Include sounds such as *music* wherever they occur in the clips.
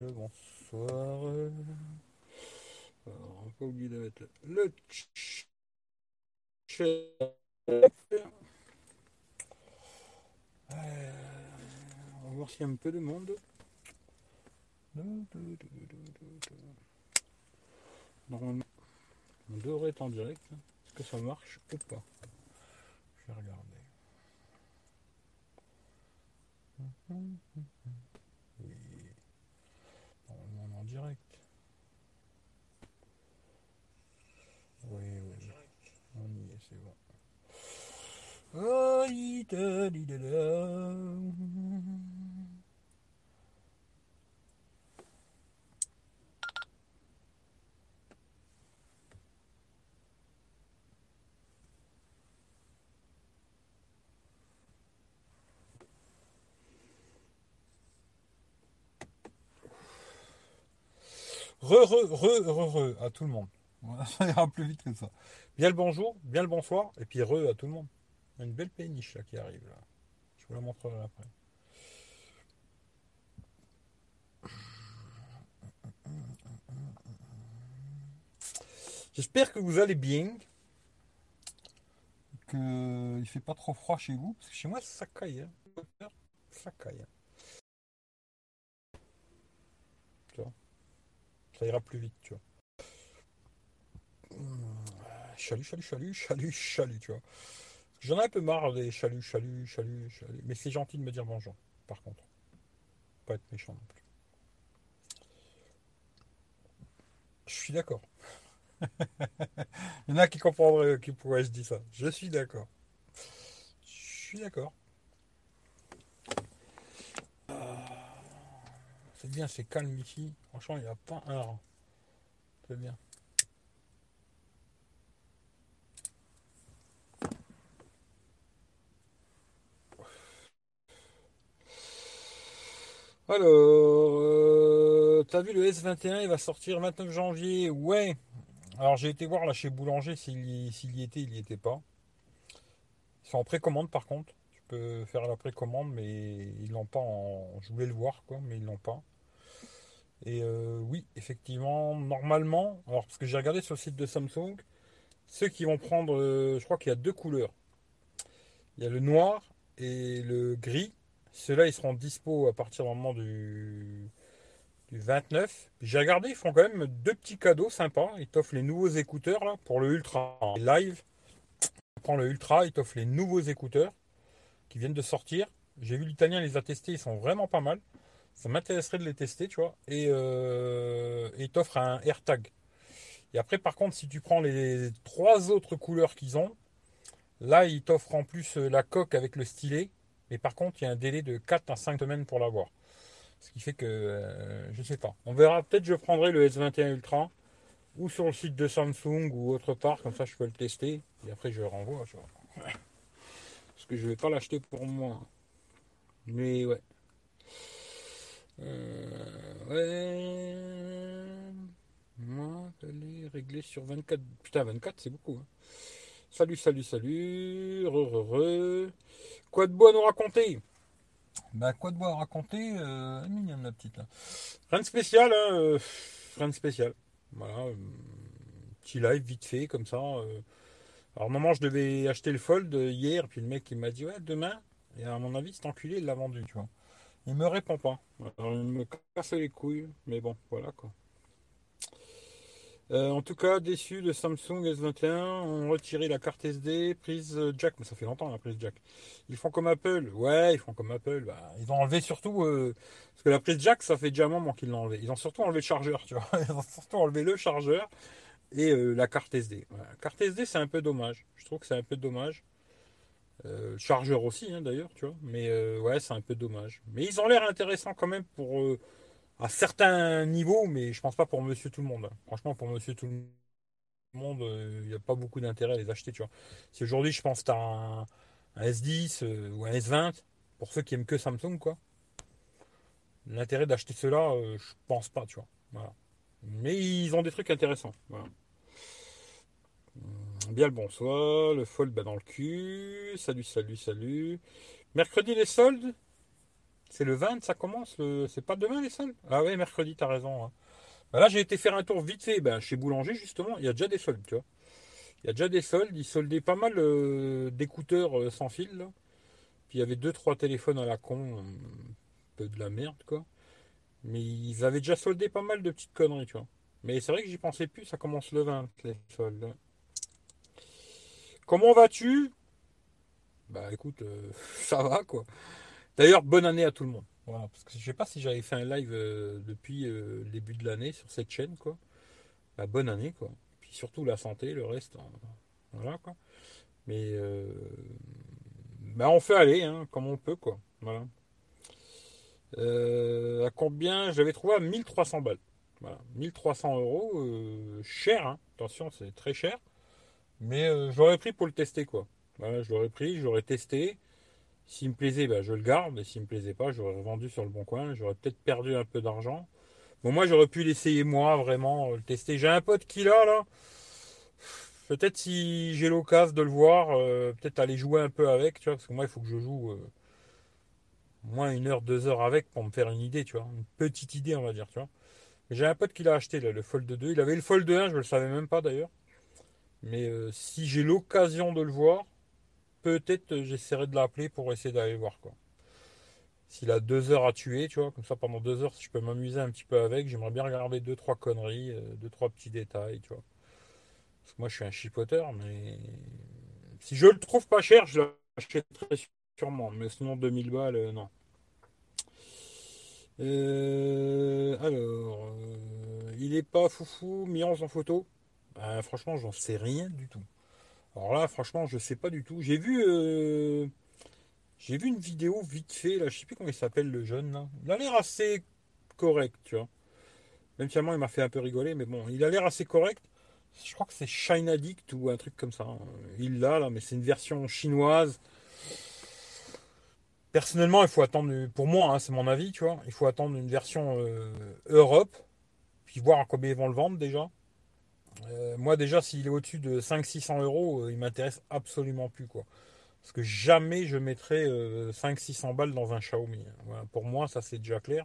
bonsoir. Alors, on pas oublier de mettre le chat. Euh, on va voir s'il y a un peu de monde. On devrait être en direct. Est-ce que ça marche ou pas? Je vais regarder. Oui. Normalement, on est en direct. Oui, oui. On y est, c'est bon. Re, re, re, re, re, à tout le monde. Voilà, *laughs* ça ira plus vite que ça. Bien le bonjour, bien le bonsoir, et puis re à tout le monde. Il y a une belle péniche là qui arrive là. Je vous la montrerai après. J'espère que vous allez bien. Que il fait pas trop froid chez vous. Parce que chez moi ça caille. hein. Ça caille. Tu vois. Ça ira plus vite, tu vois. Chalut, chalut, chalut, chalut, chalut, tu vois. J'en ai un peu marre des chalut, chalut, chalut, chalut. Mais c'est gentil de me dire bonjour, par contre. Pas être méchant non plus. Je suis d'accord. *laughs* Il y en a qui comprendraient qui pourraient se dire ça. Je suis d'accord. Je suis d'accord. C'est bien, c'est calme ici. Franchement, il n'y a pas un rang. C'est bien. Alors, euh, t'as vu le S21, il va sortir 29 janvier. Ouais. Alors j'ai été voir là chez Boulanger s'il y, y était, il n'y était pas. Sont en précommande par contre. Tu peux faire la précommande, mais ils l'ont pas en. Je voulais le voir quoi, mais ils l'ont pas. Et euh, oui, effectivement, normalement, alors parce que j'ai regardé sur le site de Samsung, ceux qui vont prendre, euh, je crois qu'il y a deux couleurs. Il y a le noir et le gris. Ceux-là, ils seront dispo à partir du moment du, du 29. J'ai regardé, ils font quand même deux petits cadeaux sympas. Ils t'offrent les nouveaux écouteurs là, pour le Ultra Live. Prends le Ultra, ils t'offrent les nouveaux écouteurs qui viennent de sortir. J'ai vu l'italien les a testés, ils sont vraiment pas mal. Ça m'intéresserait de les tester, tu vois. Et, euh, ils t'offrent un AirTag. Et après, par contre, si tu prends les trois autres couleurs qu'ils ont, là, ils t'offrent en plus euh, la coque avec le stylet. Mais par contre, il y a un délai de 4 à 5 semaines pour l'avoir. Ce qui fait que, euh, je sais pas. On verra, peut-être je prendrai le S21 Ultra, ou sur le site de Samsung, ou autre part, comme ça je peux le tester, et après je le renvoie. tu vois. Parce que je vais pas l'acheter pour moi. Mais ouais. Euh, ouais. Moi, elle est réglée sur 24. Putain, 24, c'est beaucoup. hein. Salut, salut, salut. Re, re, re. Quoi de beau à nous raconter? Bah, quoi de beau à raconter euh, elle est mignonne, la petite, là. Rien de spécial, hein, euh, Rien de spécial. Voilà. euh, petit live vite fait, comme ça. euh. Alors, maman, je devais acheter le fold hier, puis le mec, il m'a dit, ouais, demain. Et à mon avis, cet enculé, il l'a vendu, tu vois. Il me répond pas. Il me casse les couilles. Mais bon, voilà, quoi. Euh, en tout cas, déçu de Samsung S21, ont retiré la carte SD, prise euh, jack, mais ça fait longtemps la prise jack. Ils font comme Apple, ouais, ils font comme Apple. Bah, ils ont enlevé surtout, euh, parce que la prise jack, ça fait déjà un moment qu'ils l'ont enlevé. Ils ont surtout enlevé le chargeur, tu vois. *laughs* Ils ont surtout enlevé le chargeur et la carte SD. La carte SD, c'est un peu dommage. Je trouve que c'est un peu dommage. Euh, chargeur aussi, hein, d'ailleurs, tu vois. Mais euh, ouais, c'est un peu dommage. Mais ils ont l'air intéressants quand même pour euh, à certains niveaux, mais je pense pas pour Monsieur Tout le Monde. Franchement, pour Monsieur Tout le Monde, il n'y a pas beaucoup d'intérêt à les acheter, tu vois. Si aujourd'hui, je pense tu as un, un S10 euh, ou un S20, pour ceux qui aiment que Samsung, quoi. L'intérêt d'acheter cela, je pense pas, tu vois. Mais ils ont des trucs intéressants. Bien le bonsoir, le fold bah, dans le cul. Salut, salut, salut. Mercredi les soldes C'est le 20, ça commence. C'est pas demain les soldes? Ah ouais, mercredi, t'as raison. hein. Bah là, j'ai été faire un tour vite fait ben, chez Boulanger, justement. Il y a déjà des soldes, tu vois. Il y a déjà des soldes. Ils soldaient pas mal euh, d'écouteurs euh, sans fil. Puis il y avait deux trois téléphones à la con. Un peu de la merde, quoi. Mais ils avaient déjà soldé pas mal de petites conneries, tu vois. Mais c'est vrai que j'y pensais plus. Ça commence le 20, les soldes. Comment vas-tu? Bah écoute, euh, *laughs* ça va, quoi. D'ailleurs, bonne année à tout le monde. Voilà, parce que je sais pas si j'avais fait un live euh, depuis euh, le début de l'année sur cette chaîne, quoi. Bah, bonne année, quoi. Puis surtout la santé, le reste, hein, voilà, quoi. Mais bah, on fait aller, hein, comme on peut, quoi. Voilà. À combien? Je l'avais trouvé à 1300 balles. Voilà. 1300 euros, cher, hein. attention, c'est très cher. Mais euh, je l'aurais pris pour le tester, quoi. Voilà, je l'aurais pris, je l'aurais testé. S'il me plaisait, bah, je le garde. Et s'il me plaisait pas, j'aurais revendu sur le bon coin. J'aurais peut-être perdu un peu d'argent. Bon, moi, j'aurais pu l'essayer moi, vraiment, euh, le tester. J'ai un pote qui l'a, là. Peut-être si j'ai l'occasion de le voir, euh, peut-être aller jouer un peu avec, tu vois, parce que moi, il faut que je joue euh, au moins une heure, deux heures avec pour me faire une idée, tu vois. Une petite idée, on va dire, tu vois. J'ai un pote qui l'a acheté, là, le Fold 2. Il avait le Fold 1, je le savais même pas d'ailleurs. Mais euh, si j'ai l'occasion de le voir, peut-être euh, j'essaierai de l'appeler pour essayer d'aller le voir, quoi. S'il a deux heures à tuer, tu vois, comme ça pendant deux heures, si je peux m'amuser un petit peu avec, j'aimerais bien regarder deux, trois conneries, euh, deux, trois petits détails, tu vois. Parce que moi, je suis un chipoteur, mais si je le trouve pas cher, je l'achèterai sûrement. Mais sinon, 2000 balles, non. Alors, il est pas foufou, Mirance en photo. Ben, franchement, j'en sais rien du tout. Alors là, franchement, je sais pas du tout. J'ai vu, euh, j'ai vu une vidéo vite fait, là, je sais plus comment il s'appelle le jeune, là. Il a l'air assez correct, tu vois. Même si à moi, il m'a fait un peu rigoler, mais bon, il a l'air assez correct. Je crois que c'est Shine Addict ou un truc comme ça. hein. Il l'a, là, mais c'est une version chinoise. Personnellement, il faut attendre, pour moi, hein, c'est mon avis, tu vois, il faut attendre une version euh, Europe, puis voir à combien ils vont le vendre déjà. Euh, moi, déjà, s'il est au-dessus de 500-600 euros, euh, il m'intéresse absolument plus, quoi. Parce que jamais je mettrai 500-600 balles dans un Xiaomi. Pour moi, ça c'est déjà clair.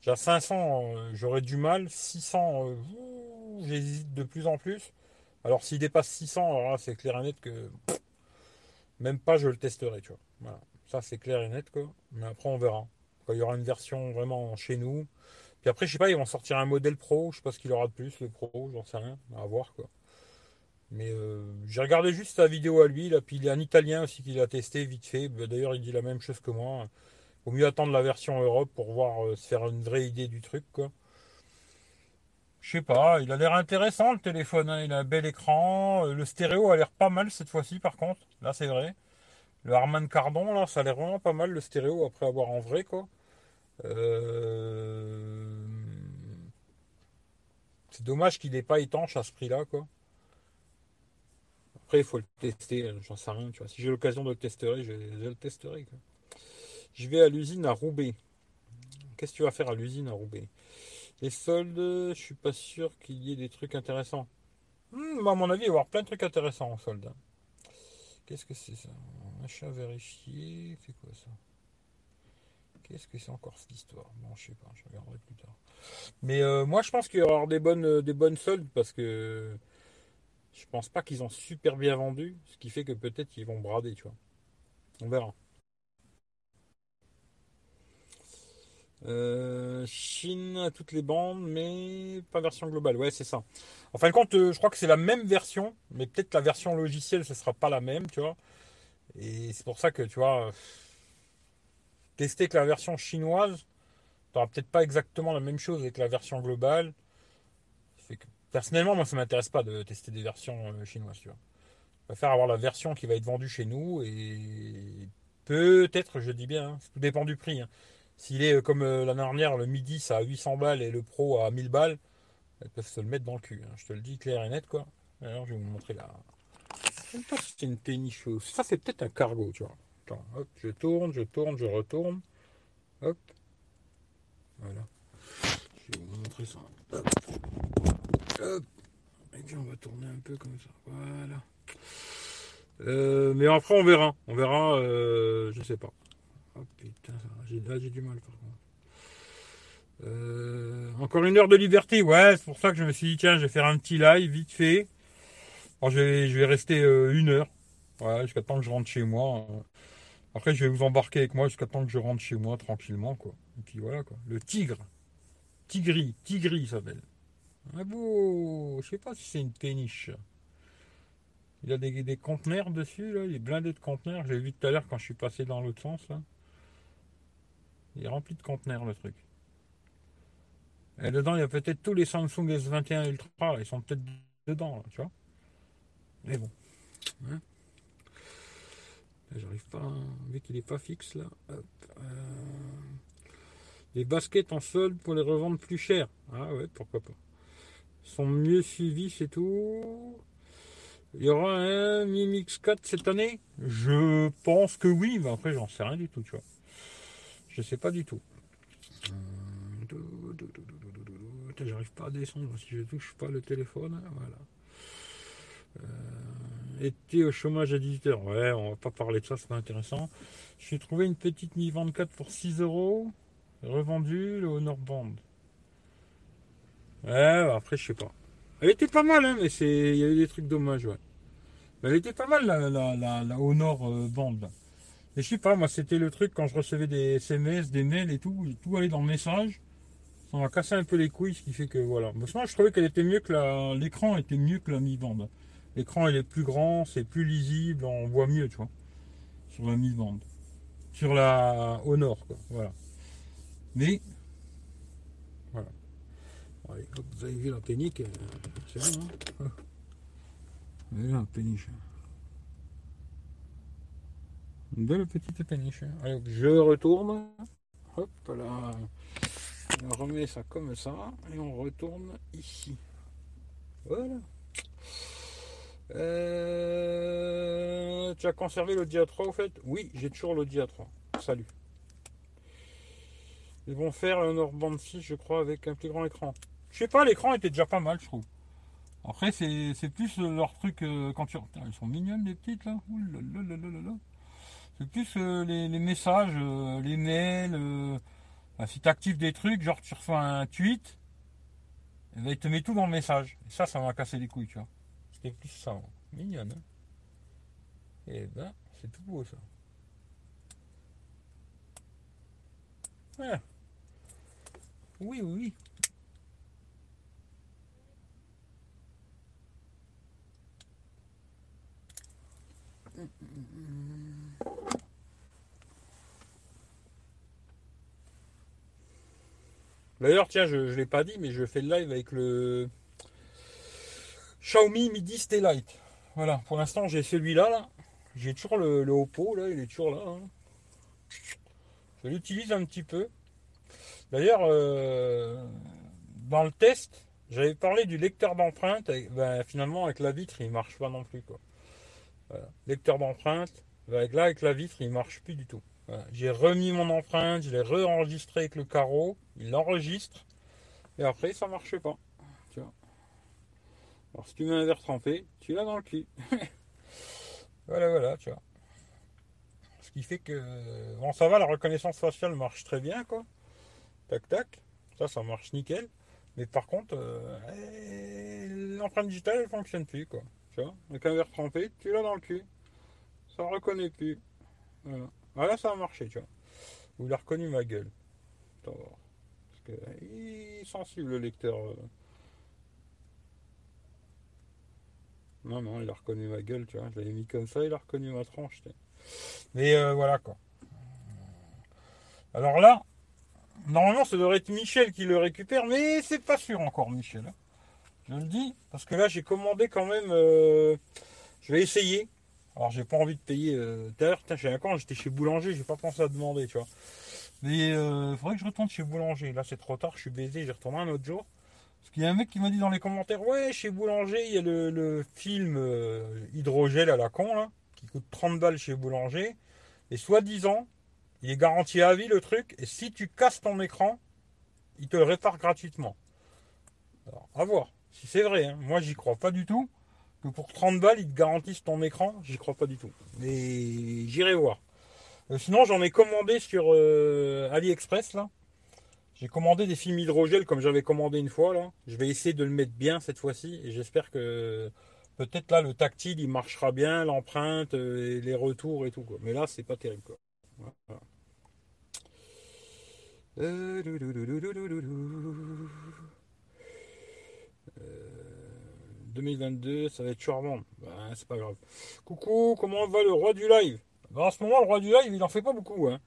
Déjà 500, euh, j'aurais du mal. 600, euh, ouh, j'hésite de plus en plus. Alors s'il dépasse 600, alors là, c'est clair et net que même pas je le testerai. Ça c'est clair et net, quoi. Mais après, on verra. Quand il y aura une version vraiment chez nous. Puis après, je sais pas, ils vont sortir un modèle pro. Je sais pas ce qu'il aura de plus, le pro, j'en sais rien. À voir, quoi. Mais euh, j'ai regardé juste sa vidéo à lui, là, puis il y a un Italien aussi qui l'a testé vite fait. Bah, D'ailleurs, il dit la même chose que moi. Vaut mieux attendre la version Europe pour voir euh, se faire une vraie idée du truc, quoi. Je sais pas, il a l'air intéressant le téléphone, hein, il a un bel écran. Euh, Le stéréo a l'air pas mal cette fois-ci, par contre. Là, c'est vrai. Le Harman Kardon, là, ça a l'air vraiment pas mal le stéréo après avoir en vrai, quoi. Euh, C'est dommage qu'il n'ait pas étanche à ce prix-là, quoi. Après, il faut le tester, euh, j'en sais rien, tu vois. Si j'ai l'occasion de le tester, je, le testerai. Je vais à l'usine à Roubaix. Qu'est-ce que tu vas faire à l'usine à Roubaix? Les soldes, je suis pas sûr qu'il y ait des trucs intéressants. Hmm, moi, à mon avis, il va y avoir plein de trucs intéressants en solde. hein. Qu'est-ce que c'est ça? Achat vérifié, c'est quoi ça? Qu'est-ce que c'est encore cette histoire? Bon, je sais pas, je regarderai plus tard. Mais euh, moi, je pense qu'il y avoir des bonnes, euh, des bonnes soldes parce que je pense pas qu'ils ont super bien vendu, ce qui fait que peut-être ils vont brader, tu vois. On verra. Euh, Chine à toutes les bandes, mais pas version globale. Ouais, c'est ça. En fin de compte, je crois que c'est la même version, mais peut-être la version logicielle, ce sera pas la même, tu vois. Et c'est pour ça que, tu vois, tester que la version chinoise, tu peut-être pas exactement la même chose avec la version globale. Personnellement, moi, ça m'intéresse pas de tester des versions euh, chinoises, tu vois. Je préfère avoir la version qui va être vendue chez nous et peut-être, je dis bien, hein, tout dépend du prix. hein. S'il est euh, comme euh, l'année dernière, le midi, ça à 800 balles et le pro à 1000 balles, ils peuvent se le mettre dans le cul. hein. Je te le dis clair et net, quoi. Alors, je vais vous montrer là. Je sais pas si c'est une pénicheuse. Ça, c'est peut-être un cargo, tu vois. Hop, je tourne, je tourne, je retourne. Hop. Voilà. Je vais vous montrer ça. Hop. Hop. Et puis, on va tourner un peu comme ça. Voilà. Euh, mais après, on verra. On verra, euh, je sais pas. Oh putain, j'ai, là j'ai du mal par contre. Euh, encore une heure de liberté, ouais, c'est pour ça que je me suis dit, tiens, je vais faire un petit live vite fait. Alors, je, vais, je vais rester euh, une heure, ouais, jusqu'à temps que je rentre chez moi. Après, je vais vous embarquer avec moi jusqu'à temps que je rentre chez moi tranquillement, quoi. Et puis voilà, quoi. Le tigre. Tigri, Tigri s'appelle. Ah beau, je sais pas si c'est une péniche. Il a des, des, conteneurs dessus, là. Il est blindé de conteneurs. J'ai vu tout à l'heure quand je suis passé dans l'autre sens, là. Il est rempli de conteneurs, le truc. Et dedans, il y a peut-être tous les Samsung S21 Ultra, ils sont peut-être dedans, là, tu vois. Mais bon. Hein. J'arrive pas, vu qu'il n'est pas fixe là. Euh, Les baskets en solde pour les revendre plus cher. Ah ouais, pourquoi pas. sont mieux suivis, c'est tout. Il y aura un Mi Mix 4 cette année? Je pense que oui, mais après j'en sais rien du tout, tu vois. Je sais pas du tout. J'arrive pas à descendre si je touche pas le téléphone. Voilà. Euh, été au chômage à 18h. Ouais, on va pas parler de ça, c'est pas intéressant. J'ai trouvé une petite Mi 24 pour 6 euros. Revendue, le Honor Band. Ouais, bah, après, je sais pas. Elle était pas mal, hein, mais c'est, il y a eu des trucs dommages, ouais. elle était pas mal, la, la, la, Honor euh, Band. Et je sais pas, moi, c'était le truc quand je recevais des SMS, des mails et tout, tout allait dans le message. Ça m'a cassé un peu les couilles, ce qui fait que voilà. Moi, je trouvais qu'elle était mieux que la, l'écran était mieux que la Mi Band. L'écran il est plus grand, c'est plus lisible, on voit mieux, tu vois. Sur la mi-bande. Sur la au nord, quoi. Voilà. Mais voilà. vous avez vu la pénique, euh, c'est bon, hein Vous avez vu la péniche. Une belle petite péniche. Allez, je retourne. Hop là. On remet ça comme ça et on retourne ici. Voilà. Euh, tu as conservé l'Audi A3 au fait? Oui, j'ai toujours l'Audi A3. Salut. Ils vont faire un Band 6, je crois, avec un plus grand écran. Je sais pas, l'écran était déjà pas mal, je trouve. Après, c'est plus leur truc euh, quand tu. Putain, elles sont mignonnes, les petites là. C'est plus euh, les, messages, les mails. Bah, si tu actives des trucs, genre tu reçois un tweet, et ben, il te met tout dans le message. Et ça, ça va casser les couilles, tu vois plus ça. Mignonne. Hein Et eh ben, c'est tout beau ça. Ah. Oui, oui, oui. D'ailleurs, tiens, je ne l'ai pas dit, mais je fais le live avec le, Xiaomi Midi Stay Light. Voilà, pour l'instant j'ai celui-là. Là. J'ai toujours le, Oppo, là, il est toujours là. Hein. Je l'utilise un petit peu. D'ailleurs, euh, dans le test, j'avais parlé du lecteur d'empreinte. Ben, finalement, avec la vitre, il marche pas non plus. Lecteur d'empreinte, ben, avec là, avec la vitre, il marche plus du tout. J'ai remis mon empreinte, je l'ai re-enregistré avec le carreau, il l'enregistre, et après, ça marchait pas. Alors si tu mets un verre trempé, tu l'as dans le cul. *laughs* voilà, voilà, tu vois. Ce qui fait que. Bon, ça va, la reconnaissance faciale marche très bien, quoi. Tac, tac. Ça, ça marche nickel. Mais par contre, euh, eh, l'empreinte digitale, elle fonctionne plus, quoi. Tu vois, avec un verre trempé, tu l'as dans le cul. Ça reconnaît plus. Voilà. voilà. ça a marché, tu vois. Vous l'avez reconnu ma gueule. Parce que il est sensible le lecteur. Euh. Non, non, il a reconnu ma gueule, tu vois. Je l'avais mis comme ça, il a reconnu ma tranche. Mais euh, voilà quoi. Alors là, normalement, ça devrait être Michel qui le récupère, mais c'est pas sûr encore, Michel. Hein. Je le dis, parce que là, j'ai commandé quand même. Euh, je vais essayer. Alors, j'ai pas envie de payer. Euh, d'ailleurs, quand j'étais chez Boulanger, j'ai pas pensé à demander, tu vois. Mais il faudrait que je retourne chez Boulanger. Là, c'est trop tard, je suis baisé, j'ai retourné un autre jour. Parce qu'il y a un mec qui m'a dit dans les commentaires, ouais, chez Boulanger, il y a le, film euh, hydrogel à la con, qui coûte 30 balles chez Boulanger. Et soi-disant, il est garanti à vie le truc. Et si tu casses ton écran, il te le répare gratuitement. Alors, à voir. Si c'est vrai, hein. moi j'y crois pas du tout. Que pour 30 balles, ils te garantissent ton écran, j'y crois pas du tout. Mais j'irai voir. Euh, sinon, j'en ai commandé sur euh, AliExpress là. J'ai commandé des films hydrogel comme j'avais commandé une fois là. Je vais essayer de le mettre bien cette fois-ci et j'espère que peut-être là le tactile il marchera bien, l'empreinte, euh, les retours et tout quoi. Mais là c'est pas terrible quoi. Voilà. Euh, 2022, ça va être charmant. Ben, c'est pas grave. Coucou, comment va le roi du live? Ben, En ce moment, le roi du live, il en fait pas beaucoup. Hein.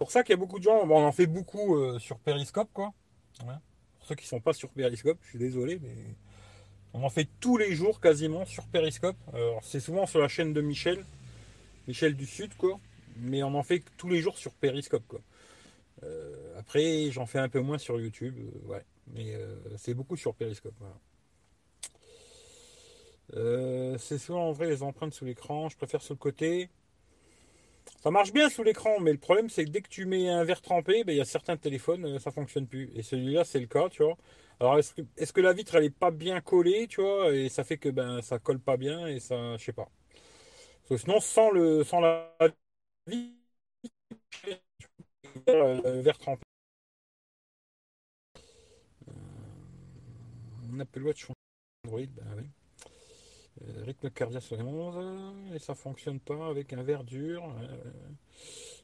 Pour ça qu'il y a beaucoup de gens. On en fait beaucoup euh, sur Periscope, quoi. Pour ceux qui sont pas sur Periscope, je suis désolé, mais on en fait tous les jours quasiment sur Periscope. c'est souvent sur la chaîne de Michel, Michel du Sud. Mais on en fait tous les jours sur Periscope. Euh, après, j'en fais un peu moins sur YouTube, euh, ouais. Mais c'est beaucoup sur Periscope. C'est souvent en vrai les empreintes sous l'écran. Je préfère sur le côté. Ça marche bien sous l'écran, mais le problème c'est que dès que tu mets un verre trempé, ben, il y a certains téléphones, euh, ça fonctionne plus. Et celui-là, c'est le cas, tu vois. Alors est-ce que, est que, la vitre elle est pas bien collée, tu vois, et ça fait que ben ça colle pas bien et ça, je sais pas. Sinon, sans le, sans la vitre, le verre trempé. Euh, on Apple Watch Android, ben oui. Euh, rythme cardiaque 11 et ça fonctionne pas avec un verre dur. Euh,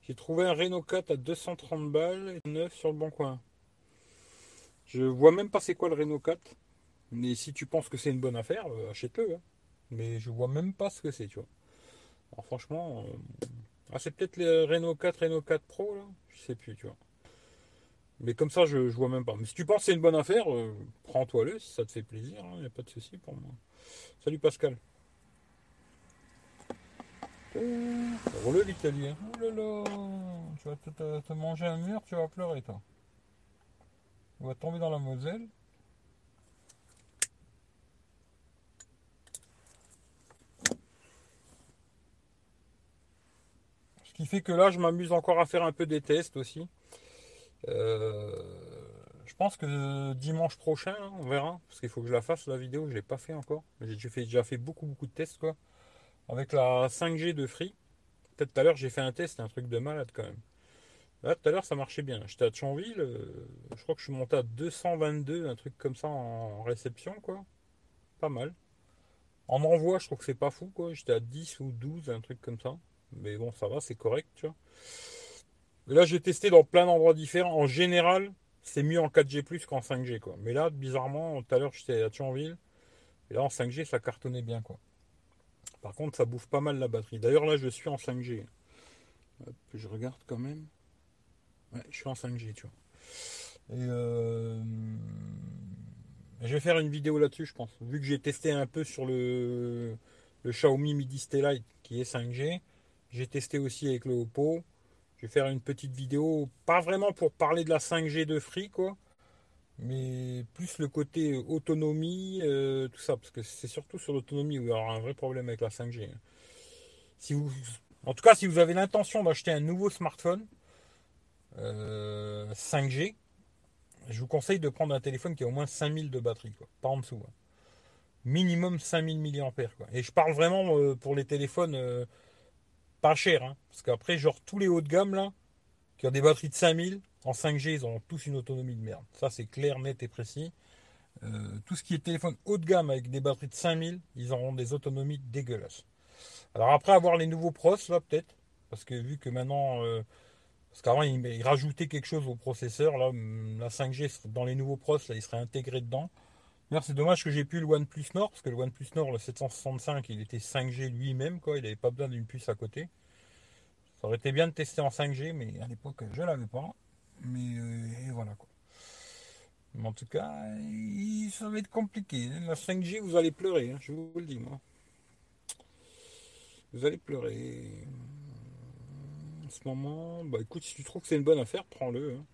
j'ai trouvé un Renault 4 à 230 balles et 9 sur le bon coin. Je vois même pas c'est quoi le Renault 4. Mais si tu penses que c'est une bonne affaire, euh, achète-le. Hein. Mais je vois même pas ce que c'est, tu vois. Alors franchement, ah, c'est peut-être le Renault 4, Renault 4 Pro là, je sais plus, tu vois. Mais comme ça, je, vois même pas. Mais si tu penses que c'est une bonne affaire, prends-toi-le si ça te fait plaisir, il hein, n'y a pas de souci pour moi. Salut Pascal. le l'italien. Oh là là, tu vas te, te, manger un mur, tu vas pleurer toi. On va tomber dans la Moselle. Ce qui fait que là, je m'amuse encore à faire un peu des tests aussi. Euh, pense que dimanche prochain, hein, on verra. Parce qu'il faut que je la fasse la vidéo, je ne l'ai pas fait encore. J'ai déjà fait beaucoup beaucoup de tests quoi. Avec la 5G de Free. Peut-être tout à l'heure j'ai fait un test, un truc de malade quand même. Là tout à l'heure ça marchait bien. J'étais à Chanville, euh, je crois que je suis monté à 222, un truc comme ça en réception quoi. Pas mal. En envoi, je trouve que c'est pas fou quoi. J'étais à 10 ou 12, un truc comme ça. Mais bon, ça va, c'est correct, là, j'ai testé dans plein d'endroits différents. En général, c'est mieux en 4G qu'en 5G quoi. Mais là, bizarrement, tout à l'heure j'étais à Thionville, et là en 5G ça cartonnait bien quoi. Par contre, ça bouffe pas mal la batterie. D'ailleurs là, je suis en 5G. je regarde quand même. Ouais, je suis en 5G, tu vois. Et euh, je vais faire une vidéo là-dessus, je pense. Vu que j'ai testé un peu sur le, le Xiaomi Midi Stellite qui est 5G, j'ai testé aussi avec le Oppo. Je vais faire une petite vidéo, pas vraiment pour parler de la 5G de Free, quoi, mais plus le côté autonomie, euh, tout ça, parce que c'est surtout sur l'autonomie où il y aura un vrai problème avec la 5G. Si vous, en tout cas, si vous avez l'intention d'acheter un nouveau smartphone 5G, euh, je vous conseille de prendre un téléphone qui a au moins 5000 de batterie, quoi, pas en dessous. Hein. Minimum 5000 mAh. Quoi. Et je parle vraiment euh, pour les téléphones pas cher, hein. parce qu'après, genre tous les hauts de gamme là, qui ont des batteries de 5000, en 5G, ils ont tous une autonomie de merde. Ça, c'est clair, net et précis. Euh, tout ce qui est téléphone haut de gamme avec des batteries de 5000, ils auront des autonomies dégueulasses. Alors après avoir les nouveaux pros là peut-être, parce que vu que maintenant, euh, parce qu'avant ils, rajoutaient quelque chose au processeur, là la 5G dans les nouveaux pros là il serait intégré dedans. C'est dommage que j'ai plus le OnePlus Nord, parce que le OnePlus Nord, le 765, il était 5G lui-même, quoi. Il n'avait pas besoin d'une puce à côté. Ça aurait été bien de tester en 5G, mais à l'époque, je l'avais pas. Mais euh, voilà, quoi. Mais en tout cas, ça va être compliqué. La 5G, vous allez pleurer, hein, je vous le dis, moi. Vous allez pleurer. En ce moment, bah écoute, si tu trouves que c'est une bonne affaire, prends-le. Hein.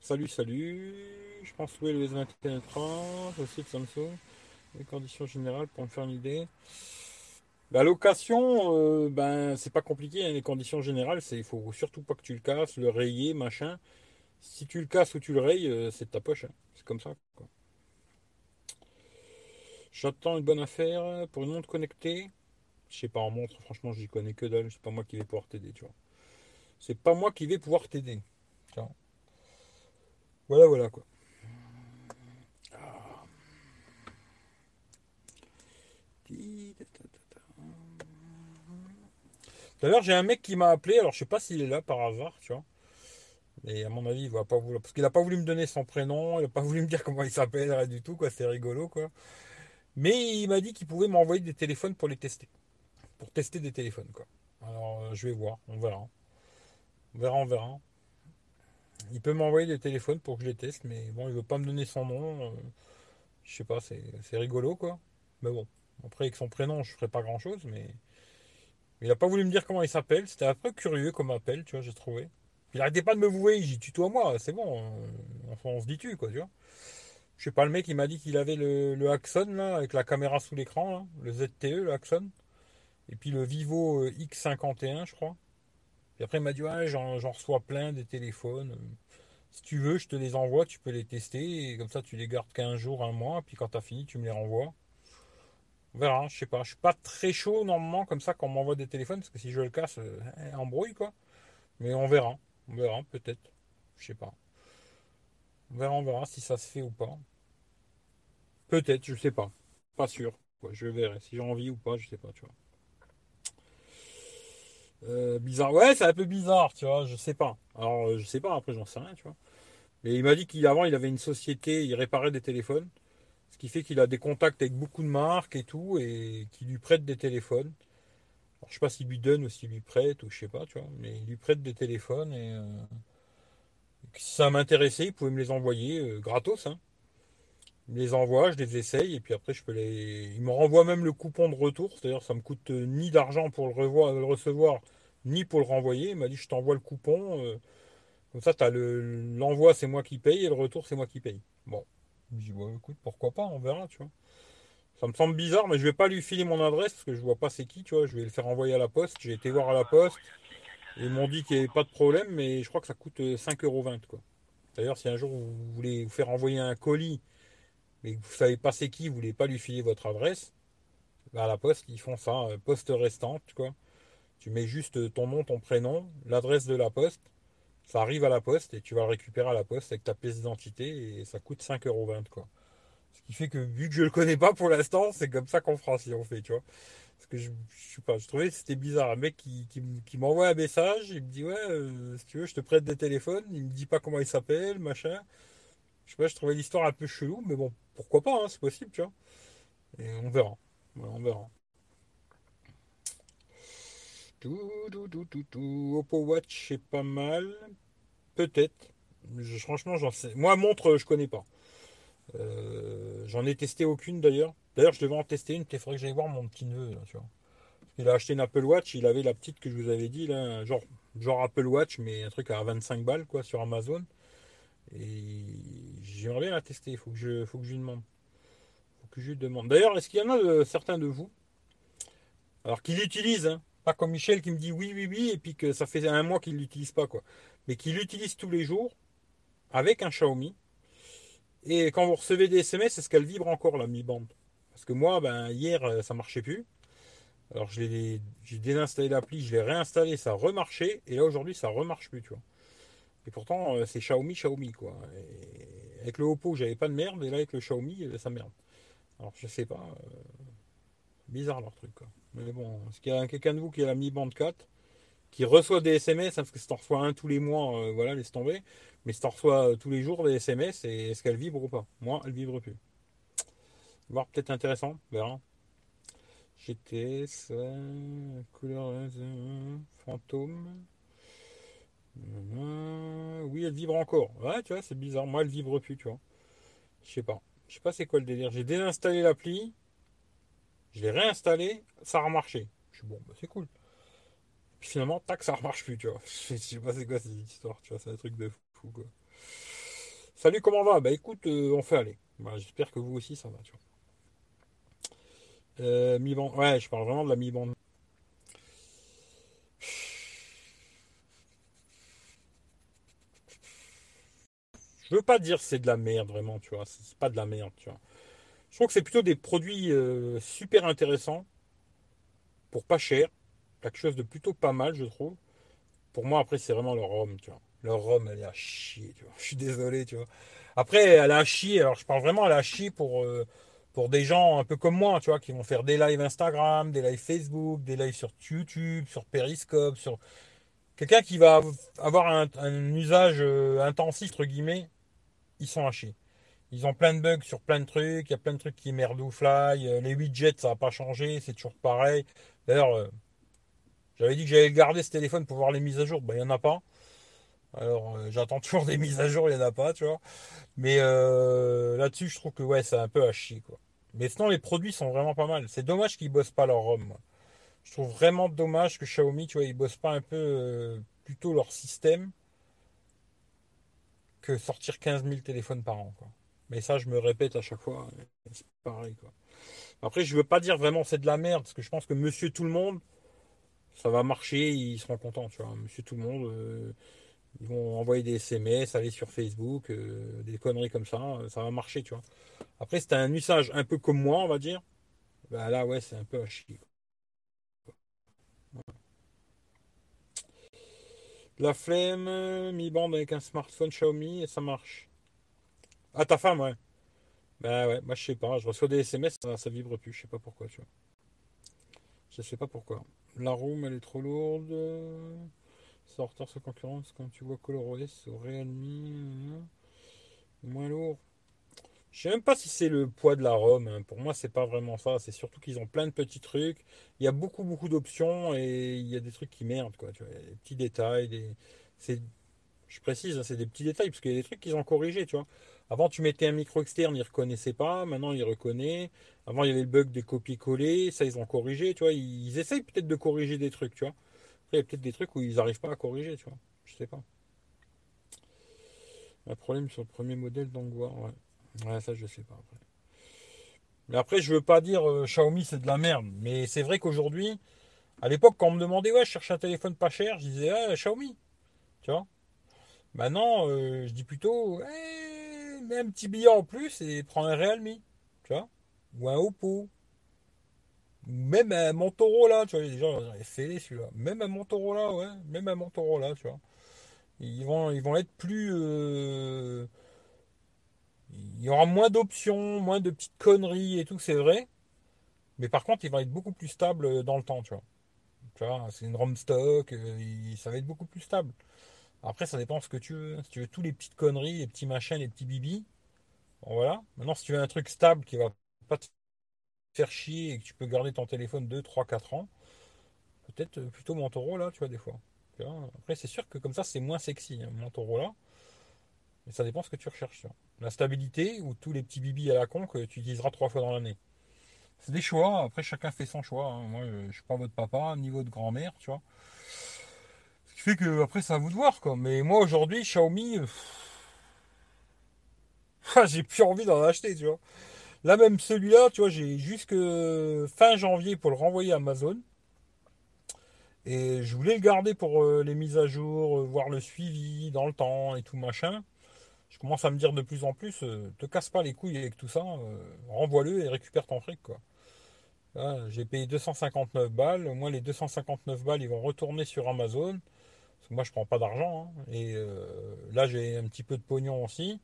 Salut, salut je pense louer le S2130 aussi de Samsung. Les conditions générales pour me faire une idée. La location, euh, ben c'est pas compliqué. Hein, les conditions générales, c'est il faut surtout pas que tu le casses, le rayer, machin. Si tu le casses ou tu le rayes, euh, c'est de ta poche. Hein. C'est comme ça. J'attends une bonne affaire pour une montre connectée. Je sais pas en montre, franchement, j'y connais que dalle. C'est pas moi qui vais pouvoir t'aider, c'est pas moi qui vais pouvoir t'aider. Voilà, voilà quoi. D'ailleurs, j'ai un mec qui m'a appelé, alors je sais pas s'il est là par hasard, tu vois. Mais à mon avis, il va pas vouloir. Parce qu'il a pas voulu me donner son prénom, il a pas voulu me dire comment il s'appelle, rien du tout, quoi. C'est rigolo, quoi. Mais il m'a dit qu'il pouvait m'envoyer des téléphones pour les tester. Pour tester des téléphones, quoi. Alors, euh, je vais voir, on verra. On verra, on verra. Il peut m'envoyer des téléphones pour que je les teste, mais bon, il veut pas me donner son nom. Euh, je sais pas, c'est rigolo, quoi. Mais bon, après, avec son prénom, je ferai pas grand chose, mais. Il n'a pas voulu me dire comment il s'appelle. C'était un peu curieux comme appel, tu vois, j'ai trouvé. Il arrêtait pas de me vouer, il dit tutoie moi, c'est bon. Enfin, on se dit tu, quoi, tu vois. Je sais pas, le mec, il m'a dit qu'il avait le, le Axon, là, avec la caméra sous l'écran, le ZTE, le Axon. Et puis le Vivo euh, X51, je crois. Et après, il m'a dit, ouais, j'en reçois plein des téléphones. Si tu veux, je te les envoie, tu peux les tester. Et comme ça, tu les gardes 15 jours, un mois. Puis quand tu as fini, tu me les renvoies. On verra, je sais pas. Je suis pas très chaud normalement comme ça quand on m'envoie des téléphones, parce que si je le casse, euh, embrouille quoi. Mais on verra. On verra, peut-être. Je sais pas. On verra, on verra si ça se fait ou pas. Peut-être, je sais pas. Pas sûr. je verrai. Si j'ai envie ou pas, je sais pas, tu vois. Euh, bizarre. Ouais, c'est un peu bizarre, tu vois, je sais pas. Alors, euh, je sais pas, après, j'en sais rien, tu vois. Mais il m'a dit qu'avant, il avait une société, il réparait des téléphones. Ce qui fait qu'il a des contacts avec beaucoup de marques et tout, et qui lui prête des téléphones. Alors, je sais pas s'il lui donne ou s'il lui prête, ou je sais pas, tu vois, mais il lui prête des téléphones, et euh, si ça m'intéressait, il pouvait me les envoyer euh, gratos. Hein. Il me les envoie, je les essaye, et puis après, je peux les. Il me renvoie même le coupon de retour, c'est-à-dire ça me coûte euh, ni d'argent pour le, recevoir, ni pour le renvoyer. Il m'a dit, je t'envoie le coupon. comme ça, as le, l'envoi, c'est moi qui paye, et le retour, c'est moi qui paye. Bon. Je dis, écoute, pourquoi pas, on verra, tu vois. Ça me semble bizarre, mais je vais pas lui filer mon adresse parce que je vois pas c'est qui, tu vois. Je vais le faire envoyer à la poste. J'ai été voir à la poste. Ils m'ont dit qu'il n'y avait pas de problème, mais je crois que ça coûte 5,20€, quoi. D'ailleurs, si un jour vous voulez vous faire envoyer un colis, mais que vous savez pas c'est qui, vous voulez pas lui filer votre adresse, bah, à la poste, ils font ça, euh, poste restante, quoi. Tu mets juste ton nom, ton prénom, l'adresse de la poste, ça arrive à la poste et tu vas le récupérer à la poste avec ta pièce d'identité et ça coûte 5,20€ quoi. Ce qui fait que vu que je le connais pas pour l'instant, c'est comme ça qu'on fera si on fait, tu vois. Parce que je, je pas, je trouvais que c'était bizarre. Un mec qui, qui, m'envoie un message, il me dit ouais, euh, si tu veux, je te prête des téléphones, il me dit pas comment il s'appelle, machin. Je sais pas, je trouvais l'histoire un peu chelou, mais bon, pourquoi pas, hein, c'est possible, tu vois. Et on verra. on verra. Oppo Watch, c'est pas mal. Peut-être. Franchement, j'en sais. Moi, montre, je connais pas. Euh, j'en ai testé aucune d'ailleurs. D'ailleurs, je devais en tester une. Il faudrait que j'aille voir mon petit neveu. Il a acheté une Apple Watch. Il avait la petite que je vous avais dit, là, genre, genre Apple Watch, mais un truc à 25 balles quoi, sur Amazon. Et j'aimerais bien la tester. Il faut que je, faut que je lui demande. Faut que je lui demande. D'ailleurs, est-ce qu'il y en a de, certains de vous, alors qui l'utilisent, hein, pas comme Michel qui me dit oui, oui, oui, et puis que ça fait un mois qu'il ne l'utilise pas, quoi. Mais qui l'utilise tous les jours avec un Xiaomi. Et quand vous recevez des SMS, est-ce qu'elle vibre encore la Mi Band? Parce que moi, ben, hier, euh, ça marchait plus. Alors j'ai désinstallé l'appli, je l'ai réinstallé, ça remarchait. Et là aujourd'hui, ça remarche plus, tu vois. Et pourtant, euh, c'est Xiaomi, Xiaomi, quoi. avec le Oppo, j'avais pas de merde, et là avec le Xiaomi, euh, ça merde. Alors je sais pas. bizarre leur truc, quoi. Mais bon, est-ce qu'il y a quelqu'un de vous qui a la Mi Band 4 qui reçoit des SMS, hein, parce que si tu reçois un tous les mois, euh, voilà, laisse tomber. Mais si tu reçois euh, tous les jours des SMS, est-ce qu'elle vibre ou pas? Moi, elle vibre plus. Voir peut-être intéressant, verra. GTS, couleur euh, fantôme. oui, elle vibre encore. Ouais, tu vois, c'est bizarre. Moi, elle vibre plus, tu vois. Je sais pas. Je sais pas c'est quoi le délire. J'ai désinstallé l'appli. Je l'ai réinstallé, ça a remarché. Je suis bon, bah, c'est cool. Puis finalement, tac, ça remarche plus, tu vois. *laughs* Je sais pas c'est quoi cette histoire, tu vois, c'est un truc de fou, quoi. Salut, comment va? Bah écoute, euh, on fait aller. Bah, J'espère que vous aussi, ça va, tu vois. Euh, mi -bande. Ouais, je parle vraiment de la mi-bande. Je veux pas dire c'est de la merde, vraiment, tu vois. C'est pas de la merde, tu vois. Je trouve que c'est plutôt des produits euh, super intéressants pour pas cher. Quelque chose de plutôt pas mal, je trouve. pour moi, après, c'est vraiment leur ROM, tu vois. Leur ROM, elle est à chier. *laughs* Je suis désolé, tu vois. Après, elle a à chier, alors je parle vraiment, à chier pour, euh, pour des gens un peu comme moi, tu vois, qui vont faire des lives Instagram, des lives Facebook, des lives sur YouTube, sur Periscope, sur... Quelqu'un qui va avoir un, un usage euh, intensif, entre guillemets, ils sont à chier. Ils ont plein de bugs sur plein de trucs, il y a plein de trucs qui merdouillent, euh, les widgets, ça n'a pas changé, c'est toujours pareil. D'ailleurs, j'avais dit que j'allais garder ce téléphone pour voir les mises à jour. Ben, il n'y en a pas. Alors, euh, j'attends *laughs* toujours des mises à jour, il n'y en a pas, tu vois. Mais euh, là-dessus, je trouve que ouais, c'est un peu à chier, quoi. Mais sinon, les produits sont vraiment pas mal. C'est dommage qu'ils bossent pas leur ROM. Je trouve vraiment dommage que Xiaomi, tu vois, ils bossent pas un peu euh, plutôt leur système que sortir 15 000 téléphones par an, quoi. Mais ça, je me répète à chaque fois, c'est pareil, quoi. Après, je veux pas dire vraiment c'est de la merde, parce que je pense que Monsieur Tout le Monde, ça va marcher, ils seront contents, tu vois. Monsieur tout le monde, euh, ils vont envoyer des SMS, aller sur Facebook, euh, des conneries comme ça, euh, ça va marcher, tu vois. Après, c'est un usage un peu comme moi, on va dire. Bah là, ouais, c'est un peu à chier. La flemme, mi-bande avec un smartphone Xiaomi et ça marche. Ah, ta femme, ouais. Bah ouais, moi je sais pas, je reçois des SMS, ça, ça vibre plus, je sais pas pourquoi, tu vois. Je sais pas pourquoi. La room, elle est trop lourde. C'est en concurrence quand tu vois ColorOS au Realme. Moins lourd. Je sais même pas si c'est le poids de la ROM. Hein. Pour moi, c'est pas vraiment ça. C'est surtout qu'ils ont plein de petits trucs. Il y a beaucoup, beaucoup d'options et il y a des trucs qui merdent, quoi. Tu vois, des petits détails. Des... Je précise, hein, c'est des petits détails parce qu'il y a des trucs qu'ils ont corrigés, tu vois. Avant, tu mettais un micro externe, il ne reconnaissait pas. Maintenant, il reconnaît. Avant, il y avait le bug des copier-coller. Ça, ils ont corrigé, tu vois. Ils essayent peut-être de corriger des trucs, tu vois. Après, il y a peut-être des trucs où ils n'arrivent pas à corriger, tu vois. Je sais pas. Un problème sur le premier modèle d'Angua, ouais. Ouais, ça, je sais pas. Après. Mais après, je veux pas dire euh, Xiaomi, c'est de la merde. Mais c'est vrai qu'aujourd'hui, à l'époque, quand on me demandait, ouais, je cherche un téléphone pas cher, je disais, ah, Xiaomi. Tu vois? Maintenant, euh, je dis plutôt, eh, un petit billet en plus et prends un Realme, tu vois, ou un Oppo, ou même un Motorola, tu vois, les gens fait celui-là, même un Motorola, ouais, même un Motorola, tu vois. Ils vont, ils vont être plus. Euh, il y aura moins d'options, moins de petites conneries et tout, c'est vrai. Mais par contre, ils vont être beaucoup plus stables dans le temps, tu vois. Tu vois, c'est une ROM stock, euh, ça va être beaucoup plus stable. Après, ça dépend ce que tu veux. Si tu veux tous les petites conneries, les petits machins, les petits bibis, voilà. Maintenant, si tu veux un truc stable qui va pas te faire chier et que tu peux garder ton téléphone 2, 3, 4 ans, peut-être euh, plutôt Motorola, tu vois, des fois. Après, c'est sûr que comme ça, c'est moins sexy, hein, Motorola. Mais ça dépend ce que tu recherches. La stabilité ou tous les petits bibis à la con que tu utiliseras trois fois dans l'année. C'est des choix. Après, chacun fait son choix. Hein. Moi, je suis pas votre papa, ni votre grand-mère, tu vois que après c'est à vous de voir quoi. Mais moi aujourd'hui Xiaomi, euh, *laughs* ah, j'ai plus envie d'en acheter, tu vois. Là même celui-là, tu vois, j'ai jusque fin janvier pour le renvoyer à Amazon. Et je voulais le garder pour euh, les mises à jour, euh, voir le suivi dans le temps et tout machin. Je commence à me dire de plus en plus, te casse pas les couilles avec tout ça, renvoie-le et récupère ton fric quoi. J'ai payé 259 balles, au moins les 259 balles ils vont retourner sur Amazon moi, je prends pas d'argent. Hein. et euh, là, j'ai un petit peu de pognon aussi.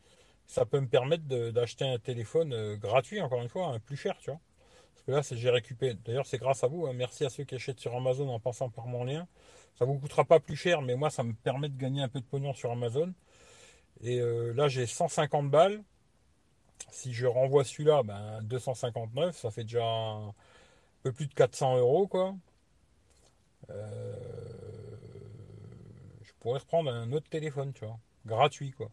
Ça peut me permettre d'acheter un téléphone euh, gratuit, encore une fois, un plus cher, tu vois. Parce que là, j'ai récupéré. D'ailleurs, c'est grâce à vous. Hein. Merci à ceux qui achètent sur Amazon en passant par mon lien. Ça vous coûtera pas plus cher, mais moi, ça me permet de gagner un peu de pognon sur Amazon. Et euh, là, j'ai 150 balles. Si je renvoie celui-là, ben 259, ça fait déjà un peu plus de 400 euros, quoi. Pourrais reprendre un autre téléphone, tu vois. Gratuit, quoi.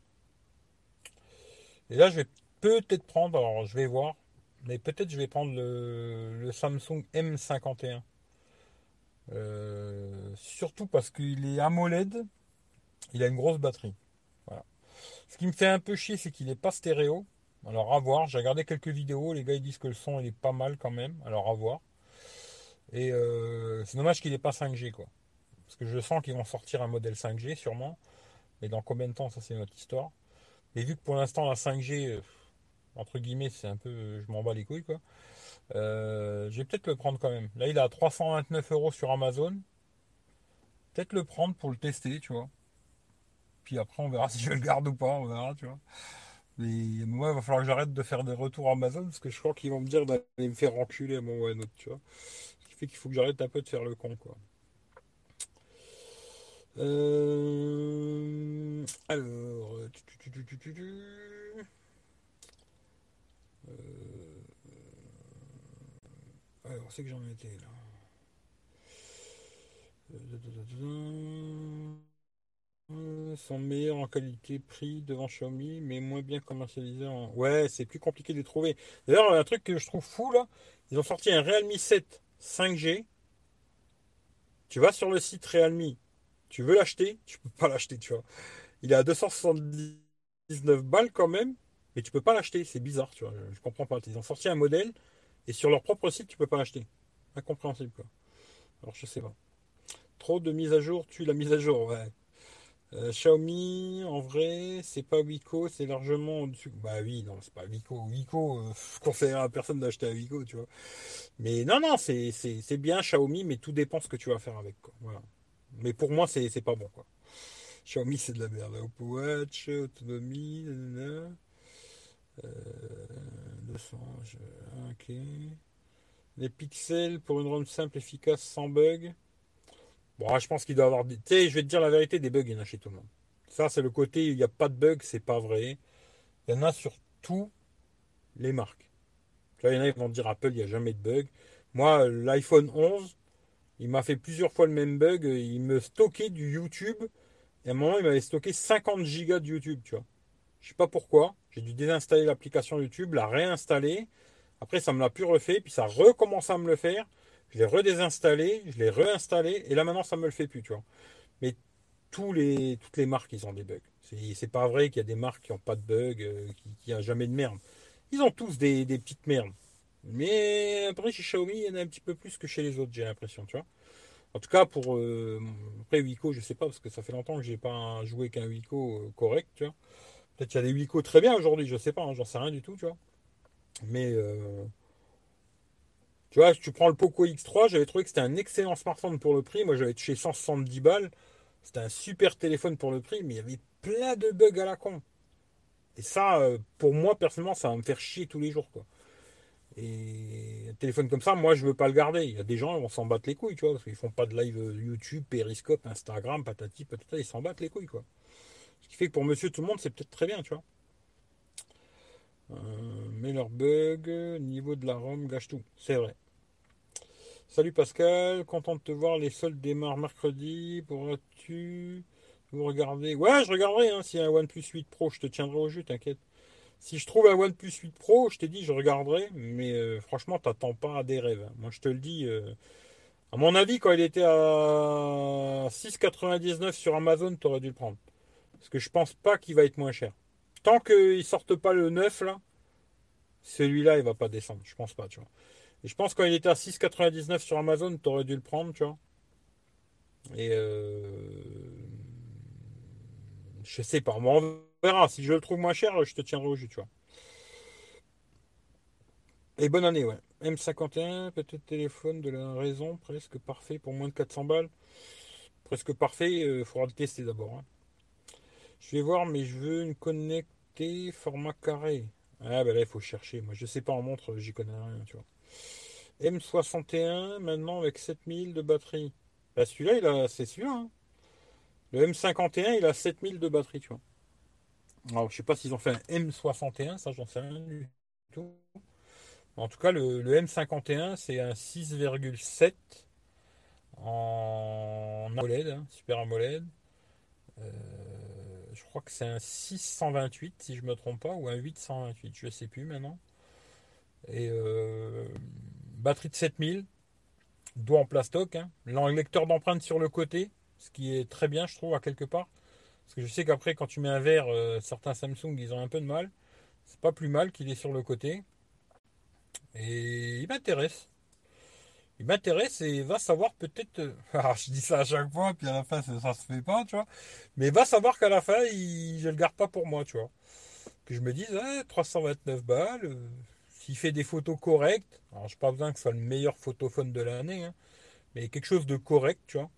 Et là, je vais peut-être prendre, alors je vais voir, mais peut-être je vais prendre le, Samsung M51. Euh, surtout parce qu'il est AMOLED, il a une grosse batterie. Voilà. Ce qui me fait un peu chier, c'est qu'il n'est pas stéréo. Alors à voir, j'ai regardé quelques vidéos, les gars ils disent que le son il est pas mal quand même, alors à voir. Et euh, c'est dommage qu'il n'est pas 5G quoi. Parce que je sens qu'ils vont sortir un modèle 5G sûrement. Mais dans combien de temps, ça c'est notre histoire. Mais vu que pour l'instant la 5G, euh, entre guillemets, c'est un peu. Je m'en bats les couilles quoi. Euh, je vais peut-être le prendre quand même. Là il est à 329 euros sur Amazon. peut-être le prendre pour le tester, tu vois. Puis après, on verra *laughs* si je le garde ou pas, on verra, tu vois. Mais moi, il va falloir que j'arrête de faire des retours Amazon parce que je crois qu'ils vont me dire d'aller me faire enculer à un moment ou à un autre, tu vois. Ce qui fait qu'il faut que j'arrête un peu de faire le con, quoi. Euh, alors, alors, c'est que j'en étais là. Sont meilleurs en qualité-prix devant Xiaomi, mais moins bien commercialisés. Ouais, c'est plus compliqué de les trouver. D'ailleurs, un truc que je trouve fou là, ils ont sorti un Realme 7 5G. Tu vas sur le site Realme, tu veux l'acheter, tu peux pas l'acheter, tu vois. Il est à 279 balles quand même, mais tu peux pas l'acheter. C'est bizarre, tu vois. Je, comprends pas. Ils ont sorti un modèle et sur leur propre site, tu peux pas l'acheter. Incompréhensible, quoi. Alors, je sais pas. Trop de mise à jour tue la mise à jour, ouais. Euh, Xiaomi, en vrai, c'est pas Wiko, c'est largement au-dessus. Bah oui, non, c'est pas Wiko. Wiko, euh, je conseille à personne d'acheter un Wiko, tu vois. Mais non, non, c'est bien Xiaomi, mais tout dépend ce que tu vas faire avec. Voilà. Mais pour moi, c'est pas bon. Quoi. Xiaomi, c'est de la merde. Oppo Watch, autonomie, euh, 200, ok. Les pixels pour une ROM simple, efficace, sans bug. Bon, je pense qu'il doit avoir. Tu sais, je vais te dire la vérité, des bugs, il y en a chez tout le monde. Ça, c'est le côté il n'y a pas de bugs, c'est pas vrai. Il y en a sur tous les marques. Tu il y en a qui vont dire Apple, il n'y a jamais de bug. Moi, l'iPhone 11, il m'a fait plusieurs fois le même bug. Il me stockait du YouTube. Et à un moment, il m'avait stocké 50 gigas de YouTube, tu vois. Je sais pas pourquoi. J'ai dû désinstaller l'application YouTube, la réinstaller. Après, ça me l'a plus refait. Puis ça recommence à me le faire. Je l'ai redésinstallé, je l'ai réinstallé. Et là, maintenant, ça me le fait plus, tu vois. Mais tous les, toutes les marques, ils ont des bugs. C'est pas vrai qu'il y a des marques qui n'ont pas de bugs, euh, qui n'ont jamais de merde. Ils ont tous des, des petites merdes. Mais après, chez Xiaomi, il y en a un petit peu plus que chez les autres, j'ai l'impression, tu vois. En tout cas, pour euh, après Wiko, je sais pas, parce que ça fait longtemps que j'ai pas joué qu'un Wiko euh, correct, tu vois. Peut-être qu'il y a des Wiko très bien aujourd'hui, je sais pas, hein, j'en sais rien du tout, tu vois. Mais euh, tu vois, tu prends le Poco X3, j'avais trouvé que c'était un excellent smartphone pour le prix. Moi, j'avais touché 170 balles. C'était un super téléphone pour le prix, mais il y avait plein de bugs à la con. Et ça, pour moi, personnellement, ça va me faire chier tous les jours, quoi. Et un téléphone comme ça, moi, je veux pas le garder. Il y a des gens, vont s'en battre les couilles, tu vois, parce qu'ils font pas de live YouTube, Periscope, Instagram, patati, patata, ils s'en battent les couilles, quoi. Ce qui fait que pour monsieur tout le monde, c'est peut-être très bien, tu vois. Euh, mais leur bug, niveau de la ROM, gâche tout. C'est vrai. Salut Pascal, content de te voir. Les soldes démarrent mercredi. Pourras-tu vous regarder? Ouais, je regarderai. Hein, S'il y a un OnePlus 8 Pro, je te tiendrai au jus, t'inquiète. Si je trouve un OnePlus 8 Pro, je t'ai dit, je regarderai, mais euh, franchement, t'attends pas à des rêves. Moi, je te le dis. Euh, à mon avis, quand il était à 6,99 sur Amazon, tu aurais dû le prendre. Parce que je pense pas qu'il va être moins cher. Tant qu'il sorte pas le 9, là, celui-là, il va pas descendre. Je pense pas, tu vois. Et je pense quand il était à 6,99 sur Amazon, tu aurais dû le prendre, tu vois. Et euh, je sais pas. Moi, verra. Si je le trouve moins cher, je te tiendrai au jus, tu vois. Et bonne année, ouais. M51, peut-être téléphone de la raison, presque parfait pour moins de 400 balles. Presque parfait, il euh, faudra le tester d'abord. Hein. Je vais voir, mais je veux une connectée format carré. Ah, ben là, il faut chercher. Moi, je sais pas en montre, j'y connais rien, tu vois. M61, maintenant avec 7000 de batterie. Bah, celui-là, il a, c'est celui-là. Hein. Le M51, il a 7000 de batterie, tu vois. Alors, je sais pas s'ils ont fait un M61, ça j'en sais rien du tout. En tout cas, le, M51, c'est un 6,7 en AMOLED, hein, Super AMOLED. Euh, je crois que c'est un 628, si je ne me trompe pas, ou un 828, je ne sais plus maintenant. Et euh, batterie de 7000, doigt en plastoc, hein, lecteur d'empreintes sur le côté, ce qui est très bien, je trouve, à quelque part. Parce que je sais qu'après, quand tu mets un verre, euh, certains Samsung, ils ont un peu de mal. C'est pas plus mal qu'il est sur le côté. Et il m'intéresse. Il m'intéresse et va savoir peut-être. Euh, alors, *laughs* je dis ça à chaque fois, puis à la fin, ça, se fait pas, tu vois. Mais va savoir qu'à la fin, je le garde pas pour moi, tu vois. Que je me dise, 329 balles. Euh, s'il fait des photos correctes, alors je pas besoin que ce soit le meilleur photophone de l'année, hein, mais quelque chose de correct, tu vois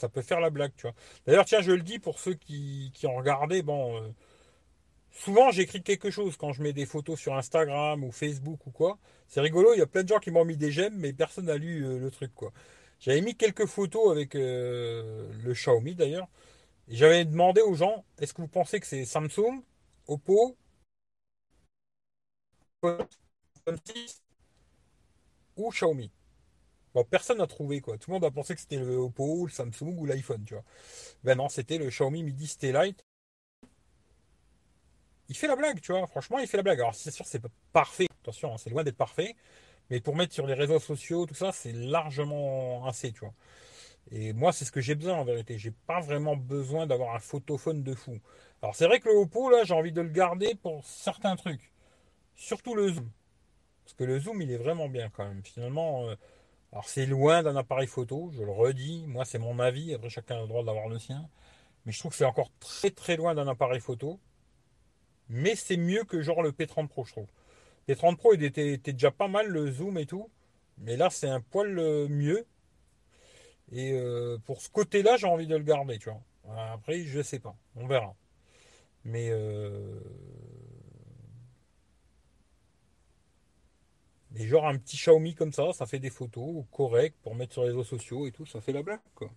ça peut faire la blague, tu vois. D'ailleurs, tiens, je le dis pour ceux qui, qui ont regardé, bon, euh, souvent j'écris quelque chose quand je mets des photos sur Instagram ou Facebook ou quoi. C'est rigolo, il y a plein de gens qui m'ont mis des j'aime, mais personne n'a lu euh, le truc, quoi. J'avais mis quelques photos avec euh, le Xiaomi d'ailleurs. J'avais demandé aux gens, est-ce que vous pensez que c'est Samsung, Oppo, ou Xiaomi? Bon, personne n'a trouvé quoi. Tout le monde a pensé que c'était le Oppo, le Samsung ou l'iPhone, tu vois. Ben non, c'était le Xiaomi Midi Stellite. Il fait la blague, tu vois. Franchement, il fait la blague. Alors, c'est sûr, c'est pas parfait. Attention, hein, c'est loin d'être parfait. Mais pour mettre sur les réseaux sociaux, tout ça, c'est largement assez, tu vois. Et moi, c'est ce que j'ai besoin en vérité. J'ai pas vraiment besoin d'avoir un photophone de fou. Alors, c'est vrai que le Oppo, là, j'ai envie de le garder pour certains trucs. Surtout le zoom. Parce que le zoom, il est vraiment bien quand même. Finalement, euh, alors c'est loin d'un appareil photo, je le redis, moi c'est mon avis, après chacun a le droit d'avoir le sien. Mais je trouve que c'est encore très très loin d'un appareil photo. Mais c'est mieux que genre le P30 Pro, je trouve. Le P30 Pro, il était, déjà pas mal le zoom et tout. Mais là, c'est un poil euh, mieux. Et euh, pour ce côté-là, j'ai envie de le garder, tu vois. Après, je sais pas. On verra. Mais euh, Mais genre un petit Xiaomi comme ça, ça fait des photos correctes pour mettre sur les réseaux sociaux et tout, ça fait la blague quoi.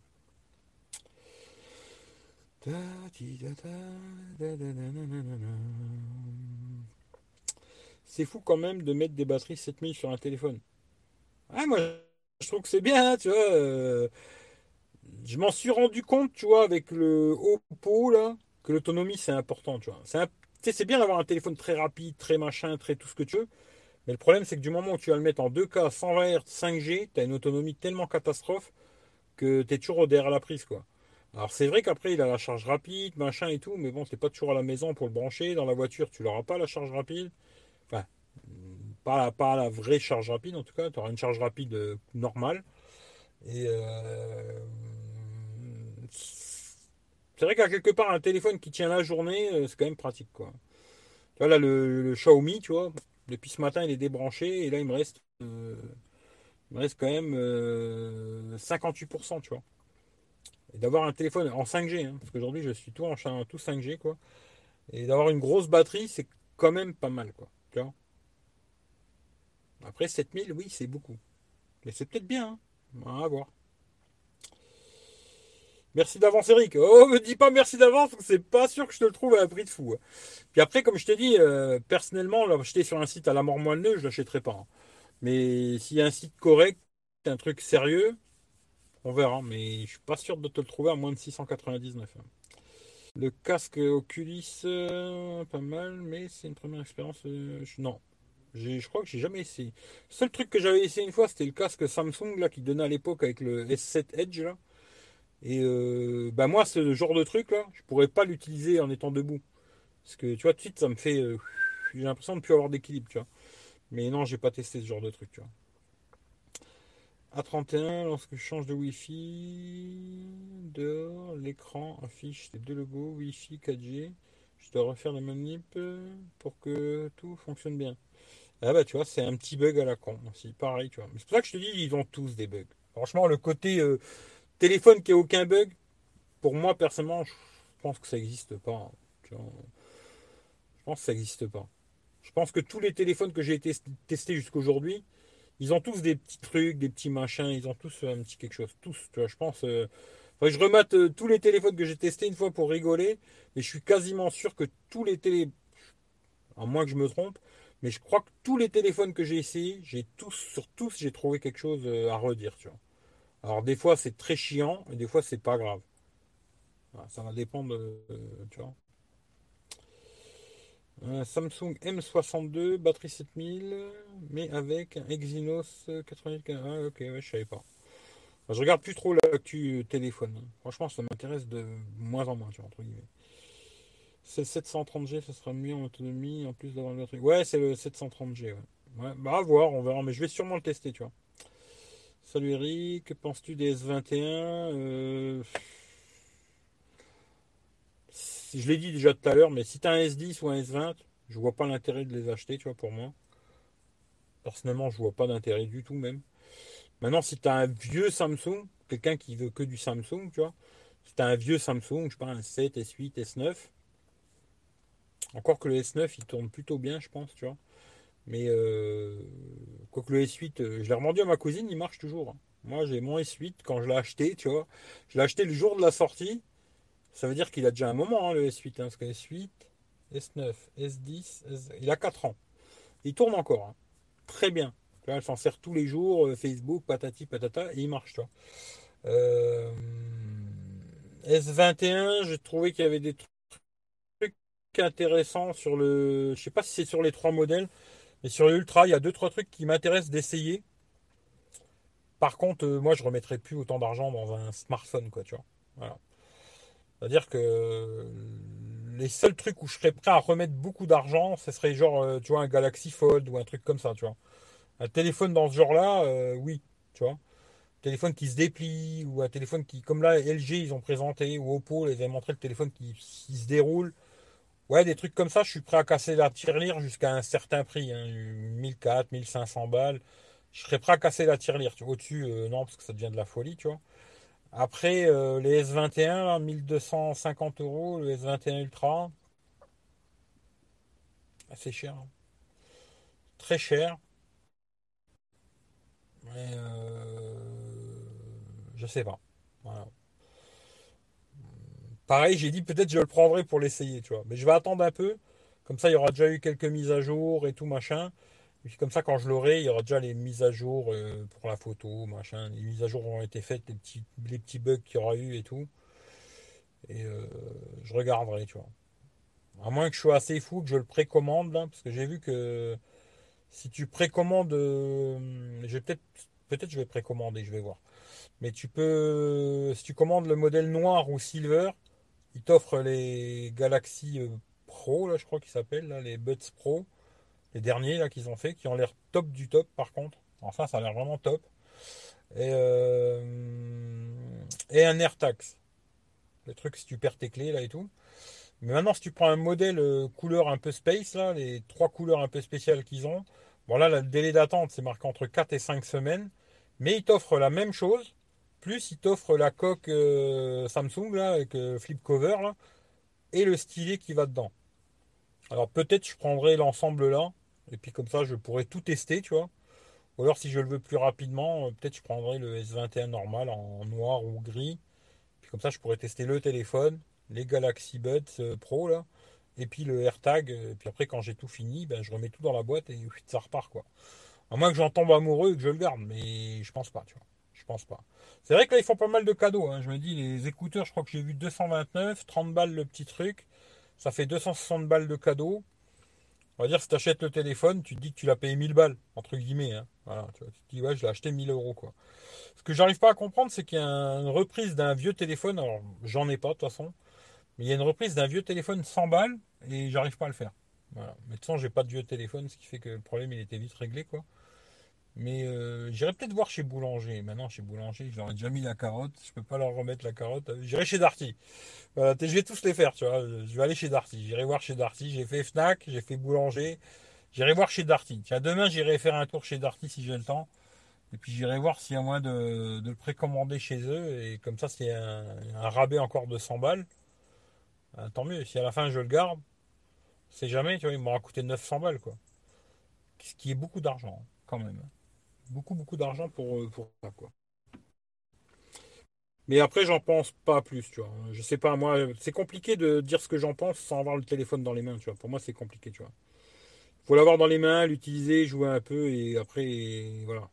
C'est fou quand même de mettre des batteries 7000 sur un téléphone. Ah, moi, je trouve que c'est bien, tu vois. Euh, je m'en suis rendu compte, tu vois, avec le Oppo, là, que l'autonomie, c'est important, tu vois. C'est bien d'avoir un téléphone très rapide, très machin, très tout ce que tu veux. Mais le problème, c'est que du moment où tu vas le mettre en 2K, 120 Hz, 5G, tu as une autonomie tellement catastrophe que tu es toujours derrière la prise. quoi. Alors c'est vrai qu'après, il a la charge rapide, machin et tout, mais bon, c'est pas toujours à la maison pour le brancher. Dans la voiture, tu n'auras pas la charge rapide. Enfin, pas, pas la vraie charge rapide en tout cas, tu auras une charge rapide euh, normale. Et euh, c'est vrai qu'à quelque part, un téléphone qui tient la journée, euh, c'est quand même pratique. Tu vois, là, le Xiaomi, tu vois, depuis ce matin, il est débranché et là, il me reste, euh, il me reste quand même 58%, euh, tu vois. Et d'avoir un téléphone en 5G, hein, parce qu'aujourd'hui, je suis tout en tout 5G, quoi. Et d'avoir une grosse batterie, c'est quand même pas mal, quoi. Tu vois Après, 7000, oui, c'est beaucoup. Mais c'est peut-être bien, hein. On va voir. Merci d'avance, Eric. Oh, me dis pas merci d'avance, c'est pas sûr que je te le trouve à un prix de fou. Puis après, comme je t'ai dit, euh, personnellement, l'acheter sur un site à la mort moelleux, je l'achèterai pas. Mais s'il y a un site correct, un truc sérieux, on verra. Mais je suis pas sûr de te le trouver à moins de 699. Hein. Le casque Oculus, euh, pas mal, mais c'est une première expérience. Euh, non, je crois que j'ai jamais essayé. Le seul truc que j'avais essayé une fois, c'était le casque Samsung là qui donnait à l'époque avec le S7 Edge là. Et euh, bah moi, ce genre de truc là, je pourrais pas l'utiliser en étant debout. Parce que tu vois, tout de suite, ça me fait. Euh, j'ai l'impression de ne plus avoir d'équilibre, tu vois. Mais non, j'ai pas testé ce genre de truc, tu vois. A31, lorsque je change de Wi-Fi, dehors, l'écran affiche les deux logos Wi-Fi 4G. Je dois refaire la manip pour que tout fonctionne bien. Ah bah tu vois, c'est un petit bug à la con. C'est pareil, tu vois. C'est pour ça que je te dis, ils ont tous des bugs. Franchement, le côté euh, Téléphone qui a aucun bug, pour moi personnellement, je pense que ça n'existe pas. Je pense que ça n'existe pas. Je pense que tous les téléphones que j'ai testés jusqu'aujourd'hui, ils ont tous des petits trucs, des petits machins, ils ont tous un petit quelque chose. Tous, tu vois, je pense. Euh, je remate euh, tous les téléphones que j'ai testés une fois pour rigoler, mais je suis quasiment sûr que tous les téléphones, à moins que je me trompe, mais je crois que tous les téléphones que j'ai essayés, j'ai tous, sur tous, j'ai trouvé quelque chose euh, à redire, tu vois. Alors des fois c'est très chiant et des fois c'est pas grave. ça va dépendre, euh, tu vois. Samsung M62, batterie 7000, mais avec un Exynos 8000. Ah, ok, ouais, je savais pas. je regarde plus trop l'actu euh, téléphone. Franchement, ça m'intéresse de moins en moins, tu vois, entre guillemets. C'est 730G, ça sera mieux en autonomie, en plus d'avoir le truc. Ouais, c'est le 730G, ouais. ouais. Bah, à voir, on verra, mais je vais sûrement le tester, tu vois. Salut Eric, que penses-tu des S21 euh, Je l'ai dit déjà tout à l'heure, mais si tu un S10 ou un S20, je vois pas l'intérêt de les acheter, tu vois, pour moi. Personnellement, je vois pas d'intérêt du tout même. Maintenant, si tu as un vieux Samsung, quelqu'un qui veut que du Samsung, tu vois, si tu as un vieux Samsung, je pas, un 7, S8, S9, encore que le S9, il tourne plutôt bien, je pense, tu vois. Mais euh, quoique le S8, euh, je l'ai revendu à ma cousine, il marche toujours. Hein. Moi, j'ai mon S8 quand je l'ai acheté, tu vois. Je l'ai acheté le jour de la sortie. Ça veut dire qu'il a déjà un moment, hein, le S8. Hein, parce que S8, S9, S10, il a 4 ans. Il tourne encore. Très bien. elle s'en sert tous les jours, euh, Facebook, patati patata, et il marche, tu vois. S21, j'ai trouvé qu'il y avait des trucs intéressants sur le. Je sais pas si c'est sur les trois modèles. Mais sur l'Ultra, il y a deux trois trucs qui m'intéressent d'essayer. Par contre, euh, moi, je remettrai plus autant d'argent dans un smartphone, quoi, tu vois. Voilà. C'est-à-dire que les seuls trucs où je serais prêt à remettre beaucoup d'argent, ce serait genre, euh, tu vois, un Galaxy Fold ou un truc comme ça, tu vois. Un téléphone dans ce genre-là, euh, oui, tu vois. Téléphone qui se déplie ou un téléphone qui, comme là, LG, ils ont présenté, ou Oppo, ils avaient montré le téléphone qui se déroule Ouais, des trucs comme ça, je suis prêt à casser la tirelire jusqu'à un certain prix, hein, 1004, 1500 balles. Je serais prêt à casser la tirelire. Au-dessus, euh, non, parce que ça devient de la folie, tu vois. Après, euh, les S21, 1250 euros, le S21 Ultra, assez cher. Hein. Très cher. Mais euh, je sais pas. Voilà. Pareil, j'ai dit peut-être je le prendrai pour l'essayer, tu vois. Mais je vais attendre un peu. Comme ça, il y aura déjà eu quelques mises à jour et tout, machin. Et puis comme ça, quand je l'aurai, il y aura déjà les mises à jour euh, pour la photo, machin. Les mises à jour auront été faites, les petits, les petits bugs qu'il y aura eu et tout. Et euh, je regarderai, tu vois. À moins que je sois assez fou, que je le précommande, parce que j'ai vu que si tu précommandes, euh, peut-être, peut-être je vais précommander, je vais voir. Mais tu peux, si tu commandes le modèle noir ou silver, ils t'offrent les Galaxy euh, Pro, là, je crois qu'ils s'appellent, les Buds Pro, les derniers là qu'ils ont fait, qui ont l'air top du top par contre. Enfin, ça a l'air vraiment top. Et, euh, et un. Le truc si tu perds tes clés là et tout. Mais maintenant, si tu prends un modèle euh, couleur un peu space, là, les trois couleurs un peu spéciales qu'ils ont, bon là, le délai d'attente, c'est marqué entre 4 et 5 semaines. Mais ils t'offrent la même chose plus, il t'offre la coque euh, Samsung là, avec euh, flip cover là, et le stylet qui va dedans. Alors peut-être je prendrai l'ensemble là, et puis comme ça je pourrais tout tester, tu vois. Ou alors si je le veux plus rapidement, euh, peut-être je prendrai le S21 normal en noir ou gris. Puis comme ça je pourrais tester le téléphone, les Galaxy Buds Pro là, et puis le AirTag. Et puis après quand j'ai tout fini, ben, je remets tout dans la boîte et *laughs* ça repart quoi. À moins que j'en tombe amoureux et que je le garde, mais je pense pas, tu vois. Je pense pas. C'est vrai que là, ils font pas mal de cadeaux. Hein. Je me dis, les écouteurs, je crois que j'ai vu 229, 30 balles le petit truc. Ça fait 260 balles de cadeaux. On va dire, si tu achètes le téléphone, tu te dis que tu l'as payé 1000 balles, entre guillemets. Hein. Voilà, tu, te dis, ouais, je l'ai acheté 1000 euros. Quoi. Ce que j'arrive pas à comprendre, c'est qu'il y a une reprise d'un vieux téléphone. Alors, j'en ai pas, de toute façon. Mais il y a une reprise d'un vieux téléphone 100 balles et j'arrive pas à le faire. Voilà. Mais de toute façon, j'ai pas de vieux téléphone, ce qui fait que le problème, il était vite réglé. quoi. Mais euh, j'irai peut-être voir chez Boulanger. Maintenant, chez Boulanger, je leur ai déjà mis la carotte. Je peux pas leur remettre la carotte. J'irai chez Darty. je vais tous les faire, tu vois. Je vais aller chez Darty. J'irai voir chez Darty. J'ai fait Fnac, j'ai fait Boulanger. J'irai voir chez Darty. Tiens, demain, j'irai faire un tour chez Darty si j'ai le temps. Et puis j'irai voir s'il y a moyen de, le précommander chez eux. Et comme ça, c'est un, rabais encore de 100 balles. Ben, tant mieux. Si à la fin je le garde, c'est jamais, tu vois, il m'aura coûté 900 balles, quoi. Ce qui est beaucoup d'argent, quand même beaucoup, beaucoup d'argent pour, euh, pour ça, quoi. Mais après, j'en pense pas plus, tu vois. Je sais pas, moi, c'est compliqué de dire ce que j'en pense sans avoir le téléphone dans les mains, tu vois. Pour moi, c'est compliqué, tu vois. Faut l'avoir dans les mains, l'utiliser, jouer un peu, et après, voilà.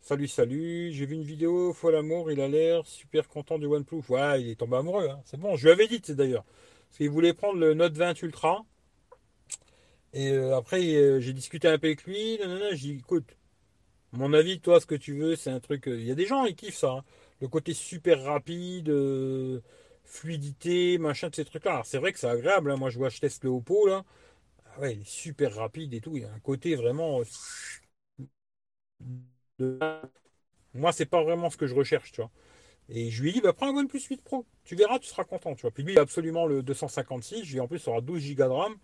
Salut, salut. J'ai vu une vidéo, fois l'amour, il a l'air super content du OnePlus. Ouais, il est tombé amoureux, hein. c'est bon. Je lui avais dit, d'ailleurs. Parce qu'il voulait prendre le Note 20 Ultra. Et euh, après, euh, j'ai discuté un peu avec lui. J'ai dit, écoute, mon avis, toi, ce que tu veux, c'est un truc. Euh, il y a des gens qui kiffent ça. Hein. Le côté super rapide, euh, fluidité, machin, de ces trucs-là. Alors, c'est vrai que c'est agréable. Hein. Moi, je vois, je teste le Oppo, là. Ah ouais, il est super rapide et tout. Il y a un côté vraiment. Euh, moi, c'est pas vraiment ce que je recherche, tu vois. Et je lui ai dit, bah, prends un OnePlus 8 Pro. Tu verras, tu seras content, tu vois. Puis lui, il a absolument le 256. Je lui en plus, il aura 12 Go de RAM.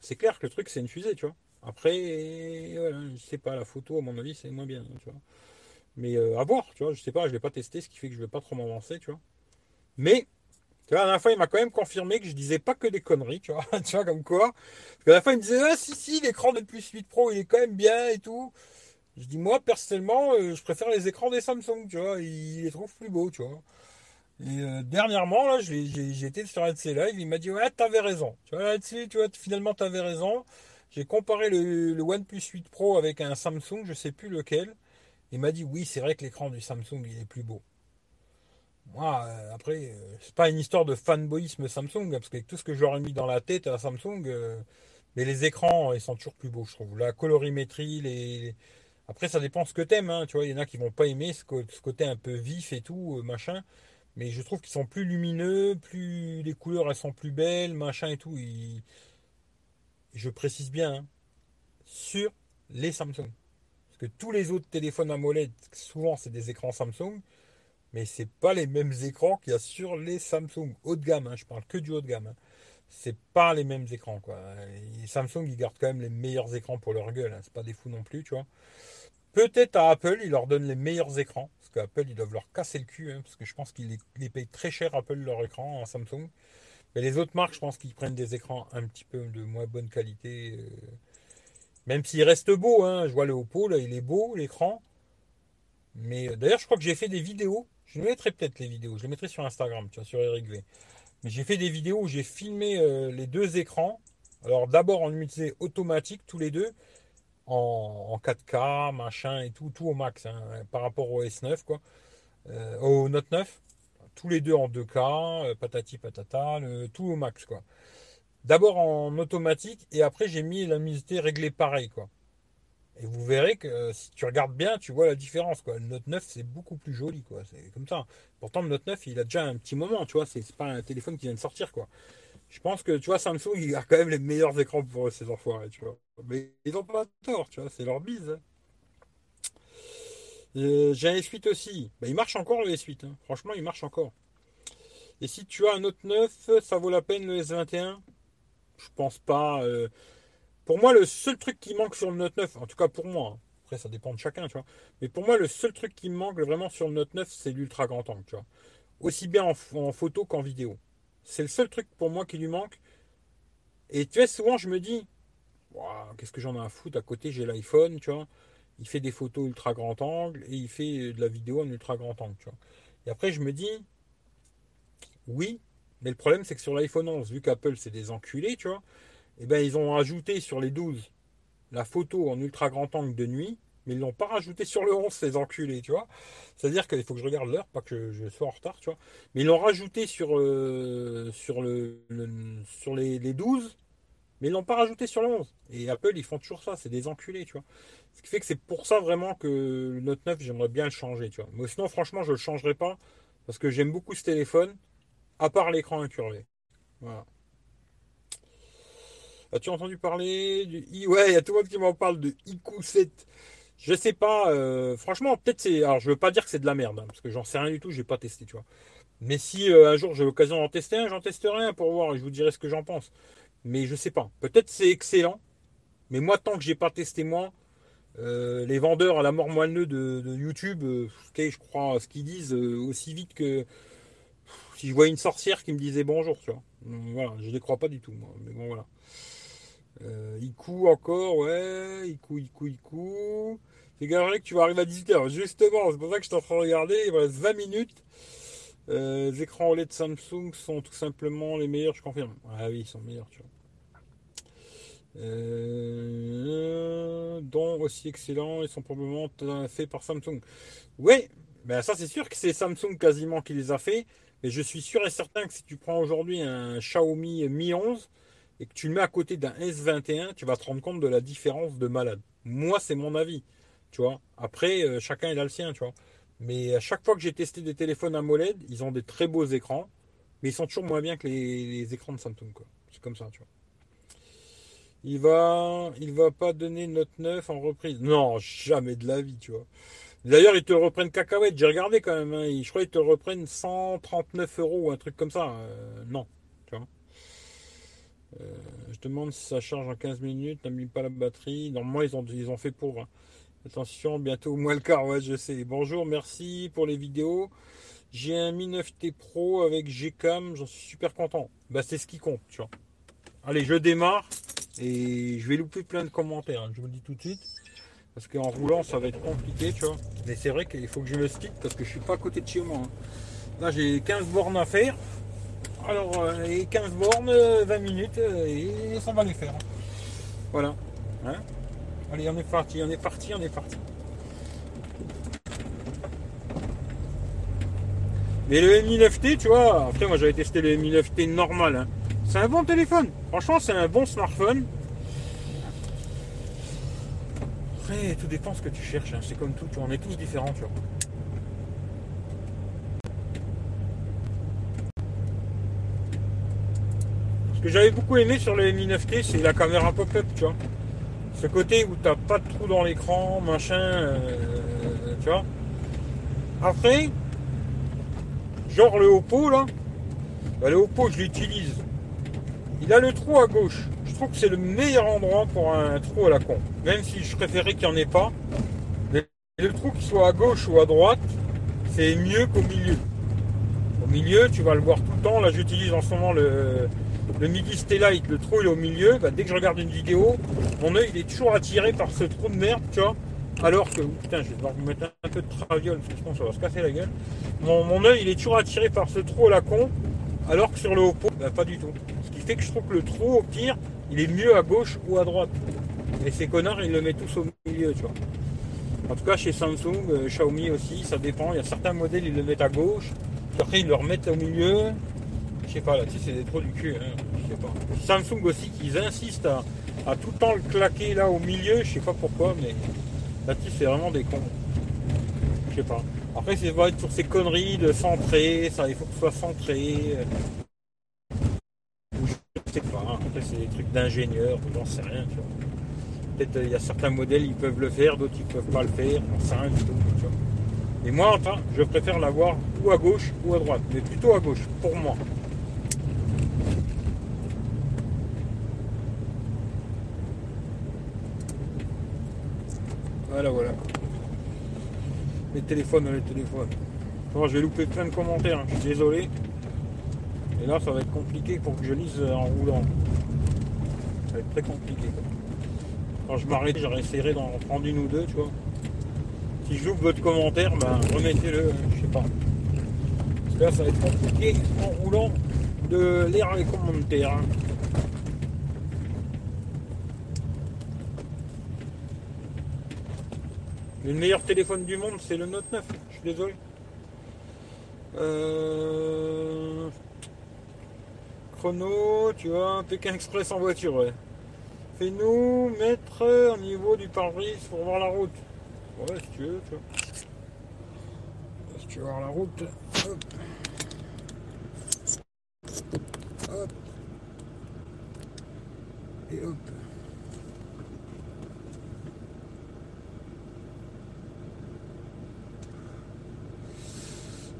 C'est clair que le truc, c'est une fusée, tu vois. Après, voilà, je sais pas, la photo, à mon avis, c'est moins bien. Tu vois. Mais euh, à voir, tu vois, je sais pas, je l'ai pas testé, ce qui fait que je vais pas trop m'avancer, tu vois. Mais, tu vois, la dernière fois, il m'a quand même confirmé que je disais pas que des conneries, tu vois, *laughs* tu vois, comme quoi. Parce que la fois, il me disait, ah si, si, l'écran de plus 8 Pro, il est quand même bien et tout. Je dis, moi, personnellement, euh, je préfère les écrans des Samsung, tu vois, il les trouve plus beaux, tu vois. Et euh, dernièrement, là, j'ai été sur un de ses lives, il m'a dit, ouais, t'avais raison. Tu vois, là-dessus, tu vois, finalement, t'avais raison. J'ai comparé le, OnePlus 8 Pro avec un Samsung, je sais plus lequel. Il m'a dit, oui, c'est vrai que l'écran du Samsung, il est plus beau. Moi, euh, après, euh, c'est pas une histoire de fanboyisme Samsung, parce qu'avec tout ce que j'aurais mis dans la tête à Samsung, mais les écrans, ils sont toujours plus beaux, je trouve. La colorimétrie, les. Après, ça dépend ce que t'aimes, hein, tu vois. Il y en a qui vont pas aimer ce, côté un peu vif et tout, machin. Mais je trouve qu'ils sont plus lumineux, plus les couleurs elles sont plus belles, machin et tout. Je précise bien, hein, sur les Samsung. Parce que tous les autres téléphones AMOLED, souvent c'est des écrans Samsung, mais c'est pas les mêmes écrans qu'il y a sur les Samsung haut de gamme. Hein, je parle que du haut de gamme. Hein. C'est pas les mêmes écrans quoi. Samsung ils gardent quand même les meilleurs écrans pour leur gueule. C'est pas des fous non plus, tu vois. Peut-être à Apple, ils leur donnent les meilleurs écrans. Parce qu'Apple, ils doivent leur casser le cul. Hein, parce que je pense qu'ils les, payent très cher, Apple, leur écran en Samsung. Mais les autres marques, je pense qu'ils prennent des écrans un petit peu de moins bonne qualité. Euh. même s'il reste beau. Hein. Je vois le Oppo, là, il est beau, l'écran. Mais euh, d'ailleurs, je crois que j'ai fait des vidéos. Je mettrai peut-être les vidéos. Je les mettrai sur Instagram, tu vois, sur Eric V. Mais j'ai fait des vidéos où j'ai filmé euh, les deux écrans. Alors d'abord en unité automatique, tous les deux en, 4K, machin et tout, tout au max hein, par rapport au S9, quoi, au Note 9. Tous les deux en 2K, euh, patati patata, tout au max, quoi. D'abord en automatique et après j'ai mis la luminosité réglée pareil, quoi. Et vous verrez que euh, si tu regardes bien, tu vois la différence. Quoi. Le Note 9, c'est beaucoup plus joli. Quoi. C'est comme ça. Pourtant, le Note 9, il a déjà un petit moment. Tu vois, c'est pas un téléphone qui vient de sortir. Quoi. Je pense que, tu vois, Samsung, a quand même les meilleurs écrans pour ces enfoirés, tu vois. Mais ils n'ont pas tort, tu vois, c'est leur bise. Hein. Euh, j'ai un S8 aussi. Bah, il marche encore le S8. Hein. Franchement, il marche encore. Et si tu as un Note 9, ça vaut la peine le S21 Je pense pas. Euh. Pour moi, le seul truc qui manque sur le Note 9, en tout cas pour moi, hein. après ça dépend de chacun, tu vois. Mais pour moi, le seul truc qui me manque vraiment sur le Note 9, c'est l'ultra grand angle, tu vois. Aussi bien en photo qu'en vidéo. C'est le seul truc pour moi qui lui manque. Et tu vois, souvent je me dis, qu'est-ce que j'en ai à foutre? À côté, j'ai l'iPhone, tu vois. Il fait des photos ultra grand angle et il fait de la vidéo en ultra grand angle, tu vois. Et après, je me dis, oui, mais le problème, c'est que sur l'iPhone 11, vu qu'Apple, c'est des enculés, tu vois, eh ben, ils ont ajouté sur les 12 la photo en ultra grand angle de nuit mais ils l'ont pas rajouté sur le 11, ces enculés, tu vois. C'est-à-dire qu'il faut que je regarde l'heure, pas que je sois en retard, tu vois. Mais ils l'ont rajouté sur, euh, les, 12, mais ils l'ont pas rajouté sur le 11. Et Apple, ils font toujours ça, c'est des enculés, tu vois. Ce qui fait que c'est pour ça vraiment que le Note 9, j'aimerais bien le changer, tu vois. Mais sinon, franchement, je le changerai pas, parce que j'aime beaucoup ce téléphone, à part l'écran incurvé. Voilà. As-tu entendu parler du... Ouais, il y a tout le monde qui m'en parle de IQ 7. Je sais pas, euh, franchement, peut-être c'est. Alors, je veux pas dire que c'est de la merde, hein, parce que j'en sais rien du tout, j'ai pas testé, tu vois. Mais si euh, un jour j'ai l'occasion d'en tester un, j'en testerai un pour voir et je vous dirai ce que j'en pense. Mais je sais pas. Peut-être c'est excellent, mais moi, tant que j'ai pas testé moi, euh, les vendeurs à la mort moelleux de, YouTube, je crois ce qu'ils disent aussi vite que si je vois une sorcière qui me disait bonjour, tu vois. voilà, je les crois pas du tout, moi. Mais bon, voilà. Euh, Iku encore, ouais. Iku, Iku, Iku. C'est que tu vas arriver à 18h. Justement, c'est pour ça que je suis en train de regarder. Il reste 20 minutes. Euh, les écrans OLED Samsung sont tout simplement les meilleurs, je confirme. Ah oui, ils sont meilleurs, tu vois. Euh, dont aussi excellents, ils sont probablement faits par Samsung. Oui, ben ça c'est sûr que c'est Samsung quasiment qui les a fait, mais je suis sûr et certain que si tu prends aujourd'hui un Xiaomi Mi 11, et que tu le mets à côté d'un S21, tu vas te rendre compte de la différence de malade. Moi, c'est mon avis. Tu vois. Après, euh, chacun il a le sien, tu vois. Mais à chaque fois que j'ai testé des téléphones AMOLED, ils ont des très beaux écrans, mais ils sont toujours moins bien que les, écrans de Samsung, quoi. C'est comme ça, tu vois. Il va, il va pas donner Note 9 en reprise. Non, jamais de la vie, tu vois. D'ailleurs, ils te reprennent cacahuète. J'ai regardé quand même. Hein. Je crois qu'ils te reprennent 139 euros ou un truc comme ça. Euh, non. Euh, je demande si ça charge en 15 minutes, n'abîme pas la batterie. Normalement, ils ont, ils ont fait pour. Hein. Attention, bientôt moins le quart, ouais, je sais. Bonjour, merci pour les vidéos. J'ai un Mi 9T Pro avec Gcam, j'en suis super content. Bah, c'est ce qui compte, tu vois. Allez, je démarre et je vais louper plein de commentaires, hein, je vous le dis tout de suite. Parce qu'en roulant, ça va être compliqué, tu vois. Mais c'est vrai qu'il faut que je me stick parce que je suis pas à côté de chez moi. hein. Là, j'ai 15 bornes à faire. Alors, euh, et 15 bornes, euh, 20 minutes, euh, et ça va les faire. hein. Voilà. Allez, on est parti, on est parti, on est parti. Mais le Mi 9T, tu vois, après moi j'avais testé le Mi 9T normal. C'est un bon téléphone. Franchement, c'est un bon smartphone. Après, tout dépend ce que tu cherches. hein. C'est comme tout, tu on est tous différents, tu vois. Ce que j'avais beaucoup aimé sur le Mi 9T, c'est la caméra pop-up, tu vois. Ce côté où t'as pas de trou dans l'écran, machin, euh, tu vois. Après, genre le Oppo là, bah, le Oppo je l'utilise. Il a le trou à gauche. Je trouve que c'est le meilleur endroit pour un trou à la con. Même si je préférais qu'il n'y en ait pas. Mais le trou qui soit à gauche ou à droite, c'est mieux qu'au milieu. Au milieu, tu vas le voir tout le temps. Là, j'utilise en ce moment le, MIDI Stellite. Le trou il est au milieu. Bah, dès que je regarde une vidéo, mon œil il est toujours attiré par ce trou de merde, tu vois. Alors que, putain, je vais devoir vous mettre un peu de traviole, parce que sinon ça va se casser la gueule. Mon, œil il est toujours attiré par ce trou à la con, alors que sur le Oppo, bah, pas du tout. Fait que je trouve que le trou, au pire, il est mieux à gauche ou à droite. Et ces connards, ils le mettent tous au milieu, tu vois. En tout cas, chez Samsung, euh, Xiaomi aussi, ça dépend. Il y a certains modèles, ils le mettent à gauche, puis après, ils le remettent au milieu. Je sais pas, là-dessus, c'est des trous du cul, hein. je sais pas. Samsung aussi, qu'ils insistent à, tout le temps le claquer là au milieu, je sais pas pourquoi, mais là-dessus, c'est vraiment des cons. Je sais pas. Après, c'est être sur ces conneries de centrer, ça, il faut que ce soit centré. Je sais pas, après, c'est des trucs d'ingénieur, ou j'en sais rien. Peut-être euh, il y a certains modèles, ils peuvent le faire, d'autres, ils peuvent pas le faire, j'en sais rien du tout. Et moi, enfin, je préfère l'avoir ou à gauche ou à droite, mais plutôt à gauche, pour moi. Voilà, voilà. Les téléphones, les téléphones. Bon, je vais louper plein de commentaires, hein, je suis désolé. Et là, ça va être compliqué pour que je lise euh, en roulant. Ça va être très compliqué. Quand je m'arrête, essayé d'en prendre une ou deux, tu vois. Si loupe votre commentaire, ben remettez-le, je sais pas. Là, ça va être compliqué en roulant de lire les commentaires. Le meilleur téléphone du monde, c'est le Note 9. Je suis désolé. Euh... Tu vois, Pékin Express en voiture, ouais. Fais-nous mettre au niveau du pare-brise pour voir la route. Ouais, si tu veux, tu vois. Si tu veux voir la route, hop. Hop. Et hop.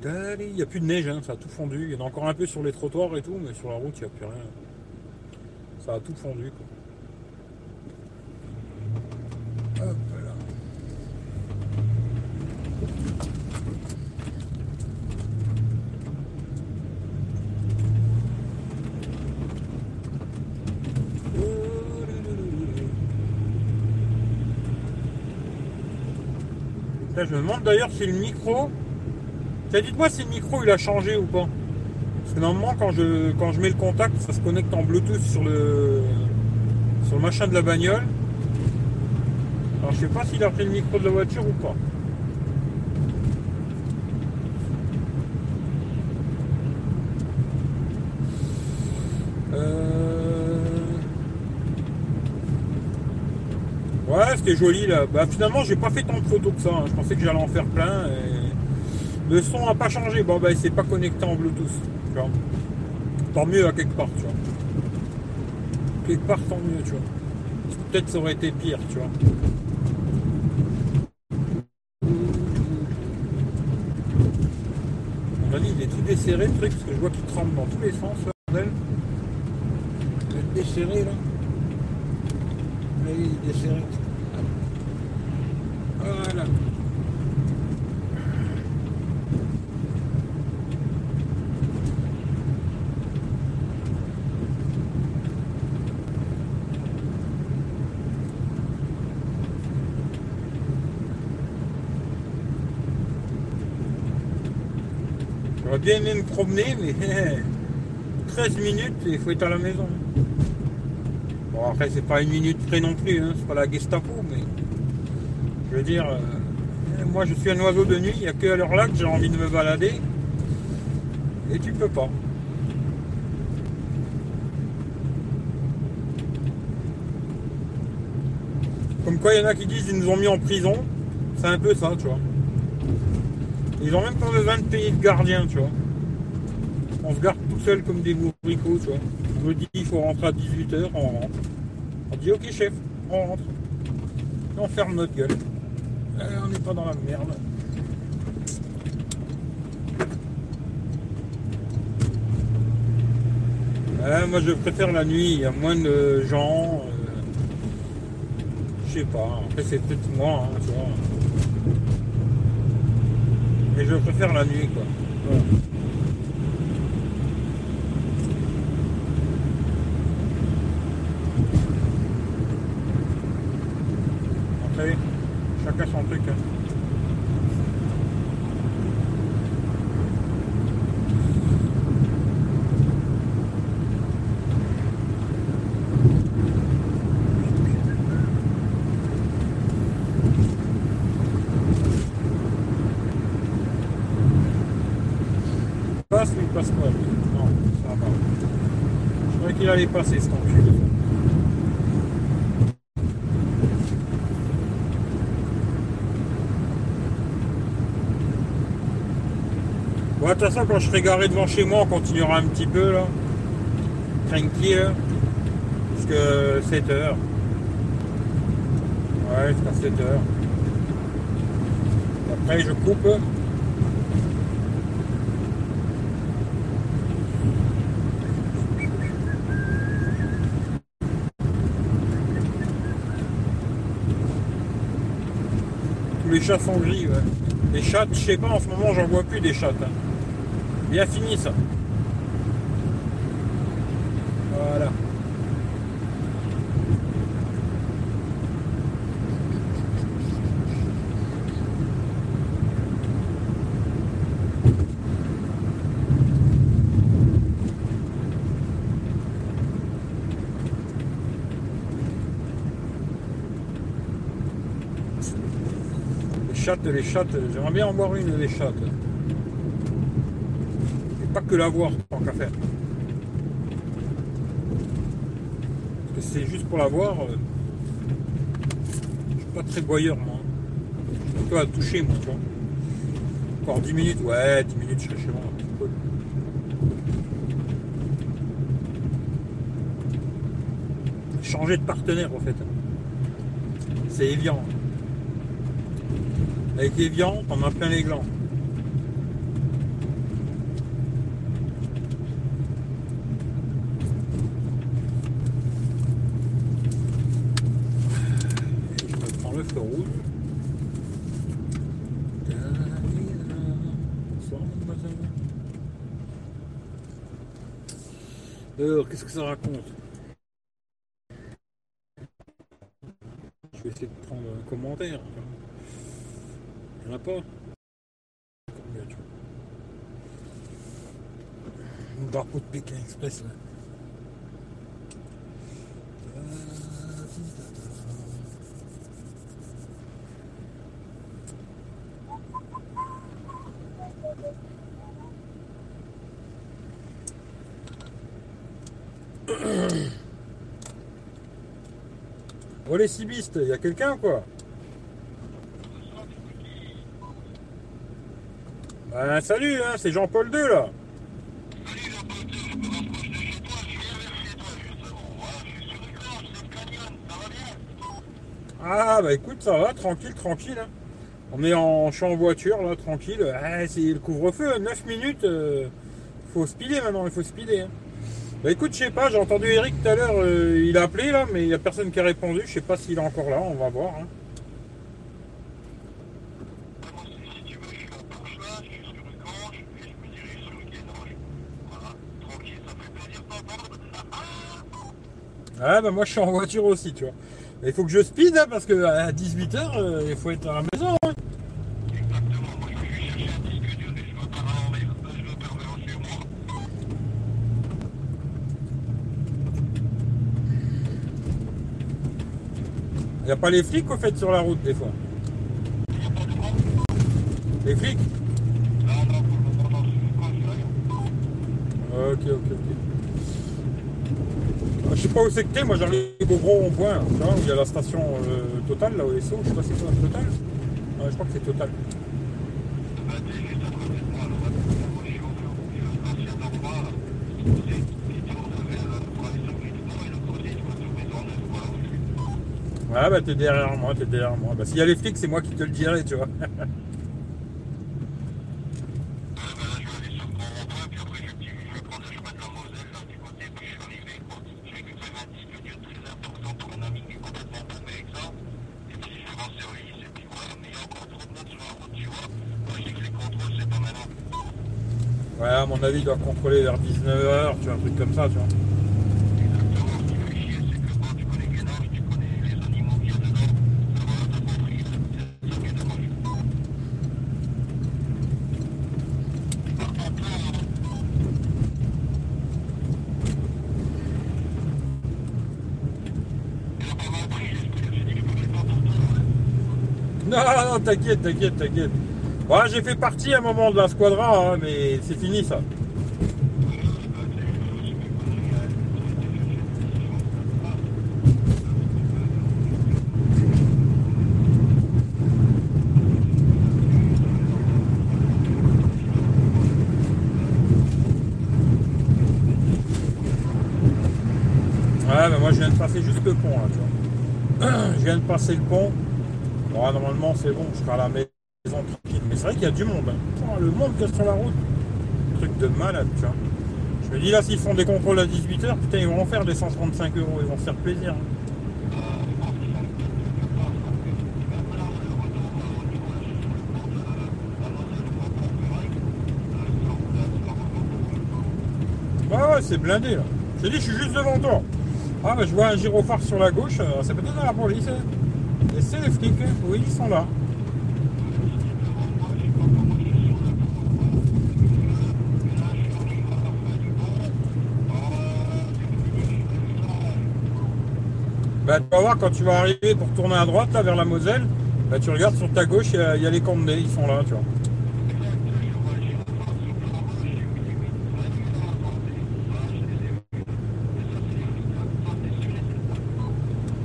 Il n'y a plus de neige, hein, ça a tout fondu. Il y en a encore un peu sur les trottoirs et tout, mais sur la route, il n'y a plus rien. Ça a tout fondu. Quoi. Hop là. Putain, je me demande d'ailleurs si le micro dites-moi si le micro il a changé ou pas. Parce que normalement quand je quand je mets le contact, ça se connecte en Bluetooth sur le sur machin de la bagnole. Alors je sais pas s'il a pris le micro de la voiture ou pas. Euh... Ouais, c'était joli là. Bah finalement j'ai pas fait tant de photos que ça. hein. Je pensais que j'allais en faire plein. Et... Le son n'a pas changé. Bon, ben, c'est pas connecté en Bluetooth. Tu. Tant mieux à quelque part, tu vois. Quelque part, tant mieux, tu vois. Peut-être ça aurait été pire, tu vois. À mon avis, il est tout desserré le truc, parce que je vois qu'il tremble dans tous les sens, là, bordel. Il est desserré, là. Oui, il est desserré. Voilà. J'aurais bien aimé me promener, mais *laughs* 13 minutes et il faut être à la maison. Bon, après, c'est pas une minute près non plus, hein, c'est pas la Gestapo, mais je veux dire, euh, moi je suis un oiseau de nuit, il n'y a que à l'heure là que j'ai envie de me balader et tu peux pas. Comme quoi, il y en a qui disent qu'ils nous ont mis en prison, c'est un peu ça, tu vois. Ils ont même pas besoin de payer de gardien, tu vois. On se garde tout seul comme des bourricots, tu vois. On me dit il faut rentrer à 18h, on rentre. On dit ok chef, on rentre. Et on ferme notre gueule. Euh, on n'est pas dans la merde. Euh, moi je préfère la nuit, il y a moins de gens. euh, je sais pas, après c'est peut-être moi, hein, tu vois. Je préfère la nuit quoi. Voilà. Chacun son truc. hein. Il passe ou il passe pas lui Non, ça va. Je croyais qu'il allait passer cet enculé. Bon, de toute façon, quand je serai garé devant chez moi, on continuera un petit peu là. Tranquille. Jusqu'à 7 heures. Ouais, jusqu'à 7 heures. Après, je coupe. Tous les chats sont gris. Les chattes, je sais pas, en ce moment, j'en vois plus des hein. Bien fini ça. Voilà. Les chattes, les chattes, j'aimerais bien en voir une des chattes. Et pas que la voir, tant qu'à faire. Parce que c'est juste pour la voir. euh, Je suis pas très boyeur moi. Je suis plutôt à toucher moi, tu. Encore 10 minutes, ouais, 10 minutes je serai chez moi. Changer de partenaire en fait. C'est Evian. Avec Evian, t'en as plein les glands. Alors, qu'est-ce que ça raconte? Je vais essayer de prendre un commentaire. Il n'y en a pas. Une drapeau de Pékin Express là. *coughs* Oh les cibistes, il y a quelqu'un quoi? Ben, salut, hein, c'est Jean-Paul II là. Ah bah écoute, ça va, tranquille, tranquille. hein. On est en, je suis en voiture là, tranquille. Ah, c'est le couvre-feu, 9 minutes. euh, faut speeder maintenant, il faut speeder. hein. Bah écoute, je sais pas, j'ai entendu Eric tout à l'heure, euh, il a appelé là, mais il y a personne qui a répondu. Je sais pas s'il est encore là, on va voir. hein. Ah bah moi je suis en voiture aussi, tu vois. Il faut que je speed hein, parce que à 18h, euh, il faut être à la maison. Hein. Exactement. Moi, je vais chercher un disque dur et je repars à Anvers. Là, je repars vers chez moi. Il n'y a pas les flics au fait sur la route des fois. Il n'y a pas de quoi Les flics? Non, non, pour le moment, je suis pas Ok, ok, ok. Je sais pas où c'est que t'es, moi j'arrive au gros rond-point, où il y a la station euh, Total, là au SO, je sais pas si c'est Total je crois que c'est Total. Ouais, bah t'es derrière moi, t'es derrière moi. Bah s'il y a les flics, c'est moi qui te le dirai, tu vois. *laughs* Ouais, bah, là, je vais aller sur le grand rond-point, puis après, je, je vais prendre le chemin de la Moselle, là, du côté, puis je suis arrivé, quoi. J'ai récupéré un disque dur très important pour un ami qui est complètement paumé avec ça. Et puis, je rends service, et puis voilà. Mais il y a encore trop de monde sur la route, tu vois. Moi, je sais que les contrôles, c'est pas maintenant. Ouais, à mon avis, il doit contrôler vers 19h, tu vois, un truc comme ça, tu vois. Exactement, ce qui fait chier, c'est que bon, tu connais Guénange, tu connais les animaux qu'il y a dedans. Ça va, t'as compris, là. C'est ce qui est dommage. Par contre, là, il a pas mal pris, j'espère. J'ai dit que je connais pas pour toi, hein. Non, non, non, t'inquiète, t'inquiète, t'inquiète. Ouais, j'ai fait partie à un moment de la squadra, hein, mais c'est fini ça. Ouais, mais moi je viens de passer juste le pont là, tu vois. Je viens de passer le pont. Bon, normalement c'est bon, je serai à la maison tranquille. Mais c'est vrai qu'il y a du monde. hein. Le monde a sur la route. Truc de malade, tu vois. Je me dis là, s'ils font des contrôles à 18h, putain, ils vont en faire des 135 euros. Ils vont se faire plaisir. Ouais, ouais, c'est blindé là. Je te dis, je suis juste devant toi. Ah, bah, je vois un gyrophare sur la gauche. euh, C'est peut-être la police. Et c'est les flics. Oui, ils sont là. Bah, tu vas voir quand tu vas arriver pour tourner à droite là vers la Moselle, bah, tu regardes sur ta gauche, il y, y a les Condés, ils sont là, tu vois.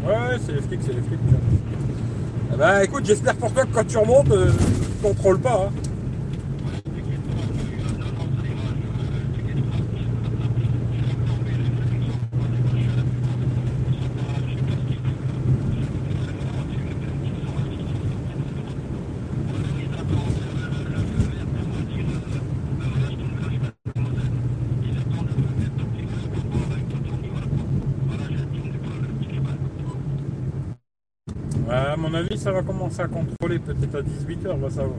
Ouais, ouais, c'est les flics, c'est les flics. Ah bah écoute, j'espère pour toi que quand tu remontes, euh, tu contrôles pas. hein. Ouais, à mon avis, ça va commencer à contrôler peut-être à 18h, on va savoir.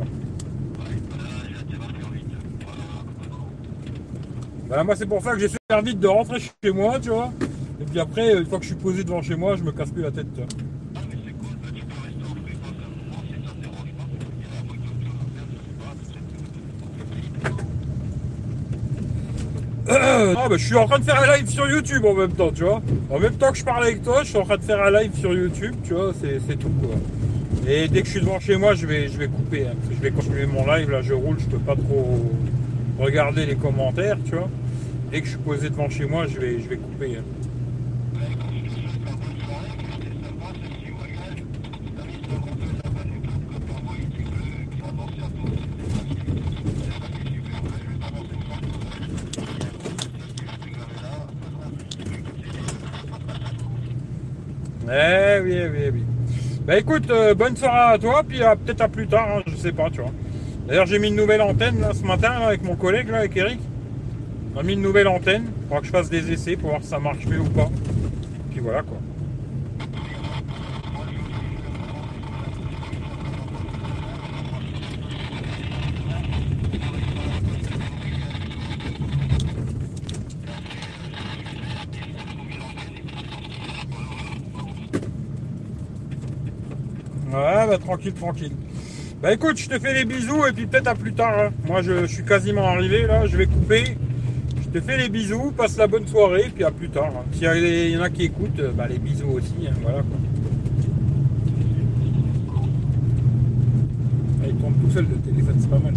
Bah, moi, c'est pour ça que j'ai super vite de rentrer chez moi, tu vois. Et puis après, une fois que je suis posé devant chez moi, je me casse plus la tête, tu vois. Ah bah je suis en train de faire un live sur YouTube en même temps, tu vois. En même temps que je parle avec toi, je suis en train de faire un live sur YouTube, tu vois, c'est c'est tout quoi. Et dès que je suis devant chez moi, je vais, je vais couper. hein, je vais continuer mon live, là je roule, je peux pas trop regarder les commentaires, tu vois. Dès que je suis posé devant chez moi, je vais, je vais couper. hein. Eh oui, eh oui, eh oui. Bah écoute, euh, bonne soirée à toi, puis peut-être à plus tard, hein, je sais pas, tu vois. D'ailleurs, j'ai mis une nouvelle antenne là, ce matin avec mon collègue, là, avec Eric. On a mis une nouvelle antenne. Faudra que je fasse des essais pour voir si ça marche mieux ou pas. Puis voilà quoi. Bah tranquille, tranquille. Bah écoute, je te fais les bisous et puis peut-être à plus tard. hein. Moi, je, suis quasiment arrivé là, je vais couper. Je te fais les bisous, passe la bonne soirée et puis à plus tard. hein. S'il y, en a qui écoutent, bah les bisous aussi. hein, voilà quoi. Ah, il tourne tout seul le téléphone, c'est pas mal.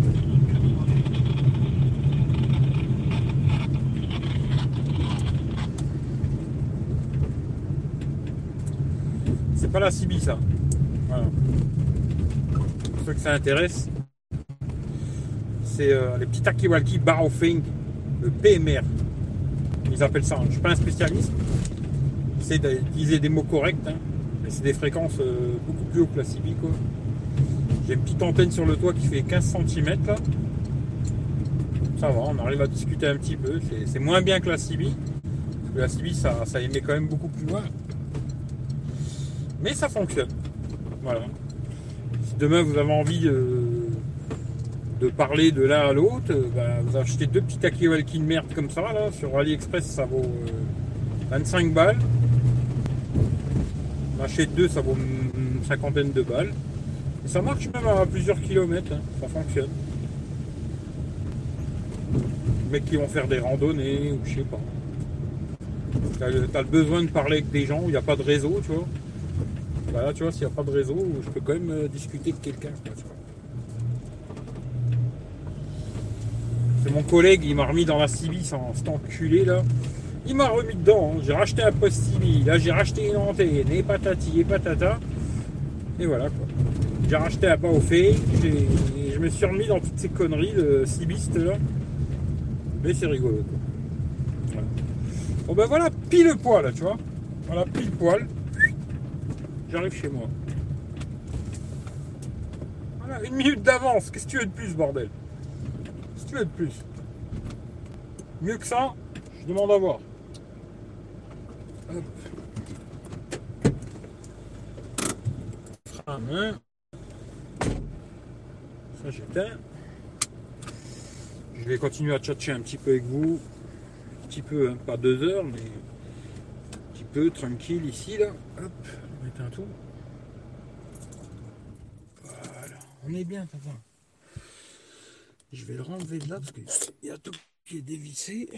C'est pas la CB ça. Que ça intéresse, c'est euh, les petits Takiwalki Barrowfing, le PMR. Ils appellent ça. hein. Je suis pas un spécialiste. J'essaie d'utiliser des mots corrects. hein. Mais c'est des fréquences euh, beaucoup plus haut que la CB. J'ai une petite antenne sur le toit qui fait 15 cm. Ça va, on arrive à discuter un petit peu. C'est- C'est moins bien que la CB. Parce que la CB ça, ça émet quand même beaucoup plus loin. Mais ça fonctionne. Voilà. Demain vous avez envie de, parler de l'un à l'autre, euh, bah, vous achetez deux petits Takiwalki de merde comme ça, là, sur AliExpress ça vaut euh, 25 balles. On achète deux, ça vaut une cinquantaine de balles. Ça marche même à plusieurs kilomètres, hein, ça fonctionne. Mecs qui vont faire des randonnées ou je sais pas. T'as le besoin de parler avec des gens où il n'y a pas de réseau, tu vois. Bah là, tu vois, s'il n'y a pas de réseau, je peux quand même euh, discuter avec quelqu'un. C'est mon collègue, il m'a remis dans la sans cet enculé là. Il m'a remis dedans. hein. J'ai racheté un poste CB, là j'ai racheté une antenne, et patati et patata. Et voilà quoi. J'ai racheté un pas au fait, je me suis remis dans toutes ces conneries de cibiste là. Mais c'est rigolo quoi. Bon ben voilà, pile poil là, tu vois. Voilà, pile poil. J'arrive chez moi. Voilà, une minute d'avance. Qu'est-ce que tu veux de plus, bordel? Qu'est-ce que tu veux de plus? Mieux que ça, je demande à voir. Hop. Ça, j'éteins. Je vais continuer à tchatcher un petit peu avec vous. Un petit peu, hein, pas deux heures, mais un petit peu tranquille ici, là. Hop, on est bien, papa. Je vais le renlever de là parce qu'il y a tout qui est dévissé.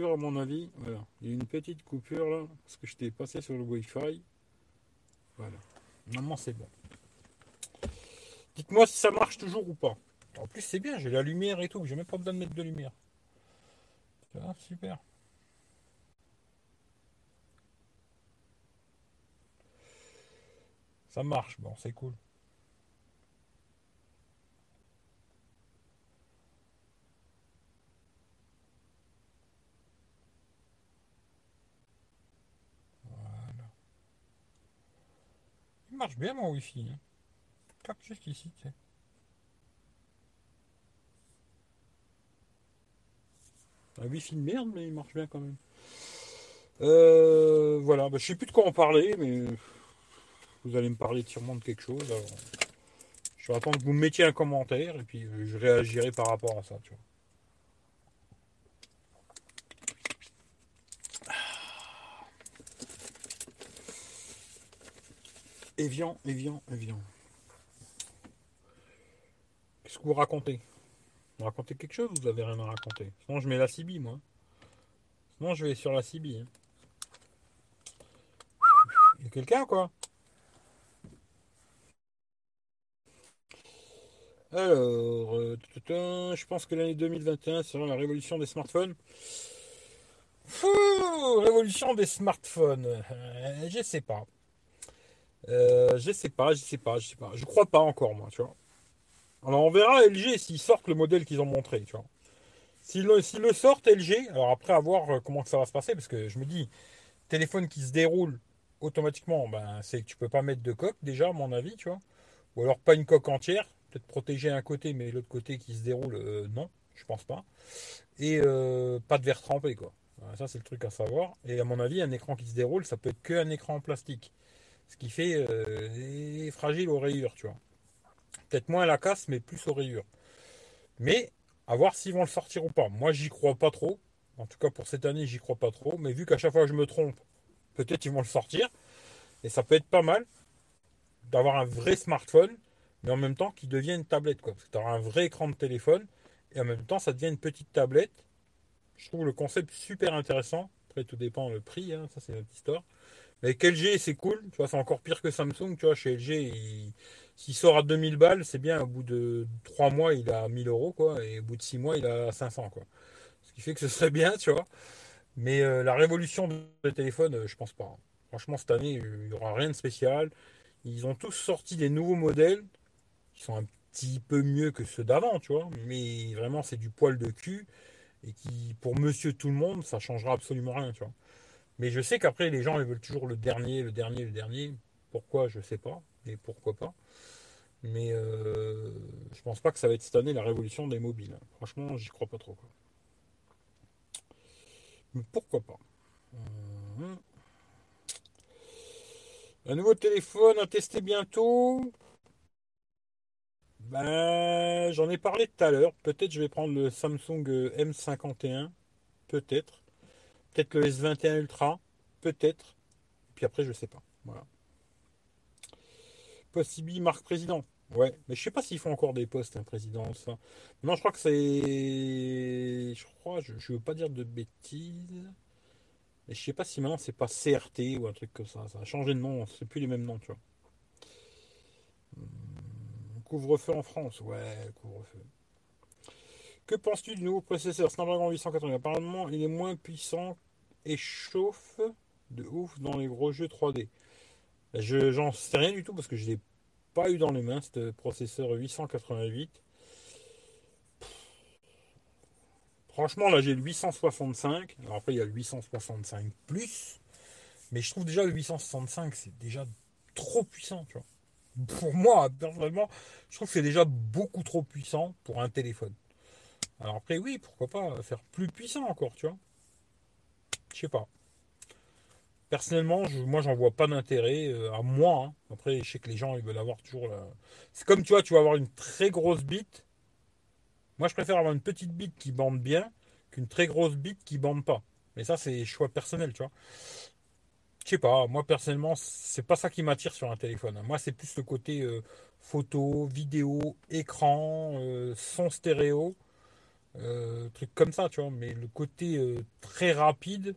À mon avis, voilà. Il y a une petite coupure là parce que je t'ai passé sur le Wi-Fi. Voilà. Normalement, c'est bon. Dites-moi si ça marche toujours ou pas. En plus, c'est bien, j'ai la lumière et tout. J'ai même pas besoin de mettre de lumière. Super. Ça marche, bon, c'est cool. Voilà. Il marche bien mon wifi. Hein. Juste tu sais. Un wifi de merde, mais il marche bien quand même. Euh, voilà, bah, je sais plus de quoi en parler, mais vous allez me parler sûrement de quelque chose. alors, je vais attendre que vous me mettiez un commentaire et puis euh, je réagirai par rapport à ça. Tu vois. Evian, Evian, Evian. Qu'est-ce que vous racontez? Vous racontez quelque chose ou vous avez rien à raconter Sinon je mets la CB moi. Sinon je vais sur la CB. hein. Il y a quelqu'un quoi? Alors, euh, je pense que l'année 2021 sera la révolution des smartphones. Fou, révolution des smartphones. Euh, je sais pas. Euh, je sais pas, je sais pas, je sais pas. Je crois pas encore moi, tu vois. Alors on verra LG s'ils sortent le modèle qu'ils ont montré, tu vois. S'ils le, s'ils le sortent LG, alors après à voir euh, comment ça va se passer, parce que je me dis, téléphone qui se déroule automatiquement, ben c'est que tu peux pas mettre de coque déjà, à mon avis, tu vois. Ou alors pas une coque entière, protéger un côté, mais l'autre côté qui se déroule, euh, non, je pense pas. Et euh, pas de verre trempé, quoi. Ça c'est le truc à savoir. Et à mon avis, un écran qui se déroule, ça peut être que un écran en plastique. Ce qui fait euh, fragile aux rayures, tu vois. Peut-être moins la casse, mais plus aux rayures. Mais à voir s'ils vont le sortir ou pas. Moi, j'y crois pas trop. En tout cas, pour cette année, j'y crois pas trop. Mais vu qu'à chaque fois je me trompe, peut-être ils vont le sortir. Et ça peut être pas mal d'avoir un vrai smartphone, mais en même temps qui devient une tablette. Quoi. Parce que tu auras un vrai écran de téléphone, et en même temps, ça devient une petite tablette. Je trouve le concept super intéressant. Après, tout dépend le prix, hein, ça c'est notre histoire. Mais avec LG, c'est cool. Tu vois, c'est encore pire que Samsung. Tu vois, chez LG, s'il sort à 2000 balles, c'est bien. Au bout de 3 mois, il a 1000 euros, quoi. Et au bout de 6 mois, il a 500, quoi. Ce qui fait que ce serait bien, tu vois. Mais euh, la révolution des téléphones, euh, je pense pas. Franchement, cette année, il n'y aura rien de spécial. Ils ont tous sorti des nouveaux modèles sont un petit peu mieux que ceux d'avant, tu vois. Mais vraiment, c'est du poil de cul. Et qui, pour monsieur tout le monde, ça changera absolument rien, tu vois. Mais je sais qu'après, les gens, ils veulent toujours le dernier, le dernier, le dernier. Pourquoi, je sais pas. Mais pourquoi pas. Mais euh, je pense pas que ça va être cette année la révolution des mobiles. Franchement, j'y crois pas trop. Mais pourquoi pas hum. Un nouveau téléphone à tester bientôt. Ben, j'en ai parlé tout à l'heure. Peut-être je vais prendre le Samsung M51. Peut-être. Peut-être le S21 Ultra. Peut-être. Puis après, je sais pas. Voilà. Possible marque président. Ouais, mais je sais pas s'ils font encore des postes, un président, ça. Non, je crois que c'est. Je crois, je, je veux pas dire de bêtises. Mais je sais pas si maintenant c'est pas CRT ou un truc comme ça. Ça a changé de nom, c'est plus les mêmes noms, tu vois. Couvre-feu en France, ouais, couvre-feu. Que penses-tu du nouveau processeur Snapdragon 880 Apparemment, il est moins puissant et chauffe de ouf dans les gros jeux 3D. Je j'en sais rien du tout parce que je l'ai pas eu dans les mains ce processeur 888. Franchement, là j'ai le 865. Alors après, il y a le 865 plus. Mais je trouve déjà le 865, c'est déjà trop puissant, tu vois. Pour moi, personnellement, je trouve que c'est déjà beaucoup trop puissant pour un téléphone. Alors après, oui, pourquoi pas faire plus puissant encore, tu vois. Je sais pas. Personnellement, moi, j'en vois pas d'intérêt euh, à moi. Hein. Après, je sais que les gens, ils veulent avoir toujours. La... C'est comme tu vois, tu vas avoir une très grosse bite. Moi, je préfère avoir une petite bite qui bande bien qu'une très grosse bite qui bande pas. Mais ça, c'est choix personnel, tu vois. Je sais pas, moi personnellement, c'est pas ça qui m'attire sur un téléphone. Moi, c'est plus le côté euh, photo, vidéo, écran, euh, son stéréo, truc comme ça, tu vois. Mais le côté très rapide,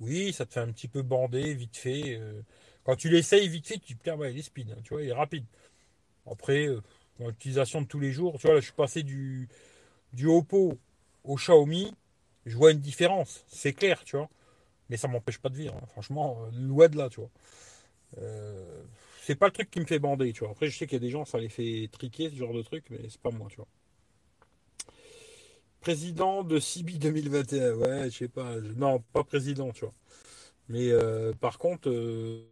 oui, ça te fait un petit peu bander, vite fait. Euh. quand tu l'essayes vite fait, tu te dis, ouais, il est speed, hein, tu vois, il est rapide. Après, euh, dans l'utilisation de tous les jours, tu vois, là, je suis passé du, du Oppo au Xiaomi, je vois une différence, c'est clair, tu vois. Mais ça m'empêche pas de vivre, hein. franchement, euh, loin de là, tu vois. c'est pas le truc qui me fait bander, tu vois. Après, je sais qu'il y a des gens, ça les fait triquer, ce genre de truc, mais c'est pas moi, tu vois. Président de CIBI 2021. Ouais, je sais pas. Non, pas président, tu vois. Mais euh, par contre, euh,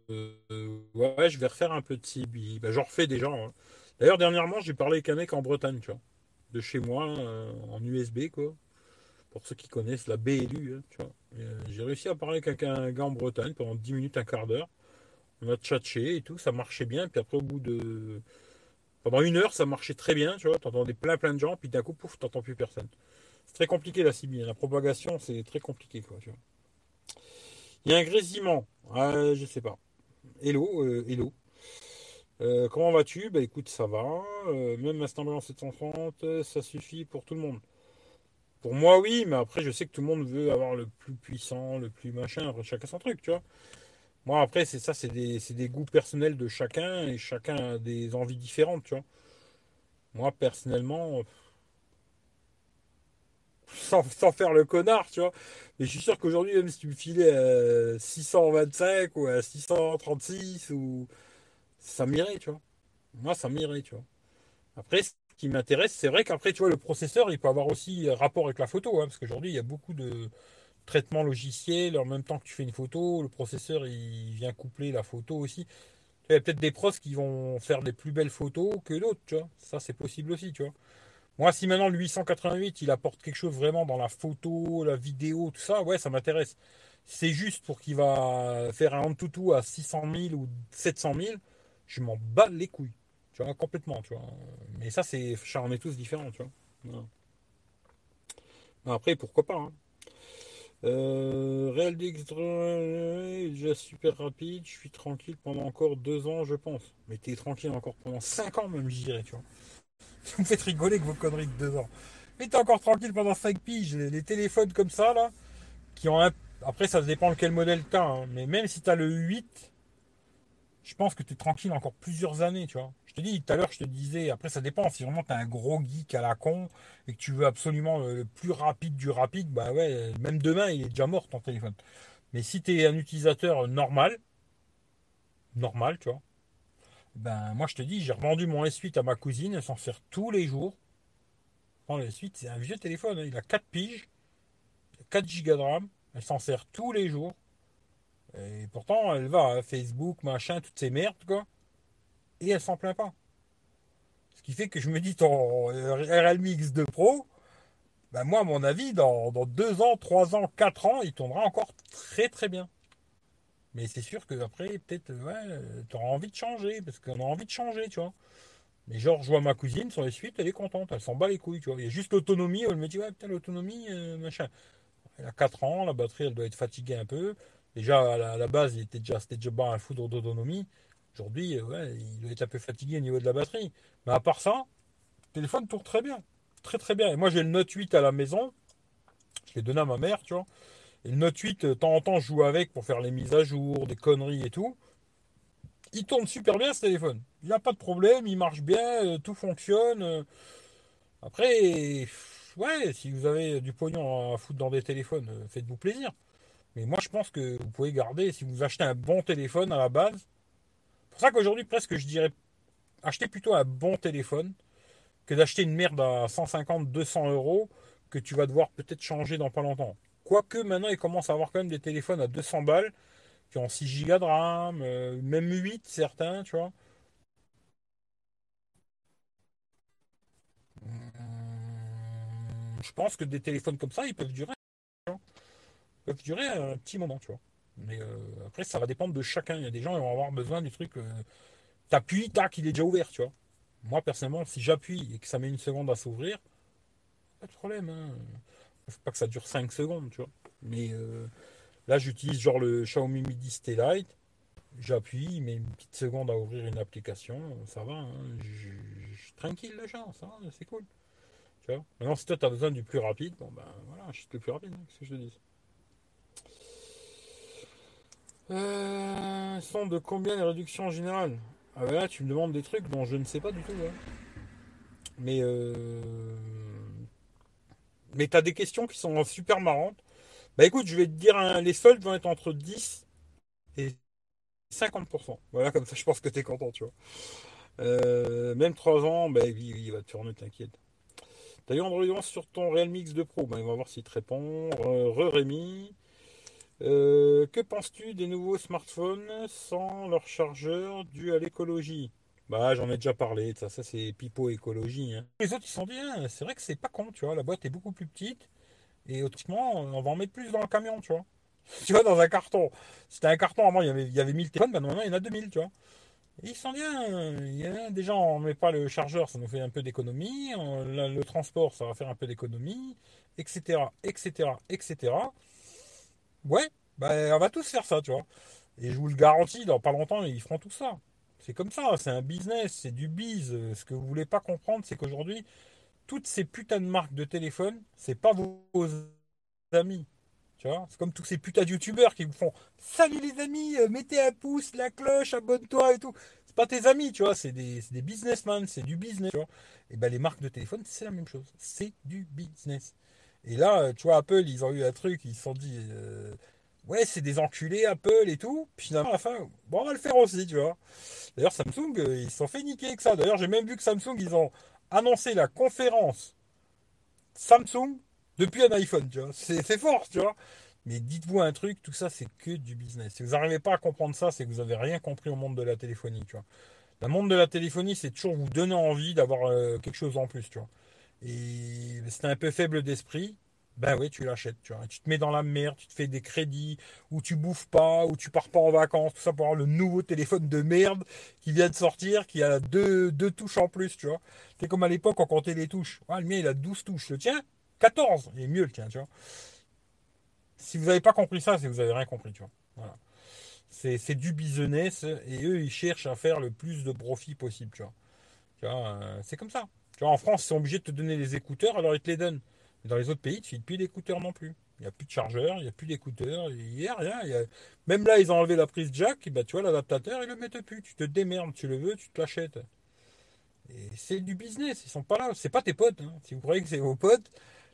euh, ouais, je vais refaire un peu de CIBI. Ben, J'en refais déjà. Hein. D'ailleurs, dernièrement, j'ai parlé avec un mec en Bretagne, tu vois. De chez moi, en USB, quoi. Pour ceux qui connaissent la BLU, hein, tu vois. j'ai réussi à parler avec un gars en Bretagne pendant 10 minutes, un quart d'heure. On a tchatché et tout, ça marchait bien. Puis après, au bout de. Pendant une heure, ça marchait très bien, tu vois. T'entendais plein plein de gens, puis d'un coup, pouf, t'entends plus personne. C'est très compliqué la CB. La propagation, c'est très compliqué. Quoi, Il y a un grésillement. Je je sais pas. Hello, euh, hello. Euh, comment vas-tu? Bah écoute, ça va. Euh, même un en 730, ça suffit pour tout le monde. Pour moi, oui, mais après, je sais que tout le monde veut avoir le plus puissant, le plus machin. Chacun son truc, tu vois. Moi, après, c'est ça, c'est des, goûts personnels de chacun et chacun a des envies différentes, tu vois. Moi, personnellement, *laughs* sans, faire le connard, tu vois. Mais je suis sûr qu'aujourd'hui, même si tu me filais à 625 ou à 636, ou... ça m'irait, tu vois. Moi, ça m'irait, tu vois. Après, qui m'intéresse, c'est vrai qu'après, tu vois, le processeur, il peut avoir aussi rapport avec la photo, hein, parce qu'aujourd'hui, il y a beaucoup de traitements logiciels. En même temps que tu fais une photo, le processeur, il vient coupler la photo aussi. Il y a peut-être des pros qui vont faire des plus belles photos que d'autres, tu vois. Ça, c'est possible aussi, tu vois. Moi, si maintenant le 888, il apporte quelque chose vraiment dans la photo, la vidéo, tout ça, ouais, ça m'intéresse. C'est juste pour qu'il va faire un Antutu à 600 000 ou 700 000, je m'en bats les couilles. Tu vois, complètement, tu vois. Mais ça, c'est, on est tous différents, tu vois. après, pourquoi pas. Hein. Euh, Real déjà super rapide, je suis tranquille pendant encore deux ans, je pense. Mais t'es tranquille encore pendant cinq ans, même, je tu vois. *laughs* Vous me faites rigoler que vos conneries de deux ans. Mais t'es encore tranquille pendant cinq piges. Les, téléphones comme ça, là, qui ont un. Après, ça dépend de quel modèle t'as, hein. mais même si t'as le 8, je pense que t'es tranquille encore plusieurs années, tu vois. Je te dis, tout à l'heure, je te disais, après, ça dépend. Si vraiment t'es un gros geek à la con et que tu veux absolument le plus rapide du rapide, bah ouais, même demain, il est déjà mort ton téléphone. Mais si t'es un utilisateur normal, normal, tu vois, ben moi je te dis, j'ai revendu mon S8 à ma cousine, elle s'en sert tous les jours. Bon, le S8, c'est un vieux téléphone, hein. il a 4 piges, 4 Go de RAM, elle s'en sert tous les jours. Et pourtant, elle va à Facebook, machin, toutes ces merdes, quoi. Et elle s'en plaint pas. Ce qui fait que je me dis, ton RLMI X2 Pro, ben moi, à mon avis, dans, 2 ans, 3 ans, 4 ans, il tournera encore très très bien. Mais c'est sûr que après, peut-être, ouais, tu auras envie de changer, parce qu'on a envie de changer, tu vois. Mais genre, je vois ma cousine sur les suites, elle est contente, elle s'en bat les couilles, tu vois. Il y a juste l'autonomie, elle me dit, ouais, putain, l'autonomie, euh, machin. Elle a 4 ans, la batterie, elle doit être fatiguée un peu. Déjà, à la, base, il était déjà, c'était déjà bas un foudre d'autonomie. Aujourd'hui, euh, il doit être un peu fatigué au niveau de la batterie. Mais à part ça, le téléphone tourne très bien. Très très bien. Et moi, j'ai le Note 8 à la maison. Je l'ai donné à ma mère, tu vois. Et le Note 8, de temps en temps, je joue avec pour faire les mises à jour, des conneries et tout. Il tourne super bien ce téléphone. Il n'y a pas de problème, il marche bien, euh, tout fonctionne. Euh. Après, ouais, si vous avez du pognon à foutre dans des téléphones, faites-vous plaisir. Mais moi, je pense que vous pouvez garder, si vous achetez un bon téléphone à la base, pour ça qu'aujourd'hui, presque, je dirais, achetez plutôt un bon téléphone que d'acheter une merde à 150, 200 euros que tu vas devoir peut-être changer dans pas longtemps. Quoique maintenant, ils commencent à avoir quand même des téléphones à 200 balles qui ont 6 Go de RAM, euh, même 8 certains, tu vois. Je pense que des téléphones comme ça, ils peuvent durer peuvent durer un petit moment, tu vois. Mais euh, après, ça va dépendre de chacun. Il y a des gens qui vont avoir besoin du truc. Euh, T'appuies, tac, il est déjà ouvert, tu vois. Moi, personnellement, si j'appuie et que ça met une seconde à s'ouvrir, pas de problème. Hein. Faut pas que ça dure 5 secondes, tu vois. Mais euh, là, j'utilise genre le Xiaomi Mi 10 T-Lite. J'appuie, il met une petite seconde à ouvrir une application. Ça va, hein. je suis tranquille le chat, ça c'est cool. Tu vois Maintenant, si toi, tu as besoin du plus rapide, bon ben voilà, je suis le plus rapide, hein, que je te dis. Euh, sont de combien les réductions en général Ah ben là, tu me demandes des trucs dont je ne sais pas du tout. Hein. Mais euh... mais t'as des questions qui sont super marrantes. Bah écoute, je vais te dire, hein, les soldes vont être entre 10 et 50%. Voilà, comme ça, je pense que t'es content, tu vois. Euh, même 3 ans, bah oui, il va te tourner, t'inquiète. T'as eu sur ton Realme X2 Pro bah, On va voir s'il te répond. Re-Rémi. Euh, que penses-tu des nouveaux smartphones sans leur chargeur dû à l'écologie? Bah j'en ai déjà parlé, ça, ça c'est pipo écologie. Hein. Les autres ils sont bien, c'est vrai que c'est pas con, tu vois, la boîte est beaucoup plus petite et automatiquement on va en mettre plus dans le camion, tu vois. *laughs* tu vois, dans un carton. C'était un carton, avant il y avait, il y avait 1000 téléphones, maintenant il y en a 2000, tu vois. ils sont bien. Déjà, on ne met pas le chargeur, ça nous fait un peu d'économie. Le transport, ça va faire un peu d'économie, etc., etc., etc. Ouais, bah, on va tous faire ça, tu vois. Et je vous le garantis, dans pas longtemps, ils feront tout ça. C'est comme ça, c'est un business, c'est du biz. Ce que vous voulez pas comprendre, c'est qu'aujourd'hui, toutes ces putains de marques de téléphone, c'est pas vos amis. Tu vois C'est comme tous ces putains de youtubeurs qui vous font Salut les amis, euh, mettez un pouce, la cloche, abonne-toi et tout. C'est pas tes amis, tu vois, c'est des, businessmen, c'est du business. Et ben les marques de téléphone, c'est la même chose. C'est du business. Et là, tu vois, Apple, ils ont eu un truc, ils se sont dit, euh, ouais, c'est des enculés, Apple et tout. Puis finalement, à la bon, on va le faire aussi, tu vois. D'ailleurs, Samsung, euh, ils se sont fait niquer avec ça. D'ailleurs, j'ai même vu que Samsung, ils ont annoncé la conférence Samsung depuis un iPhone, tu vois. C'est fort, tu vois. Mais dites-vous un truc, tout ça, c'est que du business. Si vous n'arrivez pas à comprendre ça, c'est que vous n'avez rien compris au monde de la téléphonie, tu vois. Le monde de la téléphonie, c'est toujours vous donner envie d'avoir euh, quelque chose en plus, tu vois. Et c'est un peu faible d'esprit, ben oui, tu l'achètes, tu vois. Tu te mets dans la merde, tu te fais des crédits, ou tu bouffes pas, ou tu pars pas en vacances, tout ça pour avoir le nouveau téléphone de merde qui vient de sortir, qui a deux, deux touches en plus, tu vois. C'est comme à l'époque on comptait les touches. le mien il a 12 touches. Le tien, 14. Il est mieux le tien, tu vois. Si vous n'avez pas compris ça, c'est que vous n'avez rien compris, tu vois. Voilà. C'est du business et eux, ils cherchent à faire le plus de profit possible, tu vois. Tu vois, euh, c'est comme ça. En France, ils sont obligés de te donner les écouteurs, alors ils te les donnent. dans les autres pays, tu ne plus d'écouteurs non plus. Il n'y a plus de chargeur, il n'y a plus d'écouteurs, il n'y a rien. Même là, ils ont enlevé la prise jack, bah, tu vois, l'adaptateur, ils le mettent plus. Tu te démerdes, tu le veux, tu te l'achètes. Et c'est du business, ils sont pas. C'est pas tes potes. Hein. Si vous croyez que c'est vos potes,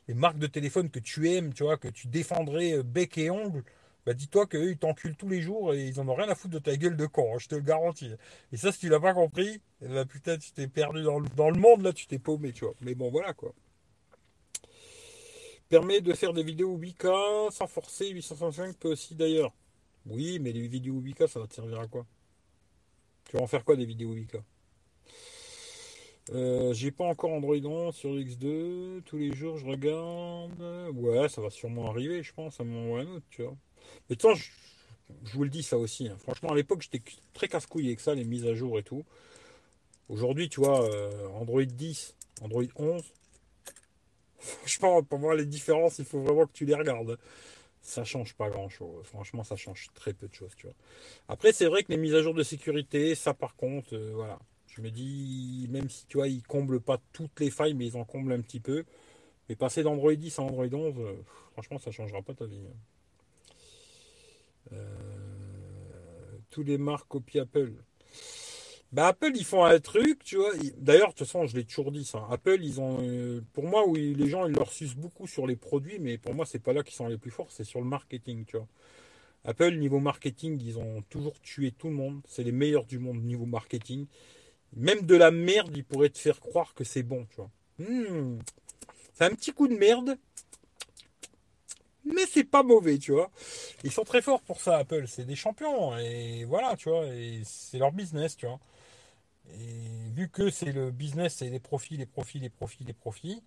les marques de téléphone que tu aimes, tu vois, que tu défendrais euh, bec et ongle, bah dis-toi qu'eux, ils t'enculent tous les jours et ils en ont rien à foutre de ta gueule de con, hein, je te le garantis. Et ça, si tu l'as pas compris, ben, putain, tu t'es perdu dans le, dans le monde, là, tu t'es paumé, tu vois. Mais bon, voilà, quoi. Permet de faire des vidéos 8K sans forcer, 865 peut aussi d'ailleurs. Oui, mais les vidéos 8K, ça va te servir à quoi? Tu vas en faire quoi des vidéos 8K euh, j'ai pas encore Android 11 sur X2. Tous les jours, je regarde. Ouais, ça va sûrement arriver, je pense, à un moment ou à un autre, tu vois. Mais de toute façon, je, vous le dis ça aussi. Hein. Franchement, à l'époque, j'étais très casse-couille avec ça, les mises à jour et tout. Aujourd'hui, tu vois, euh, Android 10, Android 11. *laughs* Franchement, pour voir les différences, il faut vraiment que tu les regardes. Ça change pas grand chose. Franchement, ça change très peu de choses, tu. Après, c'est vrai que les mises à jour de sécurité, ça par contre, euh, voilà. Je me dis, même si tu vois, ils comblent pas toutes les failles, mais ils en comblent un petit peu. Mais passer d'Android 10 à Android 11, euh, franchement, ça changera pas ta vie. Hein. Euh, tous les marques copient Apple. Bah Apple, ils font un truc, tu vois. D'ailleurs, de toute façon, je l'ai toujours dit ça. Apple, ils ont, euh, pour moi, oui, les gens, ils leur sucent beaucoup sur les produits, mais pour moi, c'est pas là qu'ils sont les plus forts, c'est sur le marketing, tu vois. Apple, niveau marketing, ils ont toujours tué tout le monde. C'est les meilleurs du monde niveau marketing. Même de la merde, ils pourraient te faire croire que c'est bon, tu vois. Hmm. C'est un petit coup de merde, mais c'est pas mauvais, tu vois. Ils sont très forts pour ça, Apple. C'est des champions, et voilà, tu vois. Et c'est leur business, tu vois. Et vu que c'est le business, c'est les profits, les profits, les profits, les profits,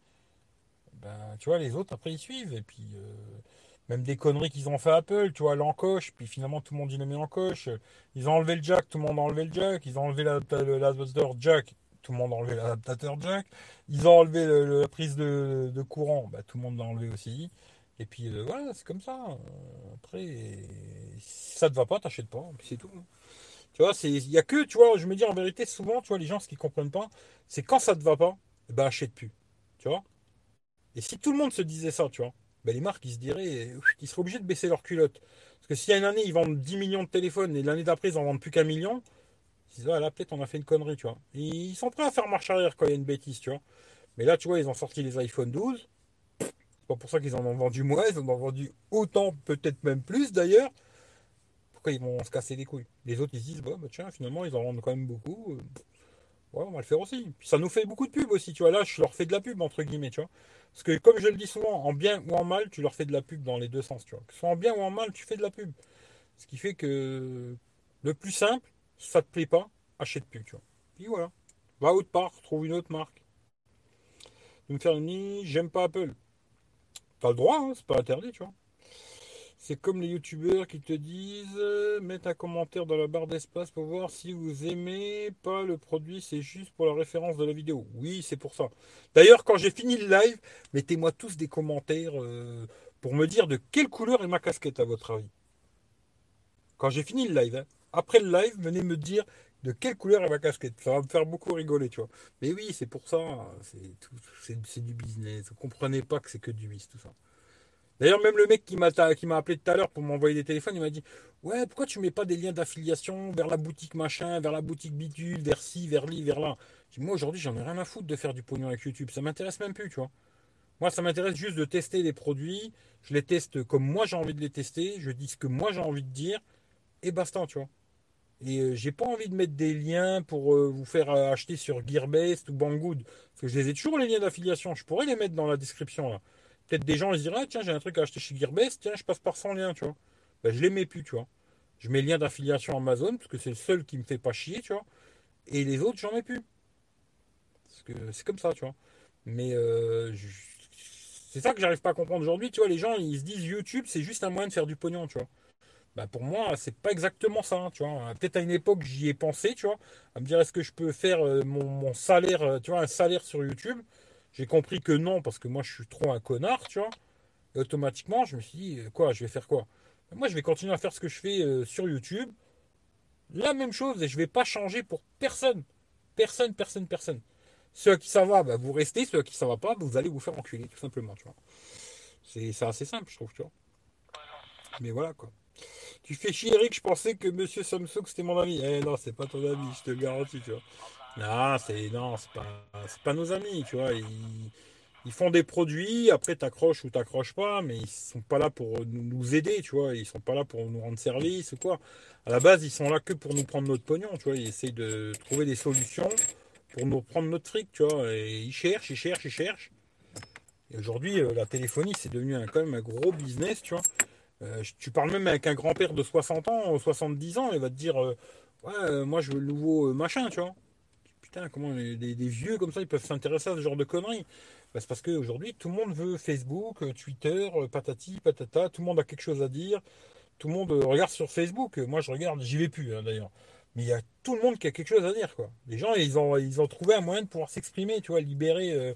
ben, tu vois, les autres, après, ils suivent. Et puis, euh, même des conneries qu'ils ont fait Apple, tu vois, l'encoche, puis finalement tout le monde dit le met encoche. Ils ont enlevé le jack, tout le monde a enlevé le jack. Ils ont enlevé l'adaptateur jack, tout le monde a enlevé l'adaptateur jack. Ils ont enlevé la prise de, courant, bah, tout le monde l'a enlevé aussi. Et puis euh, voilà, c'est comme ça. Après, si ça te va pas, t'achètes pas, puis c'est tout. Tu vois, il y a que, tu vois, je me dis en vérité, souvent, tu vois, les gens, ce qu'ils comprennent pas, c'est quand ça te va pas, bah achète plus. Tu vois Et si tout le monde se disait ça, tu vois, ben, les marques, ils se diraient qu'ils seraient obligés de baisser leur culotte. Parce que si y a une année, ils vendent 10 millions de téléphones et l'année d'après, ils en vendent plus qu'un million, ils se disent, ah, là, peut-être on a fait une connerie, tu vois. ils sont prêts à faire marche arrière quand il y a une bêtise, tu vois. Mais là, tu vois, ils ont sorti les iPhone 12. Pour ça qu'ils en ont vendu moins, ils en ont vendu autant, peut-être même plus d'ailleurs. Pourquoi ils vont se casser les couilles? Les autres, ils se disent, bah, bah, tiens, finalement, ils en vendent quand même beaucoup. Ouais, on va le faire aussi. Ça nous fait beaucoup de pub aussi, tu vois. Là, je leur fais de la pub, entre guillemets, tu vois. Parce que, comme je le dis souvent, en bien ou en mal, tu leur fais de la pub dans les deux sens, tu vois. Que ce soit en bien ou en mal, tu fais de la pub. Ce qui fait que le plus simple, si ça te plaît pas, achète plus, tu vois. Puis voilà. Va autre part, trouve une autre marque. De me faire une j'aime pas Apple. Le droit, hein, c'est pas interdit, tu vois. C'est comme les youtubeurs qui te disent euh, mettre un commentaire dans la barre d'espace pour voir si vous aimez pas le produit, c'est juste pour la référence de la vidéo. Oui, c'est pour ça. D'ailleurs, quand j'ai fini le live, mettez-moi tous des commentaires euh, pour me dire de quelle couleur est ma casquette à votre avis. Quand j'ai fini le live, hein. après le live, venez me dire de quelle couleur est ma casquette? Ça va me faire beaucoup rigoler, tu vois. Mais oui, c'est pour ça. C'est du business. Vous comprenez pas que c'est que du business, tout ça. D'ailleurs, même le mec qui m'a appelé tout à l'heure pour m'envoyer des téléphones, il m'a dit Ouais, pourquoi tu mets pas des liens d'affiliation vers la boutique machin, vers la boutique bidule, vers ci, vers li, vers là? Moi, aujourd'hui, j'en ai rien à foutre de faire du pognon avec YouTube. Ça m'intéresse même plus, tu vois. Moi, ça m'intéresse juste de tester des produits. Je les teste comme moi j'ai envie de les tester. Je dis ce que moi j'ai envie de dire. Et basta, tu vois. Et euh, j'ai pas envie de mettre des liens pour euh, vous faire euh, acheter sur Gearbest ou Banggood. Parce que je les ai toujours les liens d'affiliation. Je pourrais les mettre dans la description là. Peut-être des gens ils diraient, ah, tiens, j'ai un truc à acheter chez Gearbest, tiens, je passe par son lien, tu vois. Ben, je les mets plus, tu vois. Je mets lien d'affiliation Amazon, parce que c'est le seul qui me fait pas chier, tu vois. Et les autres, j'en mets plus. Parce que c'est comme ça, tu vois. Mais c'est ça que j'arrive pas à comprendre aujourd'hui, tu vois. Les gens, ils se disent YouTube, c'est juste un moyen de faire du pognon, tu vois. Ben, pour moi, c'est pas exactement ça, hein, tu vois. Peut-être à une époque, j'y ai pensé, tu vois, à me dire est-ce que je peux faire euh, mon, salaire, euh, tu vois, un salaire sur YouTube? J'ai compris que non, parce que moi je suis trop un connard, tu vois. Et automatiquement, je me suis dit, euh, quoi, je vais faire quoi? Moi, je vais continuer à faire ce que je fais sur YouTube. La même chose, et je vais pas changer pour personne. Personne, personne, personne. Ceux à qui ça va, bah, vous restez. Ceux à qui ça va pas, vous allez vous faire enculer, tout simplement, tu vois. C'est assez simple, je trouve, tu vois. Mais voilà, quoi. Tu fais chier, Eric, je pensais que Monsieur Samsung c'était mon ami. Eh non, c'est pas ton ami, je te le garantis, tu vois. Non, c'est non, c'est pas, pas nos amis, tu vois. Ils, font des produits, après t'accroches ou t'accroches pas, mais ils sont pas là pour nous, aider, tu vois. Ils sont pas là pour nous rendre service ou quoi. À la base, ils sont là que pour nous prendre notre pognon, tu vois. Ils essayent de trouver des solutions pour nous prendre notre fric, tu vois. Et ils cherchent, ils cherchent, ils cherchent. Aujourd'hui, euh, la téléphonie, c'est devenu quand même un gros business, tu vois. Euh, tu parles même avec un grand-père de 60 ans, 70 ans, il va te dire euh, Ouais, euh, moi je veux le nouveau euh, machin, tu vois. Putain, comment les vieux comme ça, ils peuvent s'intéresser à ce genre de conneries Bah, C'est parce qu'aujourd'hui, tout le monde veut Facebook, euh, Twitter, euh, patati, patata, tout le monde a quelque chose à dire. Tout le monde euh, regarde sur Facebook. Moi, je regarde, j'y vais plus hein, d'ailleurs. Mais il y a tout le monde qui a quelque chose à dire, quoi. Les gens, ils ont, ils ont trouvé un moyen de pouvoir s'exprimer, tu vois, libérer. euh,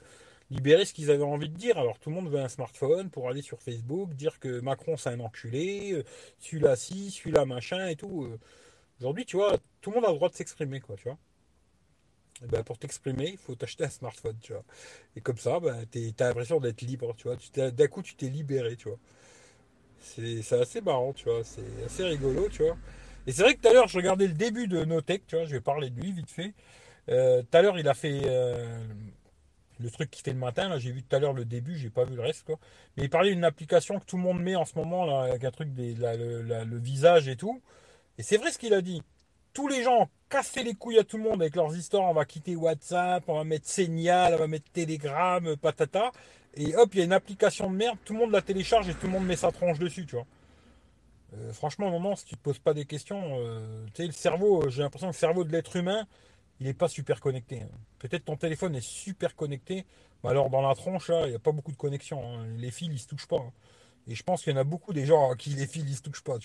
libérer ce qu'ils avaient envie de dire. Alors tout le monde veut un smartphone pour aller sur Facebook, dire que Macron c'est un enculé, euh, celui-là ci, celui-là machin et tout. euh. Aujourd'hui, tu vois, tout le monde a le droit de s'exprimer, quoi, tu vois. Et ben, pour t'exprimer, il faut t'acheter un smartphone, tu vois. Et comme ça, t'es- t'as l'impression d'être libre, tu vois. D'un coup, tu t'es libéré, tu vois. C'est assez marrant, tu vois. C'est assez rigolo, tu vois. Et c'est vrai que tout à l'heure, je regardais le début de Notech, tu vois. Je vais parler de lui vite fait. Euh, tout à l'heure, il a fait le truc qu'il fait le matin. Là, j'ai vu tout à l'heure le début, j'ai pas vu le reste, quoi. Mais il parlait d'une application que tout le monde met en ce moment, là, avec un truc des, la- le, visage et tout. Et c'est vrai ce qu'il a dit. Tous les gens cassé les couilles à tout le monde avec leurs histoires. On va quitter WhatsApp, on va mettre Signal, on va mettre Telegram, patata. Et hop, il y a une application de merde, tout le monde la télécharge et tout le monde met sa tronche dessus, tu vois. Euh, franchement, non, non, si tu te poses pas des questions, euh, tu sais, le cerveau, euh, j'ai l'impression que le cerveau de l'être humain, il n'est pas super connecté. hein. Peut-être ton téléphone est super connecté, mais alors dans la tronche, là, il n'y a pas beaucoup de connexion. hein. Les fils, ils se touchent pas. hein. Et je pense qu'il y en a beaucoup des gens à qui les fils, ils se touchent pas.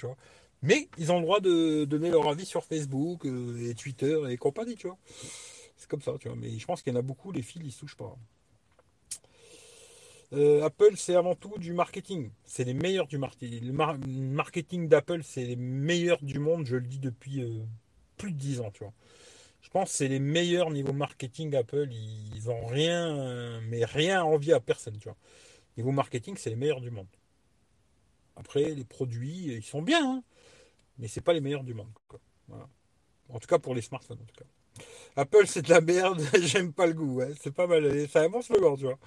Mais ils ont le droit de donner leur avis sur Facebook euh, et Twitter et compagnie. C'est comme ça, tu vois. Mais je pense qu'il y en a beaucoup, les fils, ils se touchent pas. Euh, Apple, c'est avant tout du marketing. C'est les meilleurs du marketing. Le mar- marketing d'Apple, c'est les meilleurs du monde, je le dis depuis euh, plus de 10 ans, tu. Je pense que c'est les meilleurs niveau marketing Apple. Ils ont rien, euh, mais rien à envier à personne, tu vois. Niveau marketing, c'est les meilleurs du monde. Après, les produits, ils sont bien, hein, mais c'est pas les meilleurs du monde. En tout cas pour les smartphones, en tout cas. Apple, c'est de la merde, *laughs* j'aime pas le goût. C'est pas mal, c'est un bon slogan, tu vois.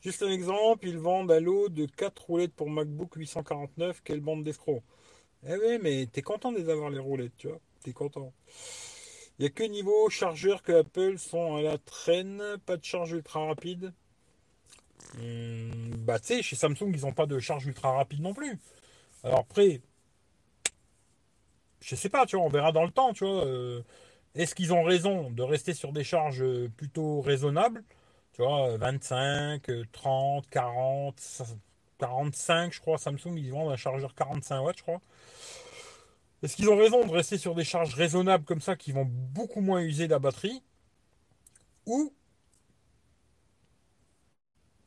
Juste un exemple, ils vendent un lot de 4 roulettes pour MacBook 849, quelle bande d'escrocs. Eh oui, mais t'es content de les avoir les roulettes, tu vois. T'es content. Il n'y a que niveau chargeur que Apple sont à la traîne, pas de charge ultra rapide. Hmm, bah tu sais, chez Samsung, ils n'ont pas de charge ultra rapide non plus. Alors après, je sais pas, tu vois, on verra dans le temps, tu vois. euh, Est-ce qu'ils ont raison de rester sur des charges plutôt raisonnables? Tu vois, euh, 25, euh, 30, 40, ça- 45, je crois. Samsung, ils vendent un chargeur 45 watts, je crois. Est-ce qu'ils ont raison de rester sur des charges raisonnables comme ça qui vont beaucoup moins user la batterie Ou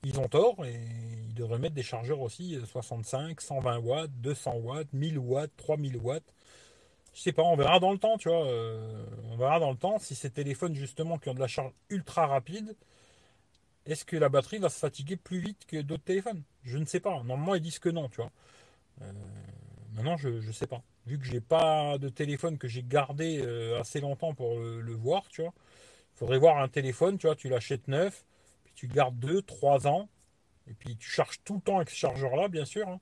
ils ont tort et ils devraient mettre des chargeurs aussi euh, 65, 120 watts, 200 watts, 1000 watts, 3000 watts. Je sais pas, on verra dans le temps, tu vois. euh, on verra dans le temps si ces téléphones justement qui ont de la charge ultra rapide, est-ce que la batterie va se fatiguer plus vite que d'autres téléphones? Je ne sais pas. Normalement, ils disent que non, tu vois. Euh, maintenant, je ne sais pas. Vu que j'ai pas de téléphone que j'ai gardé euh, assez longtemps pour le, le voir, tu vois. Faudrait voir un téléphone, tu vois, tu l'achètes neuf, puis tu gardes 2, 3 ans, et puis tu charges tout le temps avec ce chargeur-là, bien sûr, hein,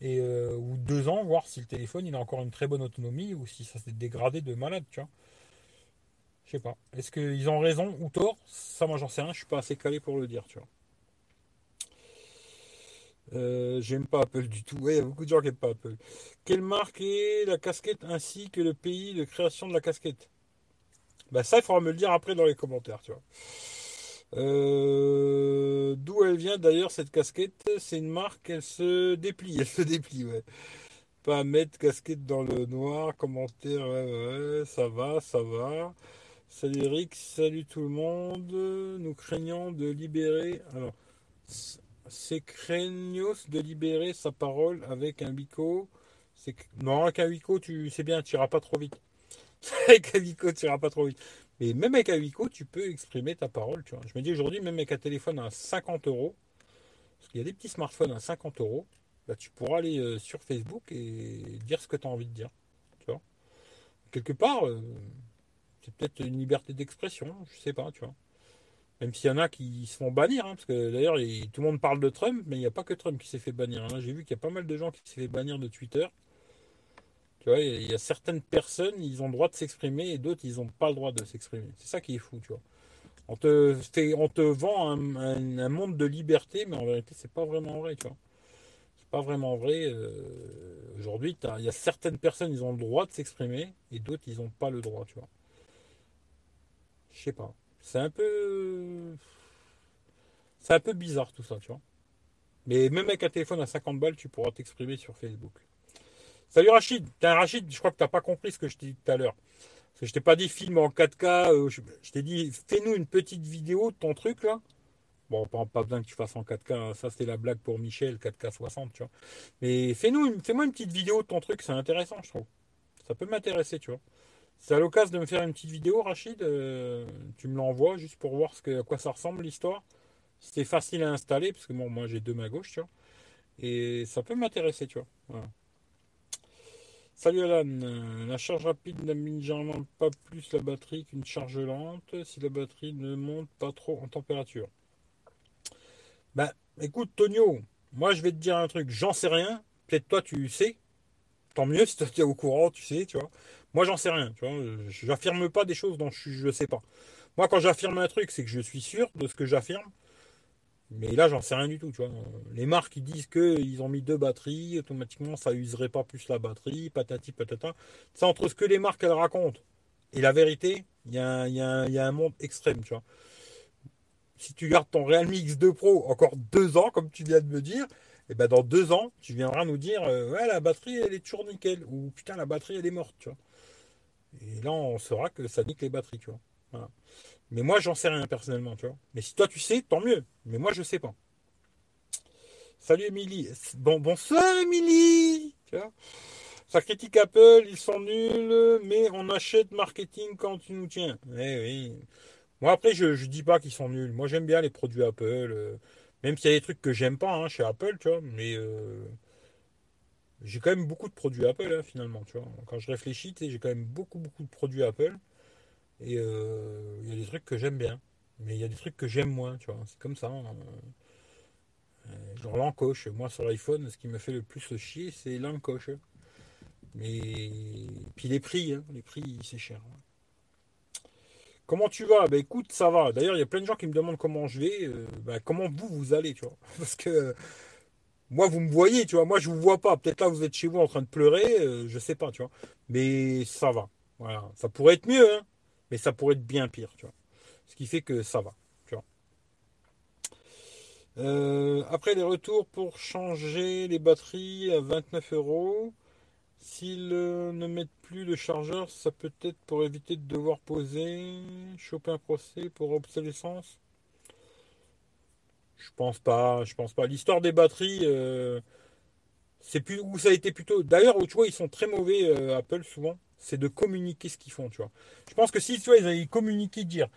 et, euh, ou 2 ans, voir si le téléphone il a encore une très bonne autonomie ou si ça s'est dégradé de malade, tu vois. Je sais pas. Est-ce qu'ils ont raison ou tort? Ça, moi, j'en sais rien. Je suis pas assez calé pour le dire, tu vois. Euh, j'aime pas Apple du tout. Il y a beaucoup de gens qui n'aiment pas Apple. Quelle marque est la casquette ainsi que le pays de création de la casquette? Bah ça, il faudra me le dire après dans les commentaires, tu vois. Euh, D'où elle vient d'ailleurs cette casquette? C'est une marque, elle se déplie, elle se déplie, ouais. Pas mettre casquette dans le noir, commentaire, ouais, ouais, ça va, ça va. Salut Eric, salut tout le monde. Nous craignons de libérer. Alors, c'est craignos de libérer sa parole avec un bico. Non avec un bico, tu sais bien, tu iras pas trop vite. *laughs* avec un bico, tu iras pas trop vite. Mais même avec un bico, tu peux exprimer ta parole. Tu vois. Je me dis aujourd'hui, même avec un téléphone à 50 euros, parce qu'il y a des petits smartphones à 50 euros, bah, tu pourras aller euh, sur Facebook et dire ce que tu as envie de dire. Tu vois. Quelque part, euh, c'est peut-être une liberté d'expression, je sais pas, tu vois. Même s'il y en a qui se font bannir, hein, parce que d'ailleurs tout le monde parle de Trump, mais il n'y a pas que Trump qui s'est fait bannir. Hein. J'ai vu qu'il y a pas mal de gens qui s'est fait bannir de Twitter. Tu vois, il y a certaines personnes, ils ont le droit de s'exprimer et d'autres, ils n'ont pas le droit de s'exprimer. C'est ça qui est fou, tu vois. On te, on te vend un, monde de liberté, mais en vérité, c'est pas vraiment vrai, tu vois. C'est pas vraiment vrai. Euh, aujourd'hui, il y a certaines personnes, ils ont le droit de s'exprimer et d'autres, ils n'ont pas le droit, tu vois. Je sais pas. C'est un peu. C'est un peu bizarre tout ça, tu vois. Mais même avec un téléphone à 50 balles, tu pourras t'exprimer sur Facebook. Salut Rachid. T'es Rachid, je crois que t'as pas compris ce que je t'ai dit tout à l'heure. Je t'ai pas dit film en 4K. Euh, je, t'ai dit fais-nous une petite vidéo de ton truc là. Bon, pas, pas besoin que tu fasses en 4K. Hein. Ça, c'était la blague pour Michel, 4K 60, tu vois. Mais fais-nous, fais-moi une petite vidéo de ton truc. C'est intéressant, je trouve. Ça peut m'intéresser, tu vois. C'est à l'occasion de me faire une petite vidéo, Rachid. Euh, tu me l'envoies juste pour voir à quoi ça ressemble l'histoire. C'est facile à installer, parce que bon, moi j'ai deux mains gauche, tu vois. Et ça peut m'intéresser, tu vois. Salut Alan, euh, la charge rapide n'amène généralement pas plus la batterie qu'une charge lente si la batterie ne monte pas trop en température. Ben, écoute, Tonio, moi je vais te dire un truc, j'en sais rien, peut-être toi tu sais, tant mieux si tu es au courant, tu sais, tu vois. Moi, j'en sais rien. Tu vois, j'affirme pas des choses dont je ne sais pas. Moi, quand j'affirme un truc, c'est que je suis sûr de ce que j'affirme. Mais là, j'en sais rien du tout. Tu vois. Les marques qui disent qu'ils ont mis deux batteries, automatiquement, ça userait pas plus la batterie, patati patata. C'est entre ce que les marques elles racontent et la vérité, il y, a un monde extrême. Tu vois. Si tu gardes ton Realme X2 Pro encore deux ans, comme tu viens de me dire, et eh ben dans deux ans, tu viendras nous dire euh, ouais la batterie elle est toujours nickel ou putain la batterie elle est morte, tu vois. Et là, on saura que ça nique les batteries, tu vois. Mais moi, j'en sais rien personnellement, tu vois. Mais si toi, tu sais, tant mieux. Mais moi, je sais pas. Salut, Émilie. Bon, bonsoir, Émilie. Ça critique Apple, ils sont nuls, mais on achète marketing quand tu nous tiens. Eh oui. Moi, après, je ne dis pas qu'ils sont nuls. Moi, j'aime bien les produits Apple. Euh, même s'il y a des trucs que j'aime pas hein, chez Apple, tu vois. Mais euh, j'ai quand même beaucoup de produits Apple hein, finalement, tu vois. Quand je réfléchis, j'ai quand même beaucoup beaucoup de produits Apple. Et euh, il y a des trucs que j'aime bien, mais il y a des trucs que j'aime moins, tu vois. C'est comme ça. Hein. Euh, genre l'encoche. Moi sur l'iPhone, ce qui me fait le plus chier, c'est l'encoche. Mais puis les prix, hein. les prix, c'est cher. Comment tu vas? Ben écoute, ça va. D'ailleurs, il y a plein de gens qui me demandent comment je vais. Euh, ben, comment vous, vous allez, tu vois *laughs* Parce que moi, vous me voyez, tu vois. Moi, je vous vois pas. Peut-être là, vous êtes chez vous en train de pleurer. Euh, je sais pas, tu vois. Mais ça va. Voilà. Ça pourrait être mieux, hein. Mais ça pourrait être bien pire, tu vois. Ce qui fait que ça va. Euh, après les retours pour changer les batteries à 29 euros. S'ils ne mettent plus de chargeur, ça peut être pour éviter de devoir poser, choper un procès pour obsolescence. Je pense pas, je pense pas. L'histoire des batteries, euh, c'est plus où ça a été plutôt. D'ailleurs, tu vois, ils sont très mauvais euh, Apple souvent. C'est de communiquer ce qu'ils font, tu vois. Je pense que si tu vois, ils avaient communiqué, dire,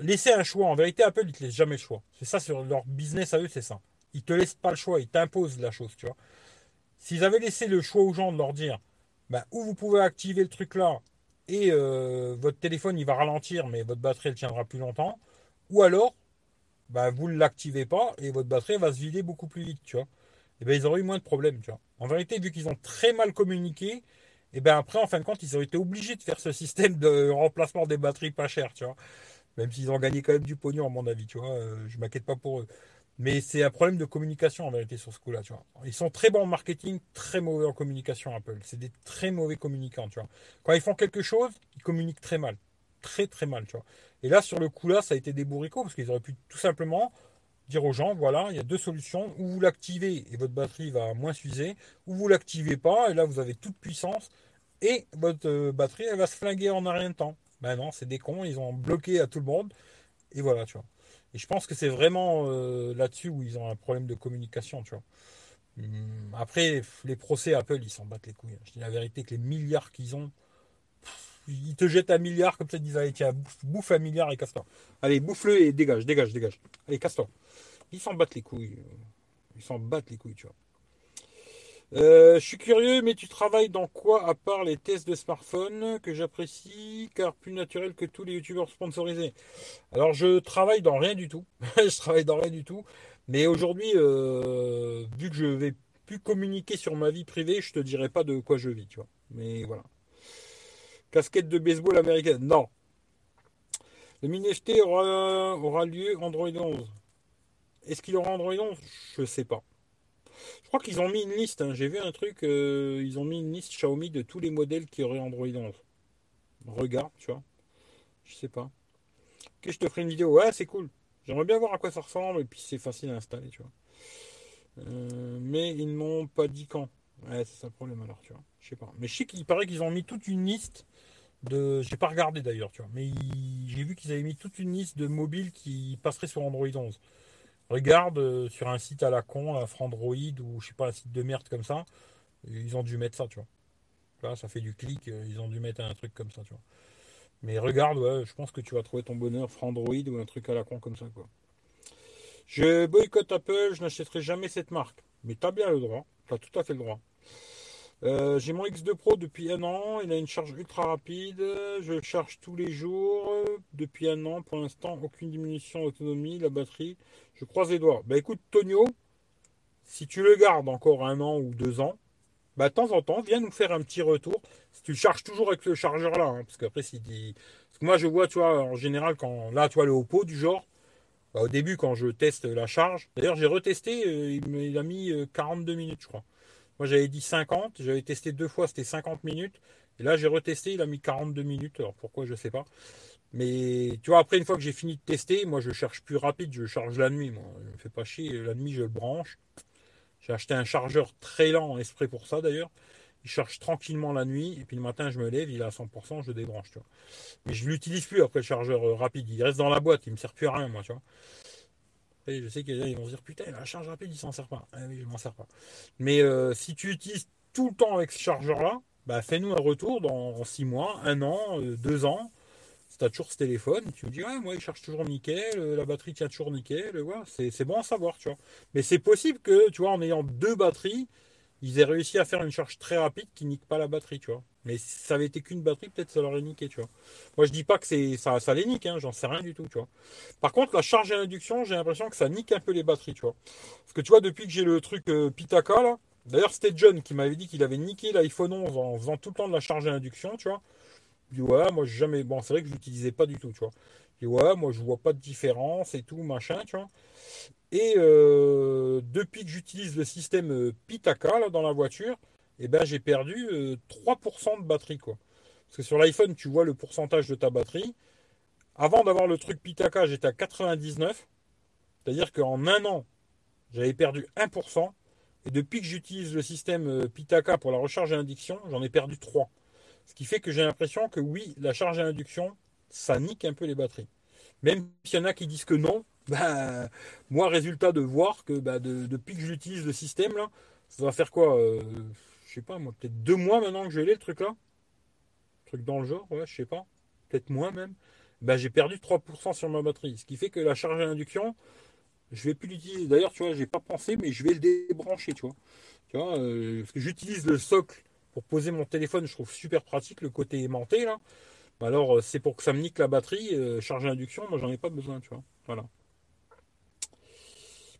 laisser un choix. En vérité, Apple, ils te laissent jamais le choix. C'est ça sur leur business à eux, c'est ça. Ils te laissent pas le choix, ils t'imposent la chose, tu vois. S'ils avaient laissé le choix aux gens de leur dire, bah, où vous pouvez activer le truc là et euh, votre téléphone il va ralentir, mais votre batterie elle tiendra plus longtemps, ou alors bah, vous ne l'activez pas et votre batterie va se vider beaucoup plus vite, tu vois. Et ben ils auraient eu moins de problèmes, tu vois. En vérité, vu qu'ils ont très mal communiqué, et ben après, en fin de compte, ils auraient été obligés de faire ce système de remplacement des batteries pas cher, tu vois. Même s'ils ont gagné quand même du pognon, à mon avis, tu vois. Euh, je m'inquiète pas pour eux. Mais c'est un problème de communication en vérité sur ce coup-là, tu vois. Ils sont très bons en marketing, très mauvais en communication, Apple. C'est des très mauvais communicants, tu vois. Quand ils font quelque chose, ils communiquent très mal. Très très mal, tu vois. Et là, sur le coup là, ça a été des bourricots parce qu'ils auraient pu tout simplement dire aux gens, voilà, il y a deux solutions, ou vous l'activez et votre batterie va moins s'user, ou vous l'activez pas et là vous avez toute puissance et votre euh, batterie elle va se flinguer en un rien de temps. Ben non, c'est des cons, ils ont bloqué à tout le monde et voilà, tu vois. Et je pense que c'est vraiment euh, là-dessus où ils ont un problème de communication, tu vois. Hum, Après, les procès Apple, ils s'en battent les couilles. Je dis la vérité que les milliards qu'ils ont, ils te jettent un milliard comme ça, ils disent allez tiens, bouffe, bouffe un milliard et casse-toi. Allez, bouffe-le et dégage, dégage, dégage. Allez, casse-toi. Ils s'en battent les couilles. Ils s'en battent les couilles, tu vois. Euh, je suis curieux, mais tu travailles dans quoi à part les tests de smartphone que j'apprécie, car plus naturel que tous les youtubeurs sponsorisés. Alors je travaille dans rien du tout. *laughs* je travaille dans rien du tout. Mais aujourd'hui, euh, vu que je vais plus communiquer sur ma vie privée, je te dirai pas de quoi je vis, tu vois. Mais voilà. Casquette de baseball américaine. Non. Le mini-FT aura, aura lieu Android 11. Est-ce qu'il aura Android 11 Je sais pas. Je crois qu'ils ont mis une liste. hein. J'ai vu un truc. euh, ils ont mis une liste Xiaomi de tous les modèles qui auraient Android 11. Regarde, tu vois. Je sais pas. Que je te ferai une vidéo. Ouais, c'est cool. J'aimerais bien voir à quoi ça ressemble. Et puis c'est facile à installer, tu vois. Euh, mais ils ne m'ont pas dit quand. Ouais, c'est ça le problème alors, tu vois. Je sais pas. Mais je sais qu'il paraît qu'ils ont mis toute une liste de. J'ai pas regardé d'ailleurs, tu vois. Mais j'ai vu qu'ils avaient mis toute une liste de mobiles qui passeraient sur Android 11. Regarde euh, sur un site à la con, un Frandroid ou je sais pas, un site de merde comme ça. Ils ont dû mettre ça, tu vois. Là, ça fait du clic, euh, ils ont dû mettre un truc comme ça, tu vois. Mais regarde, ouais, je pense que tu vas trouver ton bonheur Frandroid ou un truc à la con comme ça, quoi. Je boycotte Apple, je n'achèterai jamais cette marque. Mais t'as bien le droit, t'as tout à fait le droit. Euh, j'ai mon X2 Pro depuis un an, il a une charge ultra rapide, je le charge tous les jours depuis un an, pour l'instant aucune diminution d'autonomie, la batterie, je croise les doigts. Bah écoute Tonio, si tu le gardes encore un an ou deux ans, bah de temps en temps, viens nous faire un petit retour. Si tu le charges toujours avec ce chargeur là, parce qu'après si dit... Que moi je vois, tu vois, en général quand là tu vois le Oppo du genre, bah, au début quand je teste la charge, d'ailleurs j'ai retesté, euh, il, a mis euh, 42 minutes je crois. Moi j'avais dit 50, j'avais testé deux fois, c'était 50 minutes. Et là j'ai retesté, il a mis 42 minutes. Alors pourquoi je sais pas. Mais tu vois, après une fois que j'ai fini de tester, moi je cherche plus rapide, je charge la nuit. Moi, je me fais pas chier, la nuit je le branche. J'ai acheté un chargeur très lent, exprès pour ça d'ailleurs. Il charge tranquillement la nuit, et puis le matin je me lève, il est à 100%, je débranche. Mais je l'utilise plus après le chargeur euh, rapide, il reste dans la boîte, il me sert plus à rien, moi, tu vois. Je sais qu'il vont se dire, putain, la charge rapide, il s'en sert pas. Ah je m'en sers pas. Mais euh, si tu utilises tout le temps avec ce chargeur-là, bah, fais-nous un retour dans 6 mois, 1 an, 2 ans. Si tu as toujours ce téléphone, tu me dis, ouais, moi, il charge toujours nickel, euh, la batterie tient toujours nickel, euh, c'est bon à savoir, tu vois. Mais c'est possible que, tu vois, en ayant deux batteries, ils aient réussi à faire une charge très rapide qui nique pas la batterie, tu vois. Mais si ça avait été qu'une batterie, peut-être ça l'aurait niqué, tu vois. Moi, je dis pas que c'est ça, ça les nique, hein, j'en sais rien du tout, tu vois. Par contre, la charge à induction, j'ai l'impression que ça nique un peu les batteries, tu vois. Parce que tu vois, depuis que j'ai le truc euh, Pitaka, là, d'ailleurs, c'était John qui m'avait dit qu'il avait niqué l'iPhone 11 en faisant tout le temps de la charge à induction, tu vois. Je dis, ouais, moi, jamais. Bon, c'est vrai que je l'utilisais pas du tout, tu vois. Je dis, ouais, moi, je vois pas de différence et tout, machin, tu vois. Et euh, depuis que j'utilise le système euh, Pitaka, dans la voiture, eh ben, j'ai perdu euh, 3% de batterie, quoi. Parce que sur l'iPhone, tu vois le pourcentage de ta batterie. Avant d'avoir le truc Pitaka, j'étais à 99. C'est-à-dire qu'en un an, j'avais perdu 1%. Et depuis que j'utilise le système euh, Pitaka pour la recharge à induction, j'en ai perdu 3. Ce qui fait que j'ai l'impression que oui, la charge à induction, ça nique un peu les batteries. Même s'il y en a qui disent que non, *laughs* bah, moi, résultat de voir que bah, de- depuis que j'utilise le système, là, ça va faire quoi euh, Je sais pas, moi, peut-être deux mois maintenant que je l'ai, le truc là. Truc dans le genre, ouais, je sais pas. Peut-être moins même. Bah, j'ai perdu 3% sur ma batterie. Ce qui fait que la charge à induction, je vais plus l'utiliser. D'ailleurs, tu vois, j'ai pas pensé, mais je vais le débrancher, tu vois. Tu vois, euh, j'utilise le socle pour poser mon téléphone, je trouve super pratique, le côté aimanté, là. Bah Alors, euh, c'est pour que ça me nique la batterie, euh, charge à induction, moi, j'en ai pas besoin, tu vois. Voilà.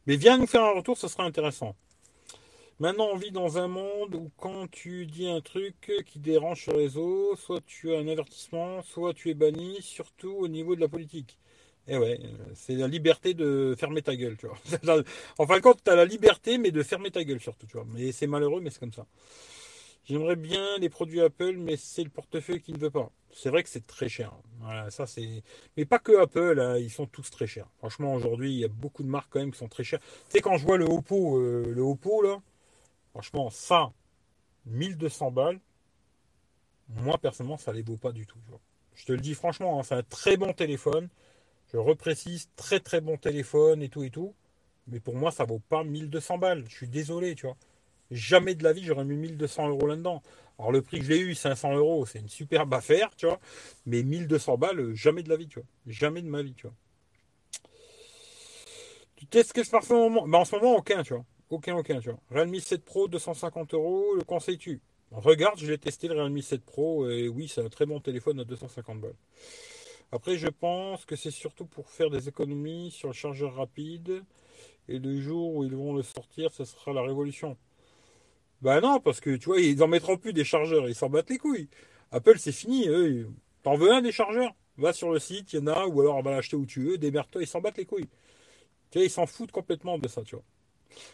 Mais viens nous faire un retour, ce sera intéressant. Maintenant, on vit dans un monde où quand tu dis un truc qui dérange sur les réseau, soit tu as un avertissement, soit tu es banni, surtout au niveau de la politique. Et ouais, euh, c'est la liberté de fermer ta gueule, tu vois. *laughs* En fin de tu as la liberté, mais de fermer ta gueule surtout, tu vois. Mais c'est malheureux, mais c'est comme ça. J'aimerais bien les produits Apple, mais c'est le portefeuille qui ne veut pas. C'est vrai que c'est très cher. Voilà, ça c'est. Mais pas que Apple, hein, ils sont tous très chers. Franchement, aujourd'hui, il y a beaucoup de marques quand même qui sont très chères. Tu sais, quand je vois le Oppo, euh, le Oppo là, franchement, ça, 1200 balles, moi personnellement, ça les vaut pas du tout. Je te le dis franchement, hein, c'est un très bon téléphone. Je reprécise, très très bon téléphone et tout et tout. Mais pour moi, ça vaut pas 1200 balles. Je suis désolé, tu vois. Jamais de la vie, j'aurais mis 1200 euros là-dedans. Alors le prix que j'ai eu, 500 euros, c'est une superbe affaire, tu vois. Mais 1200 balles, jamais de la vie, tu vois. Jamais de ma vie, tu vois. Qu'est-ce que je fais en moment? Ben, En ce moment, aucun, tu vois. Aucun, aucun, tu vois. Realme 7 Pro, 250 euros, le conseilles-tu Regarde, je l'ai testé le Realme 7 Pro, et oui, c'est un très bon téléphone à 250 balles. Après, je pense que c'est surtout pour faire des économies sur le chargeur rapide. Et le jour où ils vont le sortir, ce sera la révolution. Ben non, parce que tu vois, ils n'en mettront plus des chargeurs, ils s'en battent les couilles. Apple, c'est fini. Eux, t'en veux un des chargeurs? Va sur le site, il y en a, ou alors on va l'acheter où tu veux, démerde-toi, ils s'en battent les couilles. Tu vois, ils s'en foutent complètement de ça, tu vois.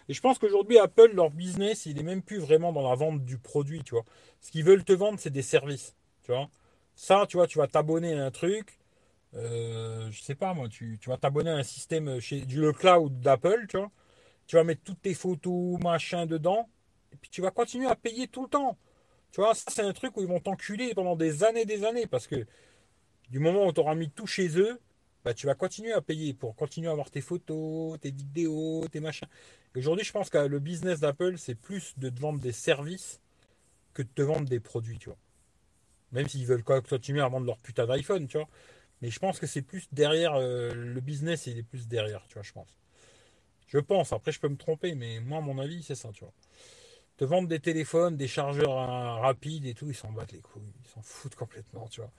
Et je pense qu'aujourd'hui, Apple, leur business, il est même plus vraiment dans la vente du produit, tu vois. Ce qu'ils veulent te vendre, c'est des services, tu vois. Ça, tu vois, tu vas t'abonner à un truc, euh, je sais pas moi, tu, vas t'abonner à un système chez du cloud d'Apple, tu vois. Tu vas mettre toutes tes photos, machin dedans, et puis tu vas continuer à payer tout le temps. Tu vois, ça c'est un truc où ils vont t'enculer pendant des années des années, parce que du moment où tu auras mis tout chez eux, bah, tu vas continuer à payer pour continuer à avoir tes photos, tes vidéos, tes machins. Aujourd'hui, je pense que le business d'Apple, c'est plus de te vendre des services que de te vendre des produits, tu vois. Même s'ils veulent continuer à vendre leur putain d'iPhone, tu vois. Mais je pense que c'est plus derrière, euh, le business, il est plus derrière, tu vois, je pense. Je pense, après je peux me tromper, mais moi, à mon avis, c'est ça, tu vois. Te vendre des téléphones, des chargeurs hein, rapides et tout, ils s'en battent les couilles, ils s'en foutent complètement, tu vois.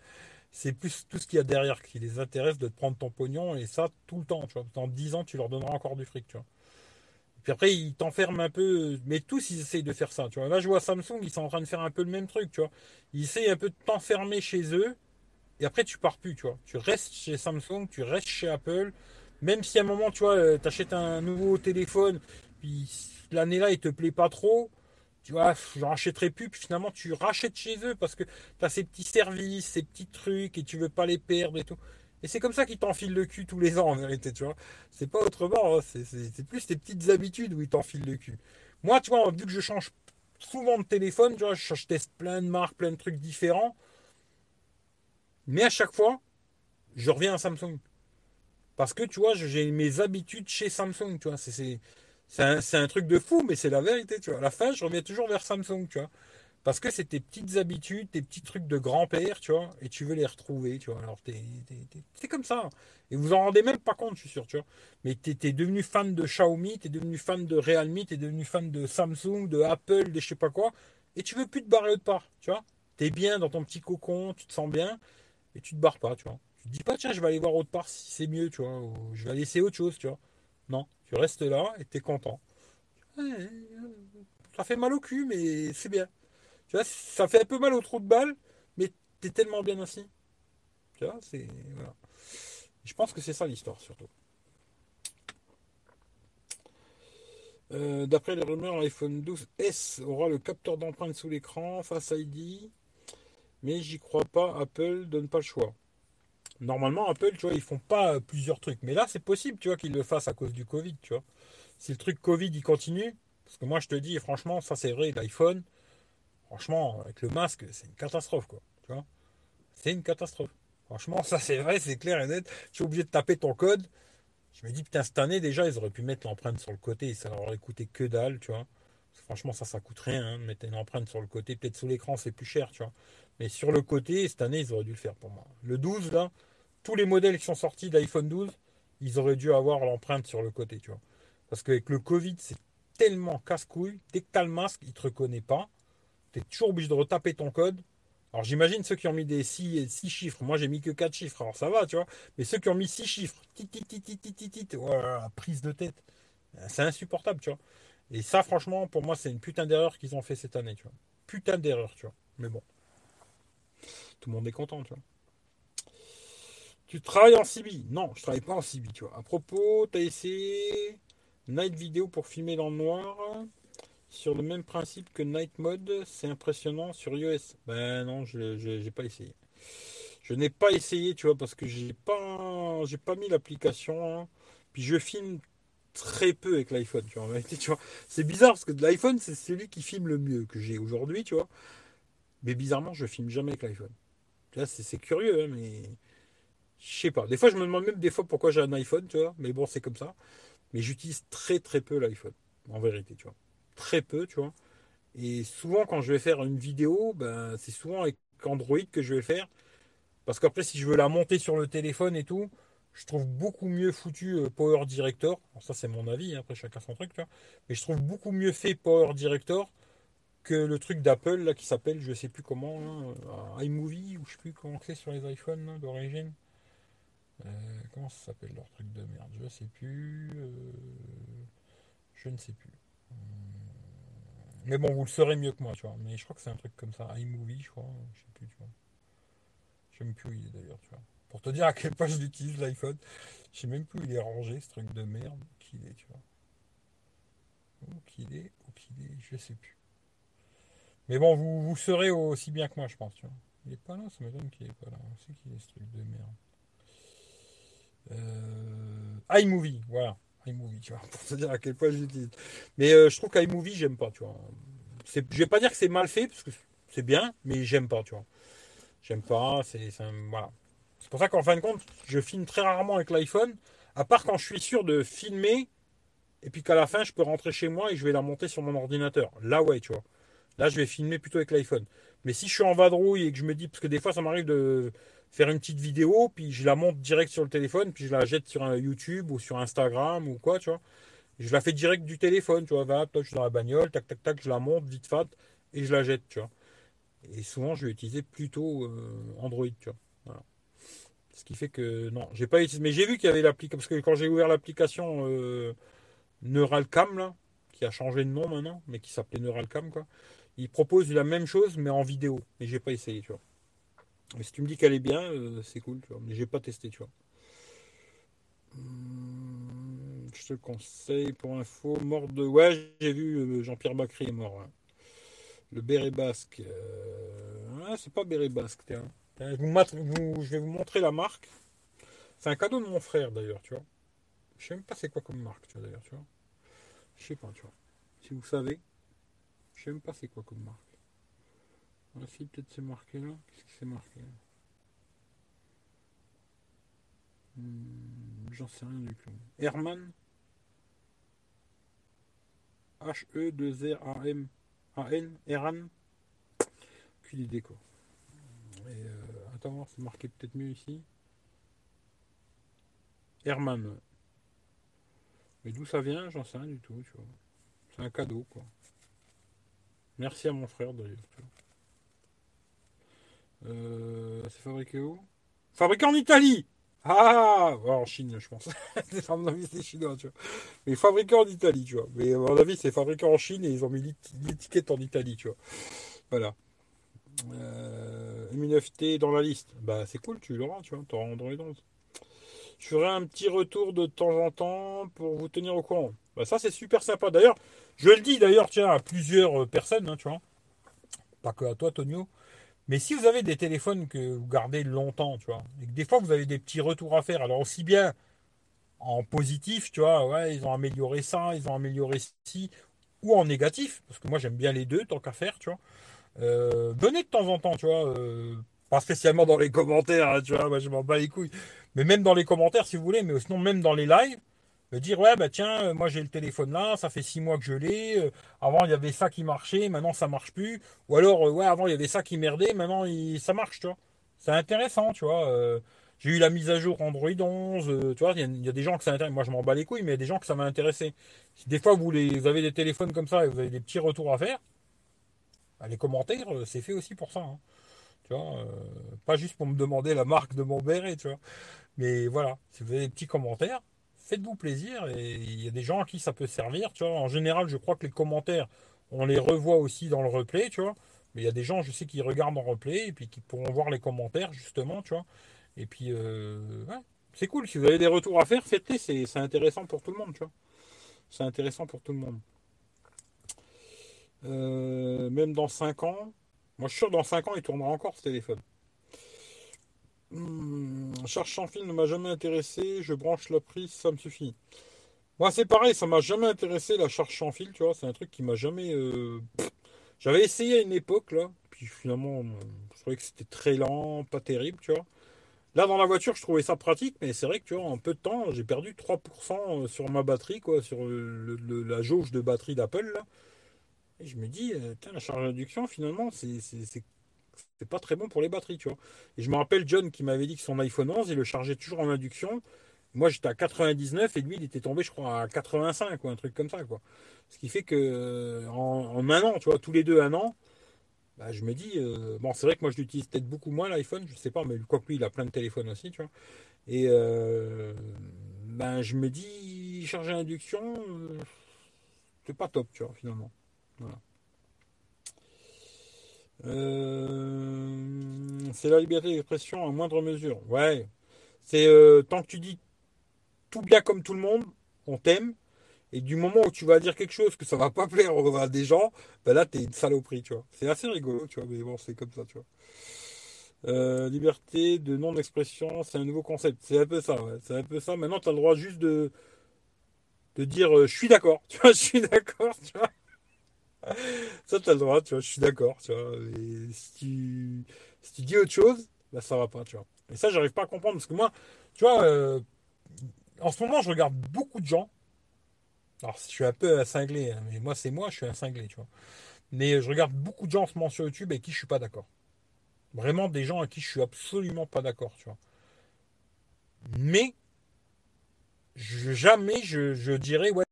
C'est plus tout ce qu'il y a derrière qui les intéresse de te prendre ton pognon, et ça, tout le temps, tu vois. Dans 10 ans, tu leur donneras encore du fric, tu vois. Puis après, ils t'enferment un peu, mais tous, ils essayent de faire ça, tu vois. Là, je vois Samsung, ils sont en train de faire un peu le même truc, tu vois. Ils essayent un peu de t'enfermer chez eux, et après, tu pars plus, tu vois. Tu restes chez Samsung, tu restes chez Apple. Même si à un moment, tu vois, euh, tu achètes un nouveau téléphone, puis l'année-là, il te plaît pas trop, tu vois, je rachèterai plus, puis finalement, tu rachètes chez eux parce que tu as ces petits services, ces petits trucs, et tu veux pas les perdre et tout. Et c'est comme ça qu'ils t'enfilent le cul tous les ans, en vérité, tu vois. C'est pas autrement, hein. c'est plus tes petites habitudes où ils t'enfilent le cul. Moi, tu vois, vu que je change souvent de téléphone, tu vois, je teste plein de marques, plein de trucs différents. Mais à chaque fois, je reviens à Samsung. Parce que, tu vois, j'ai mes habitudes chez Samsung, tu vois. C'est un, un, truc de fou, mais c'est la vérité, tu vois. À la fin, je reviens toujours vers Samsung, tu vois. Parce que c'est tes petites habitudes, tes petits trucs de grand-père, tu vois, et tu veux les retrouver, tu vois. Alors, c'est comme ça. Et vous en rendez même pas compte, je suis sûr, tu vois. Mais tu es, devenu fan de Xiaomi, tu es devenu fan de Realme, tu es devenu fan de Samsung, de Apple, de je sais pas quoi, et tu veux plus te barrer autre part, tu vois. Tu es bien dans ton petit cocon, tu te sens bien, et tu te barres pas, tu vois. Tu te dis pas, tiens, je vais aller voir autre part si c'est mieux, tu vois, ou je vais aller essayer autre chose, tu vois. Non, tu restes là et tu es content. Ça fait mal au cul, mais c'est bien. Tu vois, ça fait un peu mal au trou de balle, mais tu es tellement bien ainsi. Tu vois, c'est. Voilà. Je pense que c'est ça l'histoire, surtout. Euh, d'après les rumeurs, l'iPhone 12S aura le capteur d'empreinte sous l'écran, Face ID, mais j'y crois pas. Apple donne pas le choix. Normalement, Apple, tu vois, ils font pas plusieurs trucs. Mais là, c'est possible, tu vois, qu'ils le fassent à cause du Covid, tu vois. Si le truc Covid, il continue, parce que moi, je te dis, franchement, ça c'est vrai, l'iPhone, franchement, avec le masque, c'est une catastrophe, quoi. Tu vois C'est une catastrophe. Franchement, ça c'est vrai, c'est clair et net. Tu es obligé de taper ton code. Je me dis, putain, cette année, déjà, ils auraient pu mettre l'empreinte sur le côté et ça leur aurait coûté que dalle, tu vois. Franchement, ça, ça coûte rien, hein, mettre une empreinte sur le côté. Peut-être sous l'écran, c'est plus cher, tu vois. Mais sur le côté, cette année, ils auraient dû le faire pour moi. Le 12, là, tous les modèles qui sont sortis d'iPhone 12, ils auraient dû avoir l'empreinte sur le côté, tu vois. Parce qu'avec le Covid, c'est tellement casse-couille. Dès que tu as le masque, il ne te reconnaît pas. Tu es toujours obligé de retaper ton code. Alors j'imagine ceux qui ont mis des 6, chiffres. Moi, j'ai mis que 4 chiffres. Alors ça va, tu vois. Mais ceux qui ont mis 6 chiffres, tit, tit, tit, tit, tit, prise de tête. C'est insupportable, tu vois. Et ça, franchement, pour moi, c'est une putain d'erreur qu'ils ont fait cette année, tu vois. Putain d'erreur, tu vois. Mais bon. Tout le monde est content, tu vois. Tu travailles en CB Non, je travaille pas en CB, tu vois. À propos, tu as essayé Night Video pour filmer dans le noir sur le même principe que Night Mode, c'est impressionnant sur iOS. Ben non, je n'ai pas essayé. Je n'ai pas essayé, tu vois, parce que j'ai pas pas mis l'application. Hein. Puis je filme très peu avec l'iPhone, *laughs* tu vois. C'est bizarre parce que l'iPhone, c'est celui qui filme le mieux que j'ai aujourd'hui, tu vois. Mais bizarrement, je filme jamais avec l'iPhone. c'est curieux, hein, mais Je sais pas. Des fois, je me demande même des fois pourquoi j'ai un iPhone, tu vois. Mais bon, c'est comme ça. Mais j'utilise très très peu l'iPhone, en vérité, tu vois. Très peu, tu vois. Et souvent, quand je vais faire une vidéo, ben, c'est souvent avec Android que je vais faire. Parce qu'après, si je veux la monter sur le téléphone et tout, je trouve beaucoup mieux foutu euh, Power Director. ça, c'est mon avis, hein, après chacun son truc, tu vois. Mais je trouve beaucoup mieux fait Power Director que le truc d'Apple là qui s'appelle, je sais plus comment, euh, iMovie ou je sais plus comment c'est sur les iPhones d'origine. Euh, comment ça s'appelle leur truc de merde? Je sais plus. je ne sais plus. Mais bon, vous le saurez mieux que moi, tu vois. Mais je crois que c'est un truc comme ça, iMovie, je crois. Je sais plus, tu vois. Je sais même plus où il est d'ailleurs, tu vois. Pour te dire à quelle point j'utilise l'iPhone, je sais même plus où il est rangé, ce truc de merde. Qu'il est, tu vois. Où qu'il est, où qu'il est, je sais plus. Mais bon, vous, vous serez aussi bien que moi, je pense, tu vois. Il est pas là, ça m'étonne qu'il est pas là. On sait qu'il est ce truc de merde? Euh, iMovie, voilà. iMovie, tu vois, pour te dire à quel point j'utilise. Mais euh, je trouve qu'iMovie, j'aime pas, tu vois. Je vais pas dire que c'est mal fait, parce que c'est bien, mais j'aime pas, tu vois. J'aime pas, c'est voilà. C'est pour ça qu'en fin de compte, je filme très rarement avec l'iPhone, à part quand je suis sûr de filmer, et puis qu'à la fin, je peux rentrer chez moi et je vais la monter sur mon ordinateur. Là, ouais, tu vois. Là, je vais filmer plutôt avec l'iPhone. Mais si je suis en vadrouille et que je me dis, parce que des fois, ça m'arrive de faire une petite vidéo, puis je la monte direct sur le téléphone, puis je la jette sur YouTube ou sur Instagram ou quoi, tu vois. Je la fais direct du téléphone, tu vois. Va, toi, je suis dans la bagnole, tac, tac, tac, je la monte vite fait et je la jette, tu vois. Et souvent, je vais utiliser plutôt euh, Android, tu vois. Voilà. Ce qui fait que non, j'ai pas utilisé. Mais j'ai vu qu'il y avait l'application. Parce que quand j'ai ouvert l'application euh, Neuralcam, là, qui a changé de nom maintenant, mais qui s'appelait Neuralcam, quoi, il propose la même chose, mais en vidéo. Mais j'ai pas essayé, tu vois. Mais si tu me dis qu'elle est bien, euh, c'est cool, tu vois. Mais j'ai pas testé, tu vois. Hmm, je te conseille pour info, mort de. Ouais, j'ai vu Jean-Pierre Bacry est mort. Hein. Le béret basque. Euh... c'est pas béret basque, je, vais vous montrer la marque. C'est un cadeau de mon frère d'ailleurs, tu vois. Je sais même pas c'est quoi comme marque, tu vois d'ailleurs, tu vois. Je sais pas, tu vois. Si vous savez, je sais même pas c'est quoi comme marque. Voici peut-être c'est marqué là. Qu'est-ce que c'est marqué? Là hmm, J'en sais rien du tout. Herman H-E-2-R-A-M A-N Herman Aucune idée quoi. Euh, attends, c'est marqué peut-être mieux ici. Herman. Mais d'où ça vient, j'en sais rien du tout. C'est un cadeau, quoi. Merci à mon frère d'ailleurs. Euh, c'est fabriqué où? Fabriqué en Italie Ah En Chine, je pense. *laughs* à mon avis, c'est chinois, tu vois. Mais fabriqué en Italie, tu vois. Mais à mon avis, c'est fabriqué en Chine et ils ont mis l'étiquette en Italie, tu vois. Voilà. Euh, M9T dans la liste. Bah, c'est cool, tu l'auras, tu vois. Tu auras Android 11. Je ferai un petit retour de temps en temps pour vous tenir au courant. Bah, ça, c'est super sympa. D'ailleurs, je le dis d'ailleurs, tiens, à plusieurs euh, personnes, hein, tu vois. Pas que à toi, Tonio. Mais si vous avez des téléphones que vous gardez longtemps, tu vois, et que des fois vous avez des petits retours à faire, alors aussi bien en positif, tu vois, ouais, ils ont amélioré ça, ils ont amélioré ci, ou en négatif, parce que moi j'aime bien les deux tant qu'à faire, tu vois. Euh, donnez de temps en temps, tu vois, euh, pas spécialement dans les commentaires, hein, tu vois, moi je m'en bats les couilles, mais même dans les commentaires si vous voulez, mais sinon même dans les lives, me dire ouais bah tiens euh, moi j'ai le téléphone là ça fait six mois que je l'ai euh, avant il y avait ça qui marchait maintenant ça marche plus. Ou alors euh, ouais avant il y avait ça qui merdait maintenant ça marche tu vois. C'est intéressant tu vois j'ai eu la mise à jour Android 11 tu vois il y, a des gens que ça intéresse moi je m'en bats les couilles mais il y a des gens que ça m'a intéressé. Si des fois vous, les, avez des téléphones comme ça et vous avez des petits retours à faire bah, les commentaires c'est fait aussi pour ça hein. tu vois pas juste pour me demander la marque de mon béret tu vois mais voilà si vous avez des petits commentaires faites-vous plaisir et il y a des gens à qui ça peut servir. En général, je crois que les commentaires, on les revoit aussi dans le replay, tu vois. Mais il y a des gens, je sais, qui regardent en replay et puis qui pourront voir les commentaires, justement, tu vois. Et puis, euh, c'est cool. Si vous avez des retours à faire, faites-les. C'est intéressant pour tout le monde, tu vois. C'est intéressant pour tout le monde. Euh, même dans 5 ans, moi je suis sûr dans 5 ans, il tournera encore ce téléphone. Hmm, charge sans fil ne m'a jamais intéressé. Je branche la prise, ça me suffit. Moi, c'est pareil, ça m'a jamais intéressé la charge sans fil, tu vois. C'est un truc qui m'a jamais. Euh, j'avais essayé à une époque, là. Puis finalement, je trouvais que c'était très lent, pas terrible, tu vois. Là, dans la voiture, je trouvais ça pratique, mais c'est vrai que tu vois, en peu de temps, j'ai perdu 3% sur ma batterie, quoi, sur la jauge de batterie d'Apple. Et je me dis, euh, Tiens, la charge d'induction, finalement, c'est c'est- pas très bon pour les batteries, tu vois. Et je me rappelle John qui m'avait dit que son iPhone 11, il le chargeait toujours en induction. Moi, j'étais à 99 et lui, il était tombé, je crois, à 85 ou un truc comme ça, quoi. Ce qui fait que euh, en, un an, tu vois, tous les deux un an, bah, je me dis, euh, bon, c'est vrai que moi, je l'utilise peut-être beaucoup moins l'iPhone, je sais pas, mais quoi que lui, il a plein de téléphones aussi, tu vois. Et euh, ben, je me dis, charger induction, c'est pas top, tu vois, finalement. Voilà. Euh, c'est la liberté d'expression en moindre mesure. Ouais. C'est euh, tant que tu dis tout bien comme tout le monde, on t'aime. Et du moment où tu vas dire quelque chose que ça va pas plaire à des gens, ben là t'es une saloperie, tu vois. C'est assez rigolo, tu vois, mais bon, c'est comme ça, tu vois. Euh, liberté de non-expression, c'est un nouveau concept. C'est un peu ça. C'est un peu ça. Maintenant, tu as le droit juste de, de dire je suis d'accord, *laughs* je suis d'accord, tu vois. Ça, tu as le droit, tu vois, je suis d'accord, tu vois. Si tu, dis autre chose, bah ça va pas, tu vois. Et ça, j'arrive pas à comprendre parce que moi, tu vois, euh, en ce moment, je regarde beaucoup de gens. Alors, je suis un peu un cinglé, hein, mais moi, c'est moi, je suis un cinglé, tu vois. Mais je regarde beaucoup de gens en ce moment sur YouTube avec qui je suis pas d'accord. Vraiment des gens avec qui je suis absolument pas d'accord, tu vois. Mais je- jamais je, je dirais, ouais,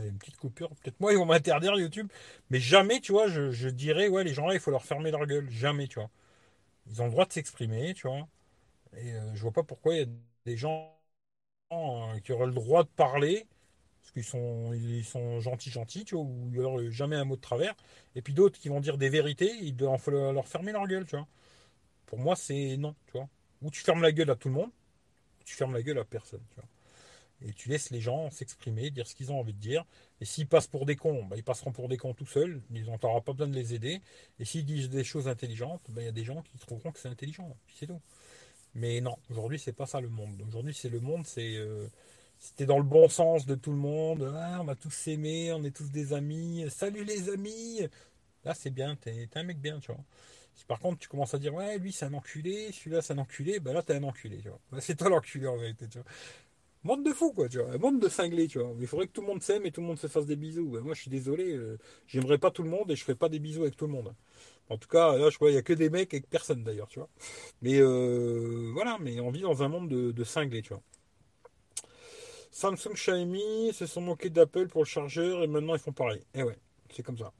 une petite coupure, peut-être moi ils vont m'interdire YouTube, mais jamais, tu vois, je, dirais, ouais, les gens-là, il faut leur fermer leur gueule. Jamais, tu vois. Ils ont le droit de s'exprimer, tu vois. Et euh, je vois pas pourquoi il y a des gens euh, qui auraient le droit de parler, parce qu'ils sont, ils sont gentils, gentils, tu vois, ou il aura jamais un mot de travers, et puis d'autres qui vont dire des vérités, il faut leur fermer leur gueule, tu vois. Pour moi, c'est non, tu vois. Ou tu fermes la gueule à tout le monde, ou tu fermes la gueule à personne, tu vois. Et tu laisses les gens s'exprimer, dire ce qu'ils ont envie de dire. Et s'ils passent pour des cons, bah, ils passeront pour des cons tout seuls. Ils n'auront pas besoin de les aider. Et s'ils disent des choses intelligentes, bah, il y a des gens qui trouveront que c'est intelligent. Puis c'est tout. Mais non, aujourd'hui, c'est pas ça le monde. Aujourd'hui, c'est le monde, c'est. euh, c'était dans le bon sens de tout le monde. Ah, on va tous s'aimer, on est tous des amis. Salut les amis Là, c'est bien, t'es t'es un mec bien, tu vois. Si par contre tu commences à dire, ouais, lui c'est un enculé, celui-là c'est un enculé, bah là t'es un enculé, tu vois. Bah, c'est toi l'enculé en vérité, tu vois. Monde de fou, quoi, tu vois. Monde de cinglés, tu vois. Il faudrait que tout le monde s'aime et tout le monde se fasse des bisous. Bah, moi, je suis désolé, euh, j'aimerais pas tout le monde et je ferai pas des bisous avec tout le monde. En tout cas, là, je crois qu'il y a que des mecs et personne d'ailleurs, tu vois. Mais euh, voilà, mais on vit dans un monde de, de cinglés, tu vois. Samsung, Xiaomi se sont moqués d'Apple pour le chargeur et maintenant ils font pareil. Et ouais, c'est comme ça.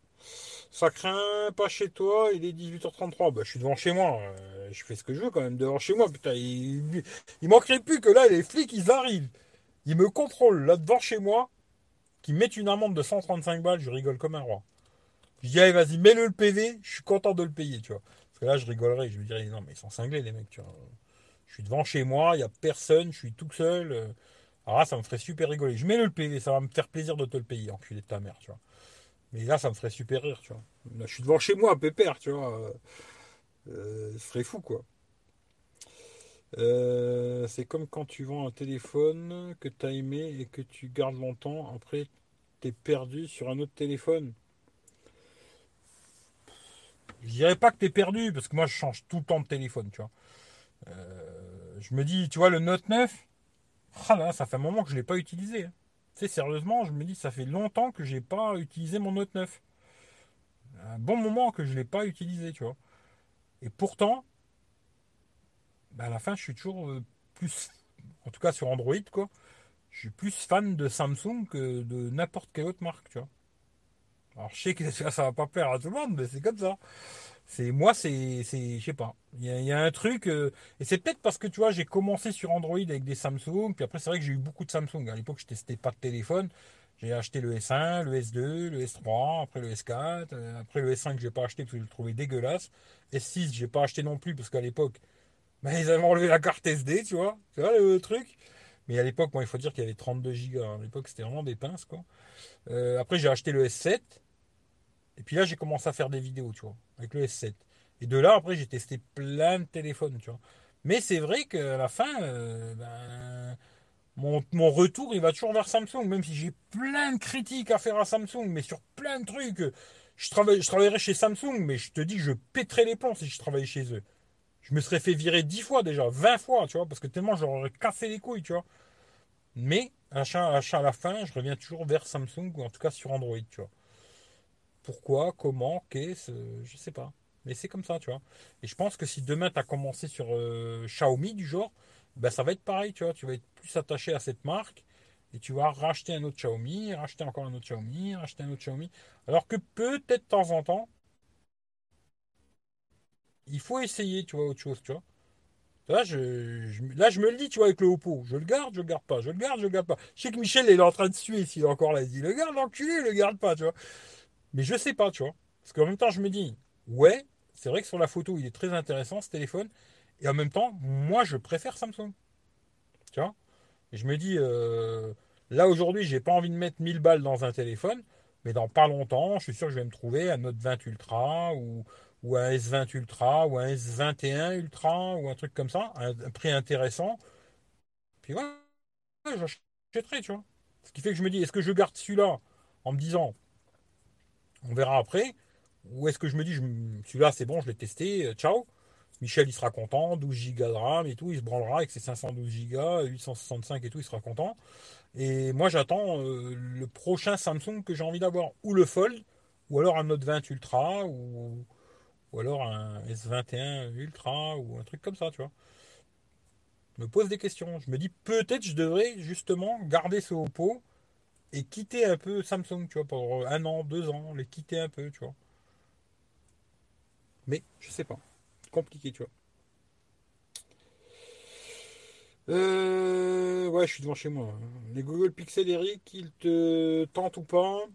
Ça craint pas chez toi, il est 18h33. Bah, je suis devant chez moi. euh, je fais ce que je veux quand même devant chez moi. Putain, il, il manquerait plus que là, les flics, ils arrivent. Ils me contrôlent là devant chez moi, qu'ils mettent une amende de 135 balles. Je rigole comme un roi. Je dis, allez, vas-y, mets-le le PV. Je suis content de le payer, tu vois. Parce que là, je rigolerais. Je me dirais, non, mais ils sont cinglés, les mecs, tu vois. Je suis devant chez moi, il n'y a personne, je suis tout seul. euh, Alors là, ça me ferait super rigoler. Je mets le PV, ça va me faire plaisir de te le payer, enculé de ta mère, tu vois. Mais là, ça me ferait super rire, tu vois. Je suis devant chez moi, pépère, tu vois. Euh, ce serait fou, quoi. Euh, c'est comme quand tu vends un téléphone que tu as aimé et que tu gardes longtemps. Après, tu es perdu sur un autre téléphone. Je dirais pas que tu es perdu, parce que moi, je change tout le temps de téléphone, tu vois. Euh, je me dis, tu vois, le Note 9, ah là, ça fait un moment que je ne l'ai pas utilisé. hein. Tu sais, sérieusement, je me dis, ça fait longtemps que j'ai pas utilisé mon Note 9. Un bon moment que je l'ai pas utilisé, tu vois. Et pourtant, bah, à la fin, je suis toujours euh, plus, *laughs* en tout cas sur Android, quoi. Je suis plus fan de Samsung que de n'importe quelle autre marque, tu vois. Alors, je sais que ça, ça va pas plaire à tout le monde, mais c'est comme ça. C'est moi, c'est, c'est, je sais pas. Il y a, un truc, euh, et c'est peut-être parce que tu vois, j'ai commencé sur Android avec des Samsung, puis après c'est vrai que j'ai eu beaucoup de Samsung. À l'époque, je testais pas de téléphone. J'ai acheté le S1, le S2, le S3, après le S4, euh, après le S5 j'ai pas acheté parce que je le trouvais dégueulasse. S6 j'ai pas acheté non plus parce qu'à l'époque, *laughs* ben, ils avaient enlevé la carte SD, tu vois, tu vois le truc. Mais à l'époque, moi, il faut dire qu'il y avait 32 Go. À l'époque, c'était vraiment des pinces, quoi. Euh, après, j'ai acheté le S7. Et puis là, j'ai commencé à faire des vidéos, tu vois, avec le S7. Et de là, après, j'ai testé plein de téléphones, tu vois. Mais c'est vrai qu'à la fin, euh, ben, mon, retour, il va toujours vers Samsung, même si j'ai plein de critiques à faire à Samsung, mais sur plein de trucs. Je, travaille, je travaillerais chez Samsung, mais je te dis, je pèterais les plombs si je travaillais chez eux. Je me serais fait virer 10 fois déjà, 20 fois, tu vois, parce que tellement j'aurais cassé les couilles, tu vois. Mais, à la fin, je reviens toujours vers Samsung, ou en tout cas sur Android, tu vois. Pourquoi, comment, qu'est-ce, je sais pas. Mais c'est comme ça, tu vois. Et je pense que si demain tu as commencé sur euh, Xiaomi du genre, ben ça va être pareil, tu vois. Tu vas être plus attaché à cette marque et tu vas racheter un autre Xiaomi, racheter encore un autre Xiaomi, racheter un autre Xiaomi. Alors que peut-être de temps en temps, il faut essayer, tu vois, autre chose, tu vois. Là je, là, je me le dis, tu vois, avec le Oppo. Je le garde, je le garde pas. Je le garde, je le garde pas. Je sais que Michel est en train de suer s'il est encore là. Il dit, le garde, l'enculé, le garde pas, tu vois. Mais je sais pas, tu vois. Parce qu'en même temps, je me dis, ouais, c'est vrai que sur la photo, il est très intéressant ce téléphone. Et en même temps, moi, je préfère Samsung. Tu vois? Et je me dis, euh, là aujourd'hui, j'ai pas envie de mettre 1000 balles dans un téléphone. Mais dans pas longtemps, je suis sûr que je vais me trouver un Note 20 Ultra ou, ou un S20 Ultra ou un S21 Ultra ou un truc comme ça, un, prix intéressant. Puis voilà, j'achèterai, tu vois. Ce qui fait que je me dis, est-ce que je garde celui-là en me disant, on verra après, ou est-ce que je me dis, celui-là c'est bon, je l'ai testé, euh, ciao. Michel il sera content, 12 Go de RAM et tout, il se branlera avec ses 512 Go, 865 et tout, il sera content. Et moi j'attends euh, le prochain Samsung que j'ai envie d'avoir, ou le Fold, ou alors un Note 20 Ultra, ou, ou alors un S21 Ultra, ou un truc comme ça, tu vois. Je me pose des questions. Je me dis peut-être je devrais justement garder ce Oppo et quitter un peu Samsung, tu vois, pour un an, deux ans, les quitter un peu, tu vois. Mais je sais pas. Compliqué, tu vois. Euh, ouais, je suis devant chez moi. Les Google Pixel Eric, ils te tentent ou pas?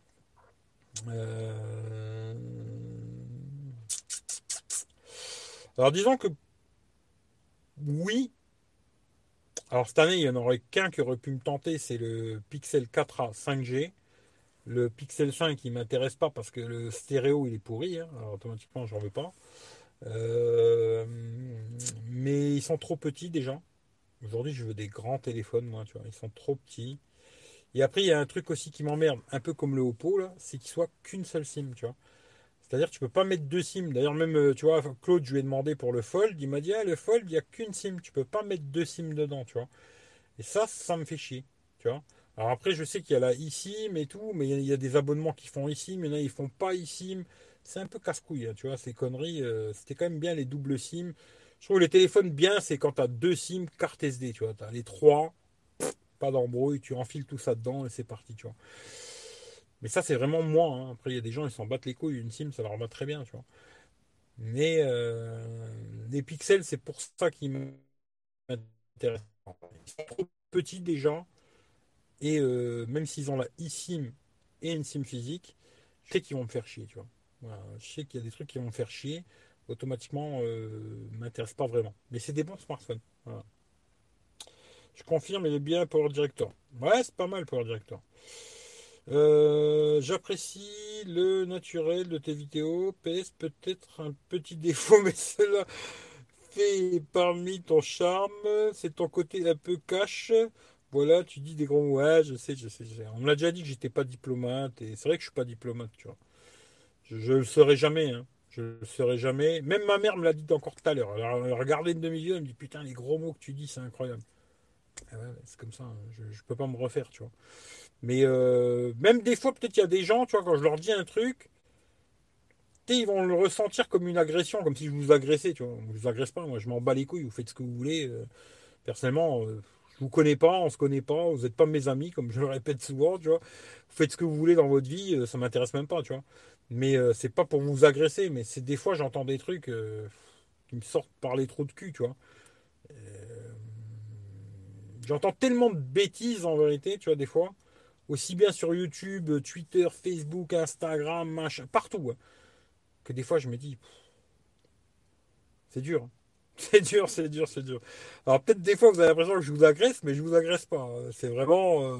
Euh, Alors disons que oui. Alors cette année, il n'y en aurait qu'un qui aurait pu me tenter, c'est le Pixel 4a 5G. Le Pixel 5, il m'intéresse pas parce que le stéréo, il est pourri. Hein. Alors automatiquement, j'en veux pas. Euh, mais ils sont trop petits déjà. Aujourd'hui, je veux des grands téléphones, moi, tu vois. Ils sont trop petits. Et après, il y a un truc aussi qui m'emmerde, un peu comme le Oppo, là, c'est qu'il soit qu'une seule SIM, tu vois. C'est-à-dire que tu peux pas mettre deux SIM. D'ailleurs, même, euh, tu vois, Claude, je lui ai demandé pour le Fold, il m'a dit, ah, le Fold, il n'y a qu'une SIM. Tu peux pas mettre deux SIM dedans, tu vois. Et ça, ça me fait chier, tu vois. Alors après, je sais qu'il y a la eSIM et tout, mais il y, a des abonnements qui font eSIM, il y en a ils font pas eSIM c'est un peu casse-couille, hein, tu vois, ces conneries. Euh, c'était quand même bien les doubles SIM. Je trouve les téléphones bien, c'est quand tu as deux SIM, carte SD, tu vois. Tu as les trois, pas d'embrouille, tu enfiles tout ça dedans et c'est parti, tu vois. Mais ça, c'est vraiment moi. Hein. Après, il y a des gens, ils s'en battent les couilles. Une SIM, ça leur va très bien, tu vois. Mais euh, les pixels, c'est pour ça qu'ils m'intéressent. Ils sont trop petits déjà. Et euh, même s'ils ont la eSIM et une SIM physique, je sais qu'ils vont me faire chier, tu vois je sais qu'il y a des trucs qui vont me faire chier. Automatiquement, euh, m'intéresse pas vraiment. Mais c'est des bons smartphones. Je confirme, il est bien Power Director. Ouais, c'est pas mal Power Director. Euh, j'apprécie le naturel de tes vidéos. PS peut-être un petit défaut, *laughs* mais cela fait parmi ton charme. C'est ton côté un peu cash. Voilà, tu dis des gros ouais, je sais, je sais. On me l'a déjà dit que j'étais pas diplomate et c'est vrai que je suis pas diplomate, tu vois. Je ne le serai jamais. Hein. Je le serai jamais. Même ma mère me l'a dit encore tout à l'heure. Elle a regardé une demi-heure, elle me dit Putain, les gros mots que tu dis, c'est incroyable. Ah c'est comme ça. Hein. Je ne peux pas me refaire, tu vois. Mais euh, même des fois, peut-être il y a des gens, tu vois, quand je leur dis un truc, ils vont le ressentir comme une agression, comme si je vous agressais, tu vois. Je vous agresse pas, moi, je m'en bats les couilles, vous faites ce que vous voulez. Euh. personnellement, je euh, je vous connais pas, on se connaît pas, vous n'êtes pas mes amis, comme je le répète souvent, tu vois. Vous faites ce que vous voulez dans votre vie, ça m'intéresse même pas, tu vois. Mais euh, c'est pas pour vous agresser, mais c'est des fois j'entends des trucs qui me sortent par les trous de cul, tu vois. J'entends tellement de bêtises en vérité, tu vois, des fois. Aussi bien sur YouTube, Twitter, Facebook, Instagram, machin, partout. Hein, que des fois je me dis, c'est dur. Hein. *laughs* C'est dur, c'est dur, c'est dur. Alors peut-être des fois vous avez l'impression que je vous agresse, mais je vous agresse pas. Hein. C'est vraiment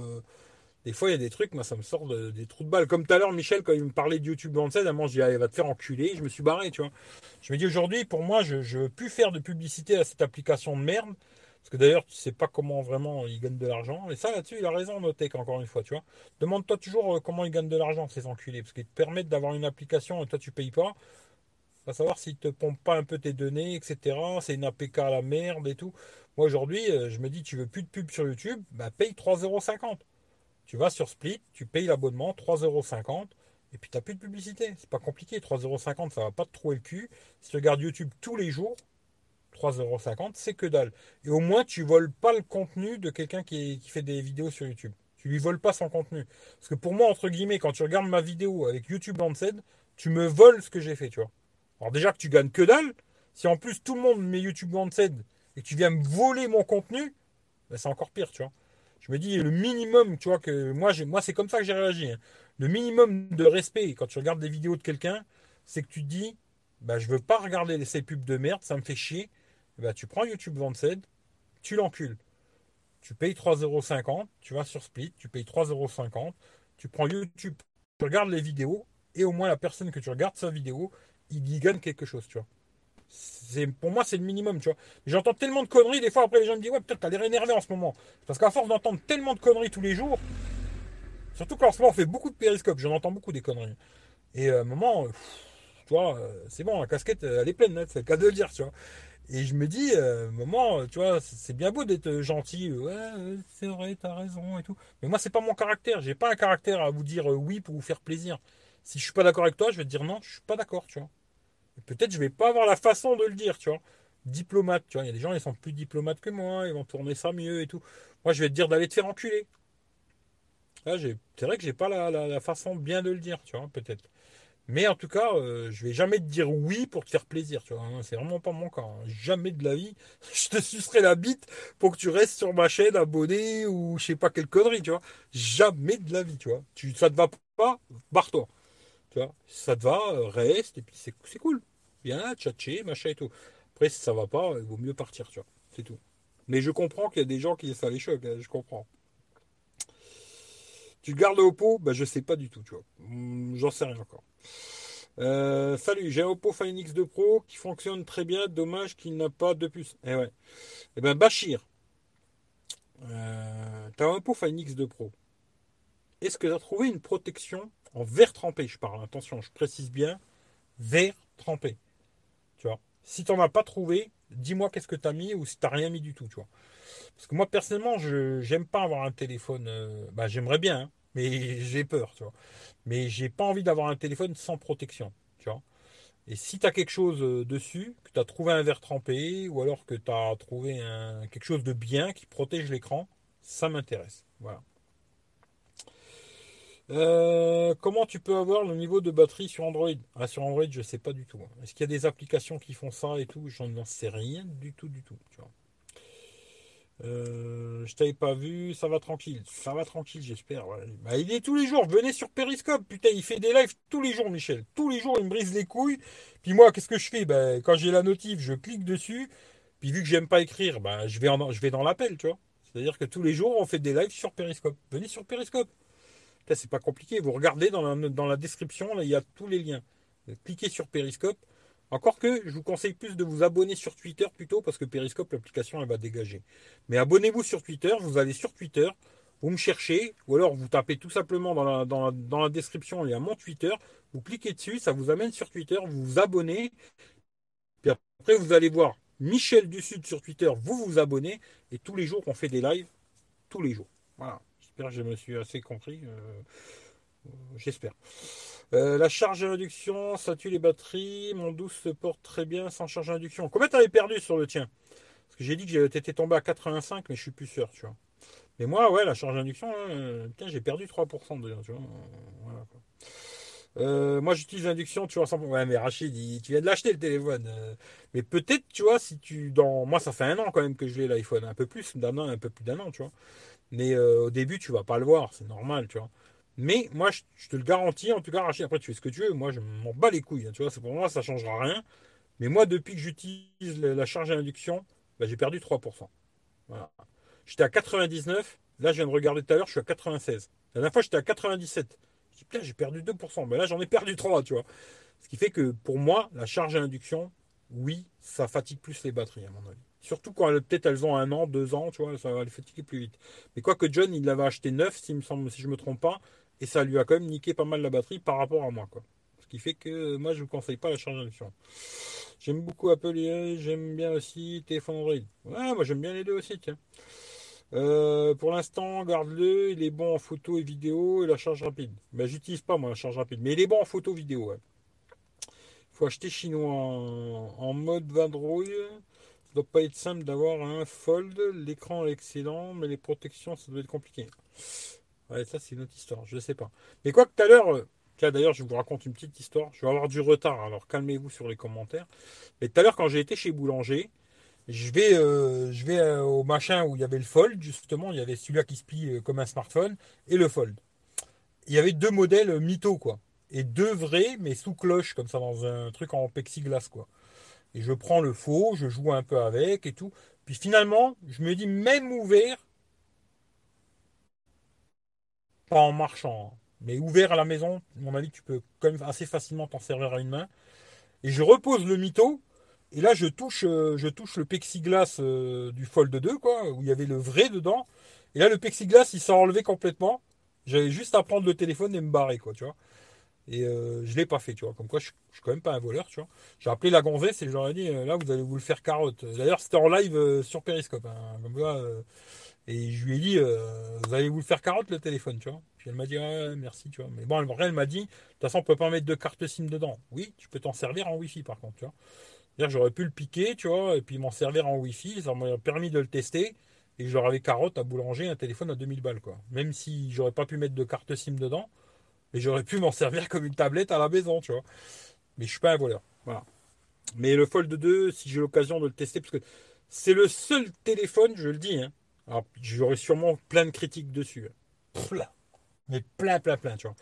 des fois, il y a des trucs, moi, ça me sort des trous de balles. Comme tout à l'heure, Michel, quand il me parlait de YouTube dans à un moment, je dis, allez, va te faire enculer. Je me suis barré, tu vois. Je me dis, aujourd'hui, pour moi, je ne veux plus faire de publicité à cette application de merde. Parce que d'ailleurs, tu sais pas comment vraiment ils gagnent de l'argent. Et ça, là-dessus, il a raison, Notech, encore une fois, tu vois. Demande-toi toujours euh, comment ils gagnent de l'argent, ces enculés. Parce qu'ils te permettent d'avoir une application et toi, tu payes pas. va savoir s'il te pompe pas un peu tes données, etc. C'est une APK à la merde et tout. Moi aujourd'hui, euh, je me dis, tu veux plus de pub sur YouTube, bah paye 3,50€. Tu vas sur Split, tu payes l'abonnement 3,50€, et puis tu n'as plus de publicité. C'est pas compliqué, 3,50€, ça va pas te trouver le cul. Si tu regardes YouTube tous les jours, 3,50€, c'est que dalle. Et au moins, tu voles pas le contenu de quelqu'un qui, qui fait des vidéos sur YouTube. Tu lui voles pas son contenu. Parce que pour moi, entre guillemets, quand tu regardes ma vidéo avec YouTube Lanced, tu me voles ce que j'ai fait, tu vois. Alors déjà que tu gagnes que dalle, si en plus tout le monde met YouTube Lanced et que tu viens me voler mon contenu, ben c'est encore pire, tu vois. Je me dis, le minimum, tu vois, que moi, moi c'est comme ça que j'ai réagi. Hein. Le minimum de respect quand tu regardes des vidéos de quelqu'un, c'est que tu te dis, bah, je veux pas regarder ces pubs de merde, ça me fait chier. Bah, tu prends YouTube Vanced, tu l'encules. Tu payes 3,50€, tu vas sur Split, tu payes 3,50€, tu prends YouTube, tu regardes les vidéos, et au moins la personne que tu regardes sa vidéo, il y gagne quelque chose, tu vois. C'est, pour moi, c'est le minimum, tu vois. J'entends tellement de conneries, des fois après les gens me disent, ouais, peut-être t'as l'air énervé en ce moment. Parce qu'à force d'entendre tellement de conneries tous les jours, surtout qu'en ce moment on fait beaucoup de périscopes, j'en entends beaucoup des conneries. Et à un moment, tu vois, c'est bon, la casquette, elle est pleine, hein, c'est le cas de le dire, tu vois. Et je me dis, euh, moment, tu vois, c'est bien beau d'être gentil, ouais, c'est vrai, t'as raison et tout. Mais moi, c'est pas mon caractère. J'ai pas un caractère à vous dire euh, oui pour vous faire plaisir. Si je suis pas d'accord avec toi, je vais te dire non, je suis pas d'accord, tu vois. Peut-être je vais pas avoir la façon de le dire, tu vois. Diplomate, tu vois. Il y a des gens, ils sont plus diplomates que moi, ils vont tourner ça mieux et tout. Moi, je vais te dire d'aller te faire enculer. c'est vrai que j'ai pas la, la, façon bien de le dire, tu vois, peut-être. Mais en tout cas, euh, je vais jamais te dire oui pour te faire plaisir, tu vois. Hein. c'est vraiment pas mon cas. Hein. Jamais de la vie, *laughs* je te sucerai la bite pour que tu restes sur ma chaîne abonné ou je sais pas quelle connerie, tu vois. Jamais de la vie, tu vois. Tu, ça te va pas, barre-toi. Tu vois. ça te va, euh, reste et puis c'est, cool. Bien, tchatcher, machin et tout. Après, si ça va pas, il vaut mieux partir, tu vois. C'est tout. Mais je comprends qu'il y a des gens qui ça les choque, je comprends. Tu gardes pot? Ben, Je sais pas du tout, tu vois. Hmm, j'en sais rien encore. Euh, salut, j'ai un Oppo Find X2 Pro qui fonctionne très bien. Dommage qu'il n'a pas de puce. Eh ouais. Eh ben, Bachir, euh, tu as un Oppo Find X2 Pro. Est-ce que tu as trouvé une protection en verre trempé? Je parle, attention, je précise bien, verre trempé. Tu vois. Si tu n'en as pas trouvé, dis-moi qu'est-ce que tu as mis ou si tu n'as rien mis du tout, tu vois. Parce que moi, personnellement, je n'aime pas avoir un téléphone. Euh, bah, j'aimerais bien, hein, mais *laughs* j'ai peur, tu vois. Mais j'ai pas envie d'avoir un téléphone sans protection, tu vois. Et si tu as quelque chose euh, dessus, que tu as trouvé un verre trempé, ou alors que tu as trouvé un, quelque chose de bien qui protège l'écran, ça m'intéresse. Voilà. Euh, comment tu peux avoir le niveau de batterie sur Android? Ah, Sur Android, je ne sais pas du tout. Hein. Est-ce qu'il y a des applications qui font ça et tout? J'en sais rien du tout, du tout. Tu vois. Euh, je t'avais pas vu, ça va tranquille. Ça va tranquille, j'espère. Bah, il est tous les jours. Venez sur Periscope. Putain, il fait des lives tous les jours, Michel. Tous les jours, il me brise les couilles. Puis moi, qu'est-ce que je fais? Bah, Quand j'ai la notif, je clique dessus. Puis vu que j'aime pas écrire, bah, je vais, je vais dans l'appel, tu vois. C'est-à-dire que tous les jours, on fait des lives sur Periscope. Venez sur Periscope. C'est pas compliqué. Vous regardez dans la, dans la description, là, il y a tous les liens. Cliquez sur Periscope. Encore que je vous conseille plus de vous abonner sur Twitter plutôt parce que Periscope, l'application, elle va dégager. Mais abonnez-vous sur Twitter, vous allez sur Twitter, vous me cherchez, ou alors vous tapez tout simplement dans la, description, il y a mon Twitter, vous cliquez dessus, ça vous amène sur Twitter, vous vous abonnez, puis après vous allez voir Michel du Sud sur Twitter, vous vous abonnez, et tous les jours on fait des lives, tous les jours. Voilà, j'espère que je me suis assez compris, euh, j'espère. Euh, la charge d'induction, ça tue les batteries. Mon 12 se porte très bien sans charge d'induction. Combien t'avais perdu sur le tien? Parce que j'ai dit que t'étais tombé à 85, mais je suis plus sûr, tu vois. Mais moi, ouais, la charge d'induction, hein, j'ai perdu 3% de tu vois. Euh, moi, j'utilise l'induction, tu vois, sans... Ouais, mais Rachid, tu viens de l'acheter le téléphone. Euh. mais peut-être, tu vois, si tu. dans Moi, ça fait un an quand même que je l'ai l'iPhone. Un peu plus d'un an, un peu plus d'un an, tu vois. Mais au début, tu vas pas le voir, c'est normal, tu vois. Mais moi, je, te le garantis, en tout cas, Rachid, après tu fais ce que tu veux. Moi, je m'en bats les couilles. Hein, tu vois, pour moi, ça ne changera rien. Mais moi, depuis que j'utilise la charge à induction, bah, j'ai perdu 3%. Voilà. J'étais à 99. Là, je viens de regarder tout à l'heure, je suis à 96. La dernière fois, j'étais à 97. Je dis, putain, j'ai perdu 2%. Mais là, j'en ai perdu 3, tu vois. Ce qui fait que pour moi, la charge à induction, oui, ça fatigue plus les batteries, à mon avis. Surtout quand peut-être elles ont un an, deux ans, tu vois, ça va les fatiguer plus vite. Mais quoi que John, il l'avait acheté neuf, si, si je ne me trompe pas, et ça lui a quand même niqué pas mal la batterie par rapport à moi. Quoi. Ce qui fait que moi, je ne vous conseille pas la charge d'induction. J'aime beaucoup Apple et j'aime bien aussi téléphone Android. Moi j'aime bien les deux aussi, tiens. Euh, pour l'instant, garde-le, il est bon en photo et vidéo et la charge rapide. Ben, j'utilise pas moi la charge rapide, mais il est bon en photo vidéo. Il faut acheter chinois en, mode Vadrouille. Ça doit pas être simple d'avoir un fold. L'écran est excellent, mais les protections, ça doit être compliqué. Ça c'est une autre histoire, je sais pas. Mais quoi que tout à l'heure, euh, Tiens, d'ailleurs, je vous raconte une petite histoire. Je vais avoir du retard, alors calmez-vous sur les commentaires. Mais tout à l'heure, quand j'ai été chez Boulanger, je vais, euh, je vais euh, au machin où il y avait le Fold, justement. Il y avait celui-là qui se plie comme un smartphone et le Fold. Il y avait deux modèles mythos, quoi. Et deux vrais, mais sous cloche, comme ça, dans un truc en plexiglas, quoi. Et je prends le faux, je joue un peu avec et tout. Puis finalement, je me dis, même ouvert, pas en marchant, hein. Mais ouvert à la maison, mon avis, tu peux quand même assez facilement t'en servir à une main. Et je repose le mytho. Et là, je touche, euh, je touche le plexiglas euh, du Fold 2, quoi, où il y avait le vrai dedans. Et là, le plexiglas, il s'est enlevé complètement. J'avais juste à prendre le téléphone et me barrer, quoi, tu vois. Et euh, je l'ai pas fait, tu vois. Comme quoi, je, suis quand même pas un voleur, tu vois. J'ai appelé la gonzesse et je leur ai dit, là, vous allez vous le faire carotte. D'ailleurs, c'était en live sur Periscope. Hein, comme et je lui ai dit, vous allez vous le faire carotte le téléphone, tu vois elle m'a dit, merci, tu vois. Mais bon, elle m'a dit, de toute façon, on peut pas mettre de carte SIM dedans. Oui, tu peux t'en servir en Wi-Fi, par contre, tu vois. C'est-à-dire j'aurais pu le piquer, tu vois, et puis m'en servir en Wi-Fi. Ça m'a permis de le tester. Et je avais carotte à boulanger un téléphone à 2000 balles, quoi. Même si j'aurais pas pu mettre de carte SIM dedans, mais j'aurais pu m'en servir comme une tablette à la maison, tu vois. Mais je suis pas un voleur. Voilà. Mais le Fold 2, si j'ai l'occasion de le tester, parce que c'est le seul téléphone, je le dis, hein. Alors, j'aurais sûrement plein de critiques dessus. Hein. Mais plein, plein, plein, tu vois.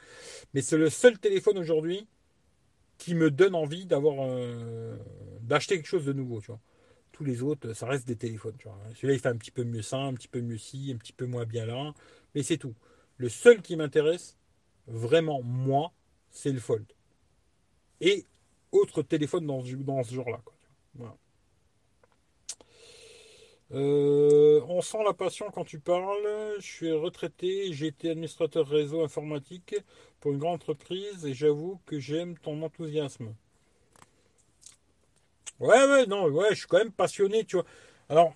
Mais c'est le seul téléphone aujourd'hui qui me donne envie d'avoir euh, d'acheter quelque chose de nouveau, tu vois. Tous les autres, ça reste des téléphones, tu. Celui-là, il fait un petit peu mieux ça, un petit peu mieux ci, un petit peu moins bien là, mais c'est tout. Le seul qui m'intéresse, vraiment, moi, c'est le Fold. Et autre téléphone dans, ce genre-là. Euh, on sent la passion quand tu parles. Je suis retraité, j'ai été administrateur réseau informatique pour une grande entreprise et j'avoue que j'aime ton enthousiasme. Ouais, ouais, non, ouais, je suis quand même passionné, tu vois. Alors,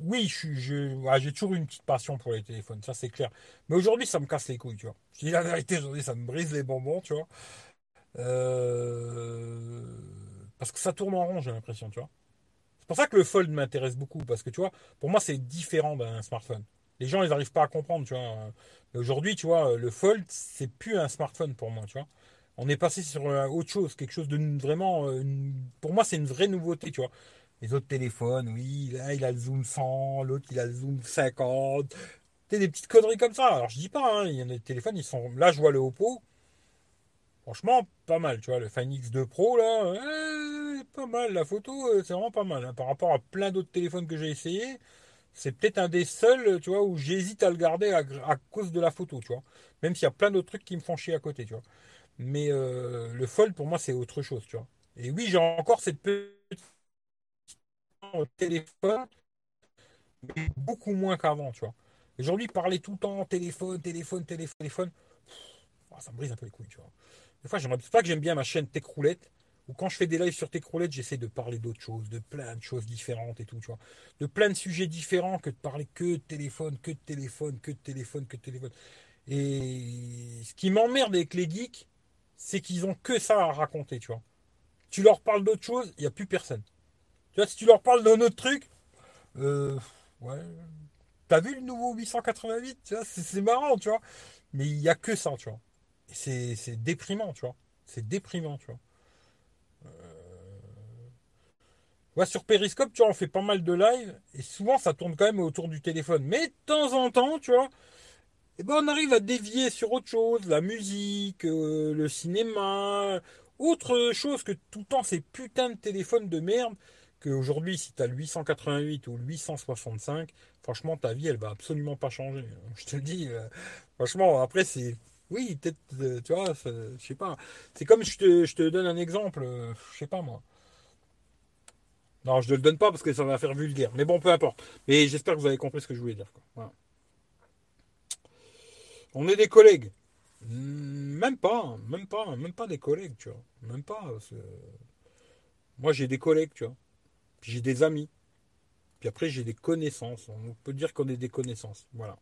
oui, j'ai toujours une petite passion pour les téléphones, ça c'est clair. Mais aujourd'hui, ça me casse les couilles, tu vois. Je dis la vérité, aujourd'hui, ça me brise les bonbons, tu vois. Euh, parce que ça tourne en rond, j'ai l'impression, tu vois. C'est pour ça que le Fold m'intéresse beaucoup, parce que tu vois, pour moi, c'est différent d'un smartphone. Les gens, ils n'arrivent pas à comprendre, tu vois. Mais aujourd'hui, tu vois, le Fold, c'est plus un smartphone pour moi, tu vois. On est passé sur euh, autre chose, quelque chose de vraiment. Euh, pour moi, c'est une vraie nouveauté, tu vois. Les autres téléphones, oui, là, il a le zoom 100, l'autre, il a le zoom 50. C'est des petites conneries comme ça. Alors, je dis pas, hein, il y a des téléphones, ils sont. Là, je vois le Oppo. Franchement, pas mal, tu vois. Le Find X2 Pro, là, pas mal. La photo, euh, c'est vraiment pas mal. Hein. Par rapport à plein d'autres téléphones que j'ai essayé, c'est peut-être un des seuls, tu vois, où j'hésite à le garder à, cause de la photo, tu vois. Même s'il y a plein d'autres trucs qui me font chier à côté, tu vois. Mais euh, le Fold, pour moi, c'est autre chose, tu vois. Et oui, j'ai encore cette petite téléphone, mais beaucoup moins qu'avant, tu vois. Aujourd'hui, parler tout le temps téléphone, téléphone, téléphone, téléphone, ça me brise un peu les couilles, tu vois. Des fois, j'aimerais pas que j'aime bien ma chaîne Tech Roulette quand je fais des lives sur Techroulette, j'essaie de parler d'autres choses, de plein de choses différentes et tout, tu vois. De plein de sujets différents que de parler que de téléphone, que de téléphone, que de téléphone, que de téléphone. Et ce qui m'emmerde avec les geeks, c'est qu'ils ont que ça à raconter, tu vois. Tu leur parles d'autre chose, il n'y a plus personne. Tu vois, si tu leur parles d'un autre truc, euh, ouais. T'as vu le nouveau 888 tu vois, c'est marrant, tu vois. Mais il n'y a que ça, tu vois. C'est déprimant, tu vois. C'est déprimant, tu vois. Ouais, sur Periscope, tu vois, on fait pas mal de live et souvent ça tourne quand même autour du téléphone. Mais de temps en temps, tu vois, eh ben, on arrive à dévier sur autre chose, la musique, euh, le cinéma, autre chose que tout le temps ces putains de téléphones de merde. Qu'aujourd'hui, si tu as le 888 ou le 865, franchement, ta vie, elle va absolument pas changer. Je te dis, euh, franchement, après, c'est. Oui, peut-être, euh, tu vois, je sais pas. C'est comme je te, je te donne un exemple, je sais pas moi. Non, je ne le donne pas parce que ça va faire vulgaire. Mais bon, peu importe. Mais j'espère que vous avez compris ce que je voulais dire. On est des collègues. Hmm, Même pas, même pas, même pas des collègues, tu vois. Même pas. Moi, j'ai des collègues, tu vois. Puis j'ai des amis. Puis après, j'ai des connaissances. On peut dire qu'on est des connaissances. Voilà.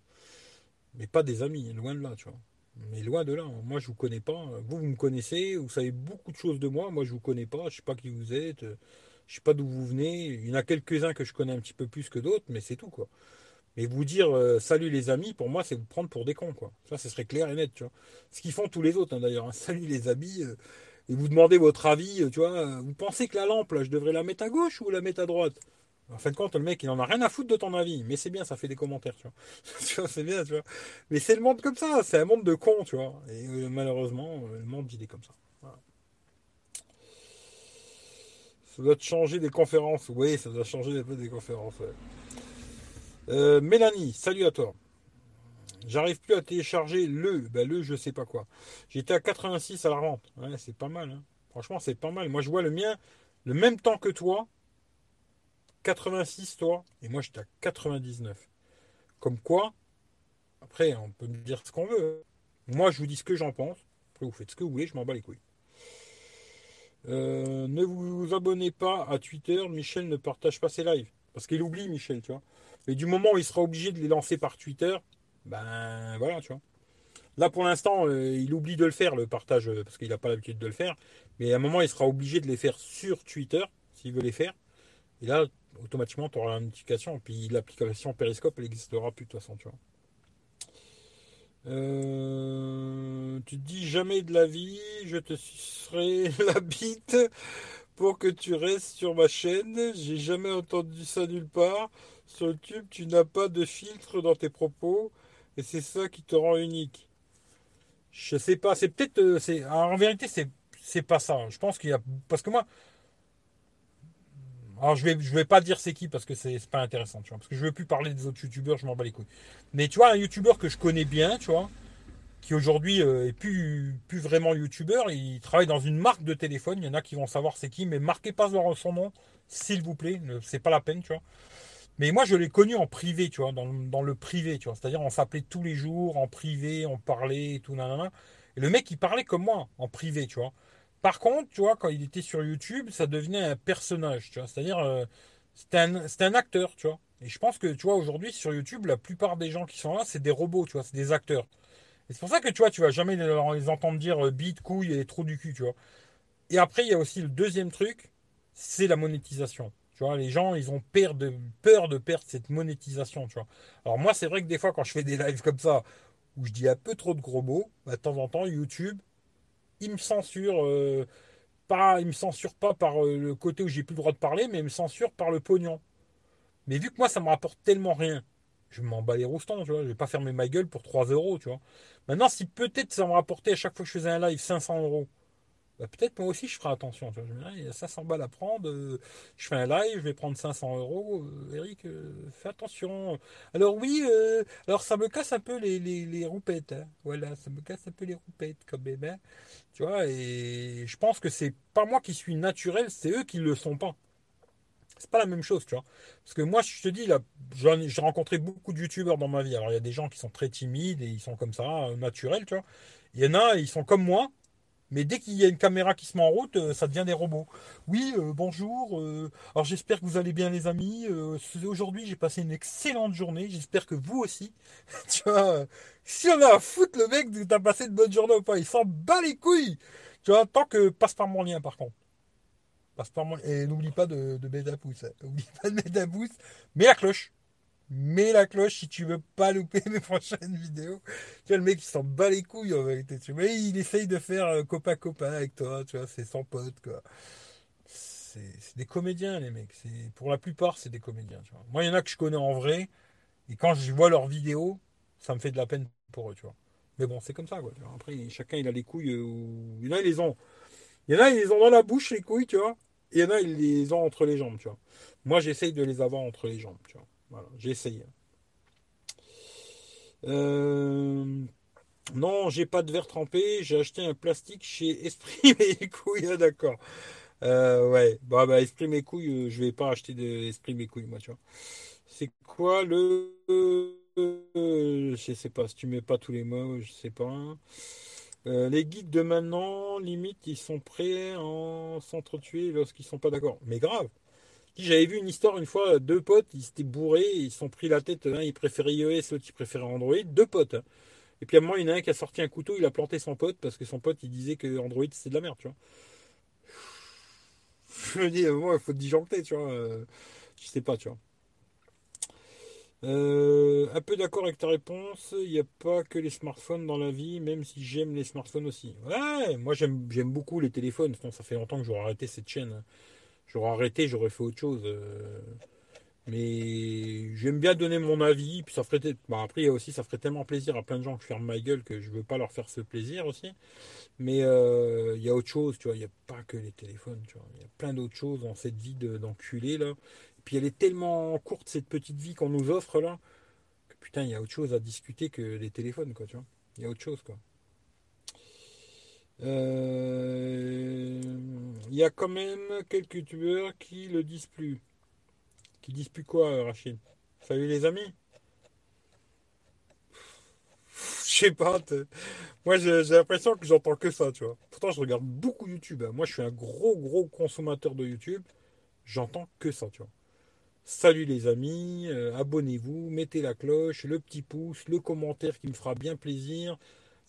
Mais pas des amis, loin de là, tu vois. Mais loin de là. Moi, je vous connais pas. Vous, vous me connaissez. Vous savez beaucoup de choses de moi. Moi, je vous connais pas. Je sais pas qui vous êtes. Je sais pas d'où vous venez. Il y en a quelques-uns que je connais un petit peu plus que d'autres, mais c'est tout, quoi. Mais vous dire euh, salut les amis, pour moi, c'est vous prendre pour des cons, quoi. Ça, ce serait clair et net. Ce qu'ils font tous les autres, hein, d'ailleurs. hein. *laughs* Salut les amis. euh, et vous demandez votre avis, euh, tu vois. euh, Vous pensez que la lampe, là, je devrais la mettre à gauche ou la mettre à droite? En fin de compte, le mec, il en a rien à foutre de ton avis. Mais c'est bien, ça fait des commentaires, *laughs* tu vois. C'est bien, tu vois. Mais c'est le monde comme ça. C'est un monde de cons, tu vois. Et euh, malheureusement, euh, le monde, il est comme ça. Ça doit changer des conférences. Oui, ça doit changer un peu des conférences. Euh, Mélanie, salut à toi. J'arrive plus à télécharger le, ben le je sais pas quoi. J'étais à 86 à la rente. C'est pas mal. hein. Franchement, c'est pas mal. Moi, je vois le mien, le même temps que toi. 86 toi, et moi j'étais à 99. Comme quoi, après, on peut me dire ce qu'on veut. Moi, je vous dis ce que j'en pense. Après, vous faites ce que vous voulez, je m'en bats les couilles. Euh, ne vous abonnez pas à Twitter, Michel ne partage pas ses lives. Parce qu'il oublie, Michel, tu vois. Et du moment où il sera obligé de les lancer par Twitter, ben voilà, tu vois. Là, pour l'instant, euh, il oublie de le faire, le partage, euh, parce qu'il n'a pas l'habitude de le faire. Mais à un moment, il sera obligé de les faire sur Twitter, s'il veut les faire. Et là, automatiquement, tu auras la notification. Puis l'application Periscope, elle n'existera plus de toute façon, tu vois. Euh, tu te dis jamais de la vie, je te sucerai *laughs* la bite pour que tu restes sur ma chaîne. J'ai jamais entendu ça nulle part. Sur YouTube, tu n'as pas de filtre dans tes propos et c'est ça qui te rend unique. Je sais pas, c'est peut-être, euh, c'est, en vérité, c'est, c'est pas ça. Je pense qu'il y a, parce que moi, alors je vais, je vais pas dire c'est qui parce que c'est, pas intéressant, tu vois, parce que je veux plus parler des autres youtubeurs, je m'en bats les couilles. Mais tu vois, un youtubeur que je connais bien, tu vois, qui aujourd'hui euh, est plus, vraiment youtubeur, il travaille dans une marque de téléphone. Il y en a qui vont savoir c'est qui, mais marquez pas son nom, s'il vous plaît, c'est pas la peine, tu vois. Mais moi, je l'ai connu en privé, tu vois, dans, dans le privé, tu vois. C'est-à-dire, on s'appelait tous les jours, en privé, on parlait, et tout, nanana. Et le mec, il parlait comme moi, en privé, tu vois. Par contre, tu vois, quand il était sur YouTube, ça devenait un personnage, tu vois. C'est-à-dire, euh, c'était un, un acteur, tu vois. Et je pense que, tu vois, aujourd'hui, sur YouTube, la plupart des gens qui sont là, c'est des robots, tu vois, c'est des acteurs. Et c'est pour ça que, tu vois, tu vas jamais les, entendre dire euh, bite, couille et trop du cul, tu vois. Et après, il y a aussi le deuxième truc, c'est la monétisation. Tu vois, les gens, ils ont peur de, peur de perdre cette monétisation, tu vois. Alors moi, c'est vrai que des fois, quand je fais des lives comme ça, où je dis un peu trop de gros mots, bah, de temps en temps, YouTube, il me censure, euh, pas, il me censure pas par euh, le côté où j'ai plus le droit de parler, mais il me censure par le pognon. Mais vu que moi, ça me rapporte tellement rien, je m'en bats les roustons, tu vois. Je vais pas fermer ma gueule pour 3 euros. Maintenant, si peut-être ça me rapportait à chaque fois que je faisais un live 500 euros, bah, peut-être moi aussi je ferai attention. Je dirais, il y a 500 balles à prendre, euh, je fais un live, je vais prendre 500 euros. euh, Eric, euh, fais attention. Alors oui, alors ça me casse un peu les, roupettes. hein. Voilà, ça me casse un peu les roupettes quand même. hein. Tu vois, et je pense que c'est pas moi qui suis naturel, c'est eux qui le sont pas. C'est pas la même chose, tu vois. Parce que moi, je te dis, là, j'ai rencontré beaucoup de youtubeurs dans ma vie. Alors, il y a des gens qui sont très timides et ils sont comme ça, naturels, tu vois. Il y en a, ils sont comme moi, mais dès qu'il y a une caméra qui se met en route, euh, ça devient des robots. Oui, euh, bonjour. euh, alors, j'espère que vous allez bien, les amis. Aujourd'hui, j'ai passé une excellente journée. J'espère que vous aussi. *laughs* tu vois, si on a à foutre le mec, de- t'as passé une bonne journée ou pas, il s'en bat les couilles. Tu vois, tant que passe par mon lien, par contre. Passe par mon- Et n'oublie pas de, de mettre un pouce. hein. N'oublie pas de mettre un pouce. Mets la cloche. Mets la cloche si tu veux pas louper mes *laughs* prochaines vidéos. Tu vois, le mec, il s'en bat les couilles en vérité. Tu vois, mais il essaye de faire euh, copain-copain avec toi. Tu vois, c'est son pote, quoi. C'est des comédiens, les mecs. Pour la plupart, c'est des comédiens. Moi, il y en a que je connais en vrai. Et quand je vois leurs vidéos, ça me fait de la peine pour eux, tu vois. Mais bon, c'est comme ça, quoi. Après, chacun, il a les couilles. euh, où- Il y en a, ils les ont. Y en a, ils les ont dans la bouche, les couilles, tu vois. Et il y en a, ils les ont entre les jambes, tu vois. Moi, j'essaye de les avoir entre les jambes, tu vois. Voilà, j'essaye. Euh, Non, j'ai pas de verre trempé. J'ai acheté un plastique chez *laughs* Esprit mes couilles. Ah, d'accord. Euh, ouais, bah, bah, esprit mes couilles, euh, je vais pas acheter de esprit mes couilles, moi, tu vois. C'est quoi le. je sais pas, si tu mets pas tous les mots, je sais pas. Les geeks de maintenant, limite, ils sont prêts à en s'entretuer lorsqu'ils sont pas d'accord. Mais grave. J'avais vu une histoire une fois, deux potes, ils s'étaient bourrés, ils se sont pris la tête, un il préférait iOS, l'autre il préférait Android, deux potes. hein. Et puis à un moment, il y en a un qui a sorti un couteau, il a planté son pote parce que son pote il disait que Android c'est de la merde, tu vois. *laughs* Je me dis, à il faut te disjoncter, tu vois. euh, Je sais pas, tu vois. Euh, un peu d'accord avec ta réponse, il n'y a pas que les smartphones dans la vie, même si j'aime les smartphones aussi. Ouais, moi j'aime beaucoup les téléphones, ça fait longtemps que j'aurais arrêté cette chaîne. J'aurais arrêté, j'aurais fait autre chose. euh, Mais j'aime bien donner mon avis, puis ça ferait... Bon, après, aussi, ça ferait tellement plaisir à plein de gens que je ferme ma gueule que je veux pas leur faire ce plaisir aussi. Mais euh, il y a autre chose, tu vois, il n'y a pas que les téléphones, tu vois. Il y a plein d'autres choses dans cette vie de- d'enculé, là. Et puis elle est tellement courte, cette petite vie qu'on nous offre, là, que putain, il y a autre chose à discuter que les téléphones, quoi, tu vois. Il y a autre chose, quoi. Euh, Il y a quand même quelques youtubeurs qui le disent plus. Qui disent plus quoi, Rachid? Salut les amis? Je sais pas. Moi, j'ai j'ai l'impression que j'entends que ça, tu vois. Pourtant, je regarde beaucoup YouTube. hein. Moi, je suis un gros, gros consommateur de YouTube. J'entends que ça, tu vois. Salut les amis, euh, abonnez-vous, mettez la cloche, le petit pouce, le commentaire qui me fera bien plaisir.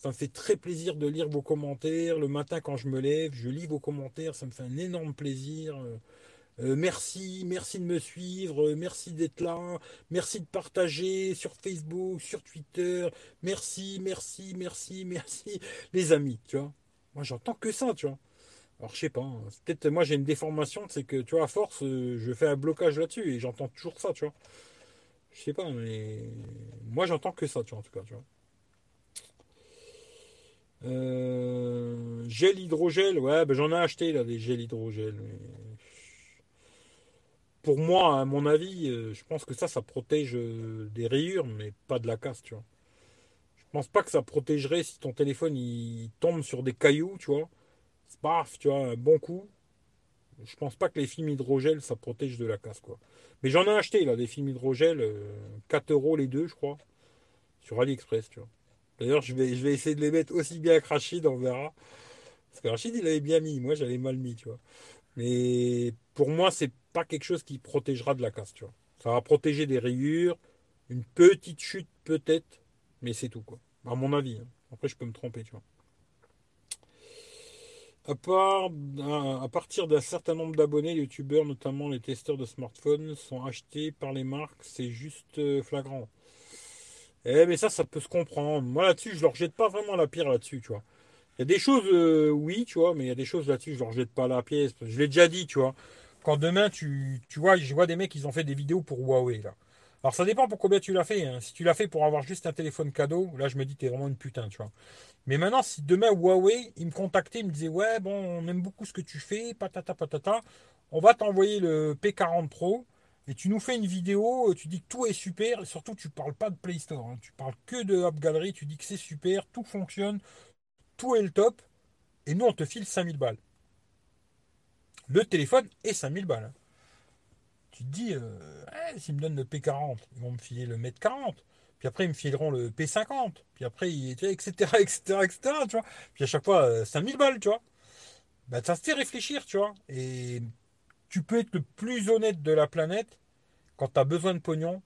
Ça me fait très plaisir de lire vos commentaires. Le matin, quand je me lève, je lis vos commentaires. Ça me fait un énorme plaisir. Euh, euh, merci, merci de me suivre, euh, merci d'être là, merci de partager sur Facebook, sur Twitter, merci, merci, merci, *laughs* merci, les amis, tu vois. Moi, j'entends que ça, tu vois. Alors, je sais pas, hein, peut-être moi j'ai une déformation, c'est que, tu vois, à force, je fais un blocage là-dessus et j'entends toujours ça, tu vois. Je sais pas, mais moi, j'entends que ça, tu vois, en tout cas, tu vois. Euh, gel hydrogel, ouais, ben j'en ai acheté là des gels hydrogel. Pour moi, à mon avis, euh, je pense que ça, ça protège euh, des rayures, mais pas de la casse, tu vois. Je pense pas que ça protégerait si ton téléphone il tombe sur des cailloux, tu vois. Paf, tu vois, un bon coup. Je pense pas que les films hydrogel, ça protège de la casse, quoi. Mais j'en ai acheté, là, des films hydrogel, euh, 4 euros les deux, je crois, sur AliExpress, tu vois. D'ailleurs, je vais, je vais essayer de les mettre aussi bien que Rachid, on verra. Parce que Rachid, il avait bien mis, moi, j'avais mal mis, tu vois. Mais pour moi, c'est pas quelque chose qui protégera de la casse, tu vois. Ça va protéger des rayures, une petite chute peut-être, mais c'est tout, quoi. À mon avis. hein. Après, je peux me tromper, tu vois. À part, à partir d'un certain nombre d'abonnés, les youtubeurs, notamment les testeurs de smartphones, sont achetés par les marques. C'est juste euh, flagrant. Eh, mais ça, ça peut se comprendre. Moi, là-dessus, je leur jette pas vraiment la pierre là-dessus, tu vois. Il y a des choses, euh, oui, tu vois, mais il y a des choses là-dessus, je leur jette pas la pièce. Je l'ai déjà dit, tu vois. Quand demain, tu, tu vois, je vois des mecs, ils ont fait des vidéos pour Huawei, là. Alors, ça dépend pour combien tu l'as fait. hein. Si tu l'as fait pour avoir juste un téléphone cadeau, là, je me dis, t'es vraiment une putain, tu vois. Mais maintenant, si demain, Huawei, ils me contactaient, ils me disaient, ouais, bon, on aime beaucoup ce que tu fais, patata, patata, on va t'envoyer le P40 Pro, et tu nous fais une vidéo, tu dis que tout est super, et surtout, tu parles pas de Play Store, hein. tu parles que de App Gallery, tu dis que c'est super, tout fonctionne, tout est le top, et nous, on te file 5000 balles. Le téléphone est 5000 balles. hein. Tu te dis, euh, ouais, s'ils me donnent le P40, ils vont me filer le Mètre 40. Puis après, ils me fileront le P50. Puis après, etc., etc., etc., tu vois. Puis à chaque fois, euh, 5000 balles, tu vois. Bah, ça se fait réfléchir, tu vois. Et tu peux être le plus honnête de la planète. Quand tu as besoin de pognon,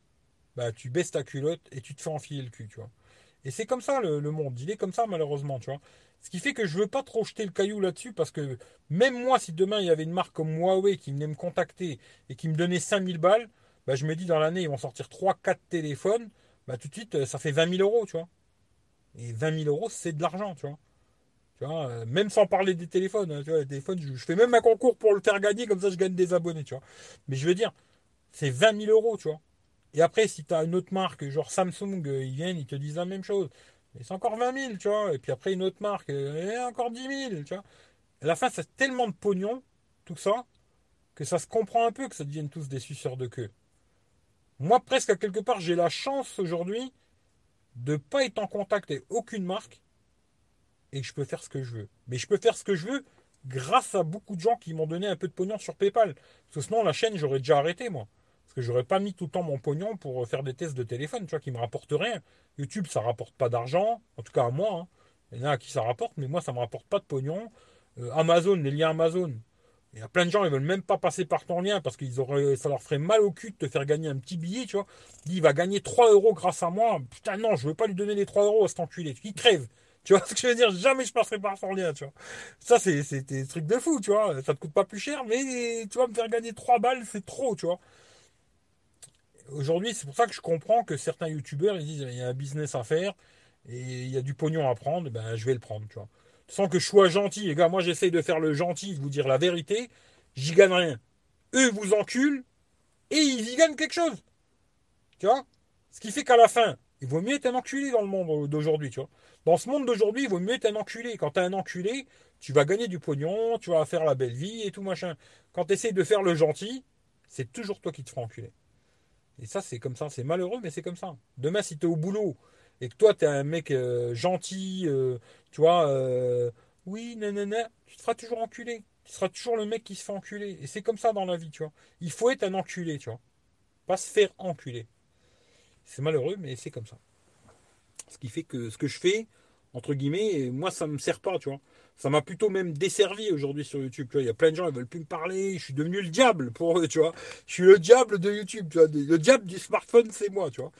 bah, tu baisses ta culotte et tu te fais enfiler le cul, tu vois. Et c'est comme ça le, monde. Il est comme ça, malheureusement, tu vois. Ce qui fait que je veux pas trop jeter le caillou là-dessus parce que même moi, si demain il y avait une marque comme Huawei qui venait me contacter et qui me donnait 5000 balles, bah, je me dis dans l'année, ils vont sortir 3-4 téléphones, bah, tout de suite, euh, ça fait 20 000 euros, tu vois. Et 20 000 euros, c'est de l'argent, tu vois. Tu vois, euh, même sans parler des téléphones, hein, tu vois, les téléphones, je, fais même un concours pour le faire gagner, comme ça je gagne des abonnés, tu. Mais je veux dire, c'est 20 000 euros, tu vois. Et après, si tu as une autre marque, genre Samsung, euh, ils viennent, ils te disent la même chose. Mais c'est encore 20 000, tu vois. Et puis après, une autre marque, euh, et encore 10 000, tu vois. À la fin, c'est tellement de pognon, tout ça, que ça se comprend un peu que ça devienne tous des suceurs de queue. Moi, presque à quelque part, j'ai la chance aujourd'hui de ne pas être en contact avec aucune marque et que je peux faire ce que je veux. Mais je peux faire ce que je veux grâce à beaucoup de gens qui m'ont donné un peu de pognon sur PayPal. Parce que sinon, la chaîne, j'aurais déjà arrêté, moi. Que j'aurais pas mis tout le temps mon pognon pour faire des tests de téléphone, tu vois, qui me rapportent rien. YouTube, ça rapporte pas d'argent, en tout cas à moi. Hein. Il y en a qui ça rapporte, mais moi, ça me rapporte pas de pognon. Euh, Amazon, les liens Amazon. Il y a plein de gens, ils veulent même pas passer par ton lien parce auraient, ça leur ferait mal au cul de te faire gagner un petit billet, tu vois. Il va gagner 3 euros grâce à moi. Putain, non, je veux pas lui donner les 3 euros à cet enculé. Il crève. Tu vois ce que je veux dire? Jamais je passerai par son lien, tu vois. Ça, c'est des trucs de fou, tu vois. Ça te coûte pas plus cher, mais tu vas me faire gagner 3 balles, c'est trop, tu vois. Aujourd'hui, c'est pour ça que je comprends que certains youtubeurs, ils disent, il y a un business à faire et il y a du pognon à prendre, ben, je vais le prendre, tu vois. Sans que je sois gentil, les gars, moi j'essaye de faire le gentil, de vous dire la vérité, j'y gagne rien. Eux vous enculent et ils y gagnent quelque chose. Tu vois? Ce qui fait qu'à la fin, il vaut mieux être un enculé dans le monde d'aujourd'hui, tu vois. Dans ce monde d'aujourd'hui, il vaut mieux être un enculé. Quand tu un enculé, tu vas gagner du pognon, tu vas faire la belle vie et tout machin. Quand tu essayes de faire le gentil, c'est toujours toi qui te feras enculer. Et ça, c'est comme ça. C'est malheureux, mais c'est comme ça. Demain, si tu es au boulot et que toi, tu es un mec euh, gentil, euh, tu vois, euh, oui, nanana, tu te feras toujours enculer. Tu seras toujours le mec qui se fait enculer. Et c'est comme ça dans la vie, tu vois. Il faut être un enculé, tu vois. Pas se faire enculer. C'est malheureux, mais c'est comme ça. Ce qui fait que ce que je fais, entre guillemets, moi, ça me sert pas, tu vois. Ça m'a plutôt même desservi aujourd'hui sur YouTube. Tu vois, il y a plein de gens, ils veulent plus me parler. Je suis devenu le diable pour eux, tu vois. Je suis le diable de YouTube, tu vois. Le diable du smartphone, c'est moi, tu vois.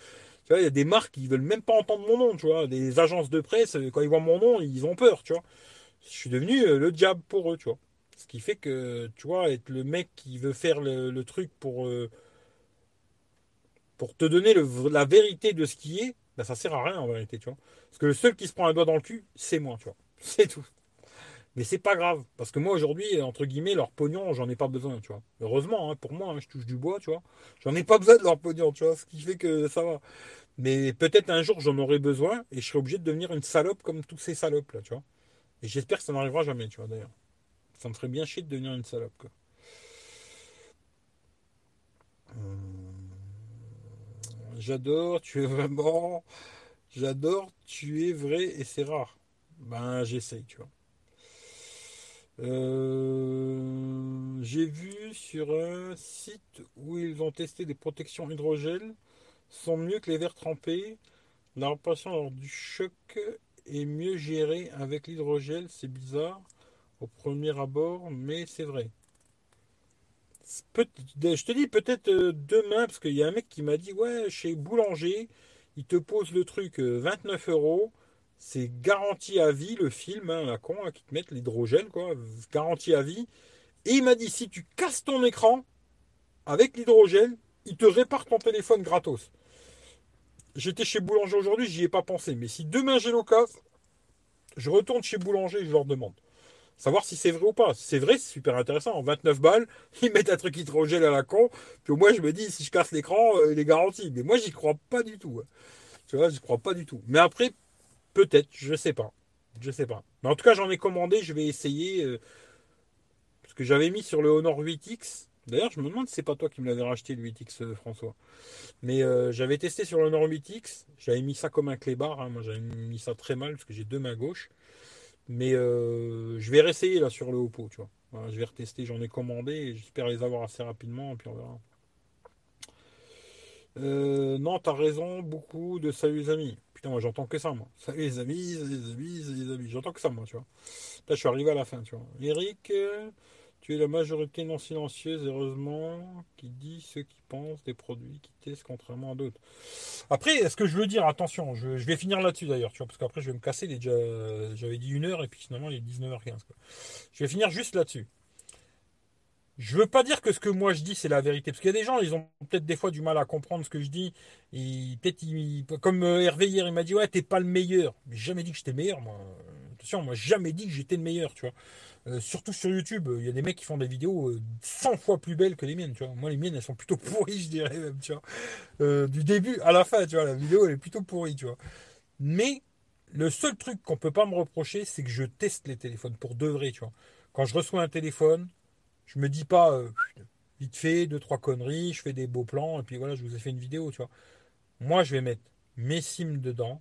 Tu vois, il y a des marques qui veulent même pas entendre mon nom, tu vois. Des agences de presse, quand ils voient mon nom, ils ont peur, tu vois. Je suis devenu euh, le diable pour eux, tu vois. Ce qui fait que, tu vois, être le mec qui veut faire le, truc pour, euh, pour te donner la vérité de ce qui est, ben, ça sert à rien en vérité, tu vois. Parce que le seul qui se prend un doigt dans le cul, c'est moi, tu vois. *laughs* C'est tout. Mais c'est pas grave, parce que moi aujourd'hui, entre guillemets, leur pognon, j'en ai pas besoin, tu vois. Heureusement, hein, pour moi, hein, je touche du bois, tu vois. J'en ai pas besoin de leur pognon, tu vois, ce qui fait que ça va. Mais peut-être un jour j'en aurai besoin et je serai obligé de devenir une salope comme tous ces salopes là, tu vois. Et j'espère que ça n'arrivera jamais, tu vois, d'ailleurs. Ça me ferait bien chier de devenir une salope, quoi. Hum. J'adore, tu es vraiment. J'adore, tu es vrai et c'est rare. Ben, j'essaye, tu vois. Euh, j'ai vu sur un site où ils ont testé des protections hydrogel sont mieux que les verres trempés. La réparation lors du choc est mieux gérée avec l'hydrogel. C'est bizarre au premier abord, mais c'est vrai. Je te dis peut-être euh, demain, parce qu'il y a un mec qui m'a dit Ouais, chez Boulanger, il te pose le truc 29 euh, euros. C'est garanti à vie le film, hein, la con, hein, qui te mettent l'hydrogène, quoi, garantie à vie. Et il m'a dit si tu casses ton écran avec l'hydrogène, il te répare ton téléphone gratos. J'étais chez Boulanger aujourd'hui, j'y ai pas pensé. Mais si demain j'ai l'occasion, je retourne chez Boulanger et je leur demande. Savoir si c'est vrai ou pas. C'est vrai, c'est super intéressant. En 29 balles, *laughs* ils mettent un truc hydrogène à la con. Puis moi, je me dis, si je casse l'écran, euh, il est garanti. Mais moi, j'y crois pas du tout. Hein. Tu vois, j'y crois pas du tout. Mais après, Peut-être, je sais pas. Je sais pas. Mais en tout cas, j'en ai commandé, je vais essayer. Euh, parce que j'avais mis sur le Honor 8X. D'ailleurs, je me demande si c'est pas toi qui me l'avais racheté le 8X, euh, François. Mais euh, j'avais testé sur le Honor 8X. J'avais mis ça comme un clébard. Hein. Moi, j'avais mis ça très mal parce que j'ai deux mains gauches. Mais je vais réessayer là sur le Oppo, tu vois. je vais retester. J'en ai commandé j'espère les avoir assez rapidement. Et puis on verra. Non, t'as raison, beaucoup de salut amis. Moi j'entends que ça, moi. Les amis, les amis, les amis. J'entends que ça, moi, tu vois. Là, je suis arrivé à la fin, tu vois. Eric, euh, tu es la majorité non silencieuse, heureusement, qui dit ce qui pense des produits qui testent contrairement à d'autres. Après, est-ce que je veux dire, attention, je, vais finir là-dessus d'ailleurs, tu vois, parce qu'après je vais me casser, j'avais dit une heure et puis finalement il est 19h15. Je vais finir juste là-dessus. Je veux pas dire que ce que moi je dis c'est la vérité, parce qu'il y a des gens, ils ont peut-être des fois du mal à comprendre ce que je dis. Et peut-être, comme euh, Hervé hier, il m'a dit ouais, t'es pas le meilleur. J'ai jamais dit que j'étais meilleur, moi. Attention, moi jamais dit que j'étais le meilleur, tu vois. Euh, surtout sur YouTube, il y a des mecs qui font des vidéos 100 euh, fois plus belles que les miennes, tu vois. Moi, les miennes, elles sont plutôt pourries, je dirais même, tu vois. du début à la fin, tu vois, la vidéo, elle est plutôt pourrie, tu vois. Mais le seul truc qu'on peut pas me reprocher, c'est que je teste les téléphones pour de vrai, tu vois. Quand je reçois un téléphone, je me dis pas, euh, vite fait, deux, trois conneries, je fais des beaux plans, et puis voilà, je vous ai fait une vidéo, tu vois. Moi, je vais mettre mes sims dedans,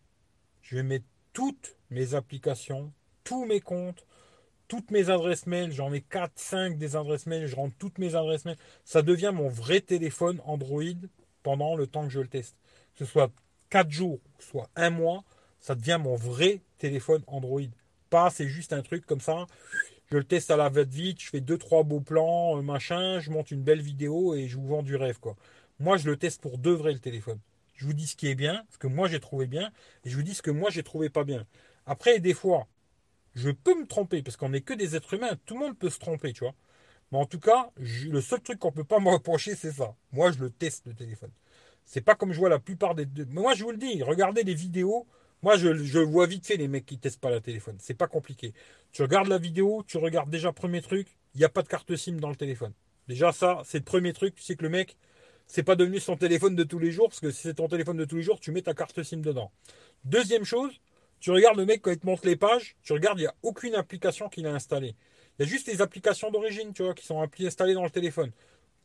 je vais mettre toutes mes applications, tous mes comptes, toutes mes adresses mail, j'en ai 4, 5 des adresses mail, je rentre toutes mes adresses mail. Ça devient mon vrai téléphone Android pendant le temps que je le teste. Que ce soit 4 jours, soit un mois, ça devient mon vrai téléphone Android. Pas, c'est juste un truc comme ça. Je le teste à la vite vite, je fais 2-3 beaux plans, euh, machin, je monte une belle vidéo et je vous vends du rêve, quoi. Moi, je le teste pour de vrai le téléphone. Je vous dis ce qui est bien, ce que moi j'ai trouvé bien, et je vous dis ce que moi j'ai trouvé pas bien. Après, des fois, je peux me tromper, parce qu'on n'est que des êtres humains, tout le monde peut se tromper, tu vois. Mais en tout cas, le seul truc qu'on peut pas *laughs* me reprocher, c'est ça. Moi, je le teste le téléphone. C'est pas comme je vois la plupart des. Mais moi, je vous le dis, regardez les vidéos. Moi, je, vois vite fait les mecs qui testent pas la téléphone. C'est pas compliqué. Tu regardes la vidéo, tu regardes déjà premier truc, il n'y a pas de carte SIM dans le téléphone. Déjà, ça, c'est le premier truc. Tu sais que le mec, c'est pas devenu son téléphone de tous les jours, parce que si c'est ton téléphone de tous les jours, tu mets ta carte SIM dedans. Deuxième chose, tu regardes le mec quand il te montre les pages, tu regardes, il n'y a aucune application qu'il a installée. Il y a juste les applications d'origine, tu vois, qui sont installées dans le téléphone.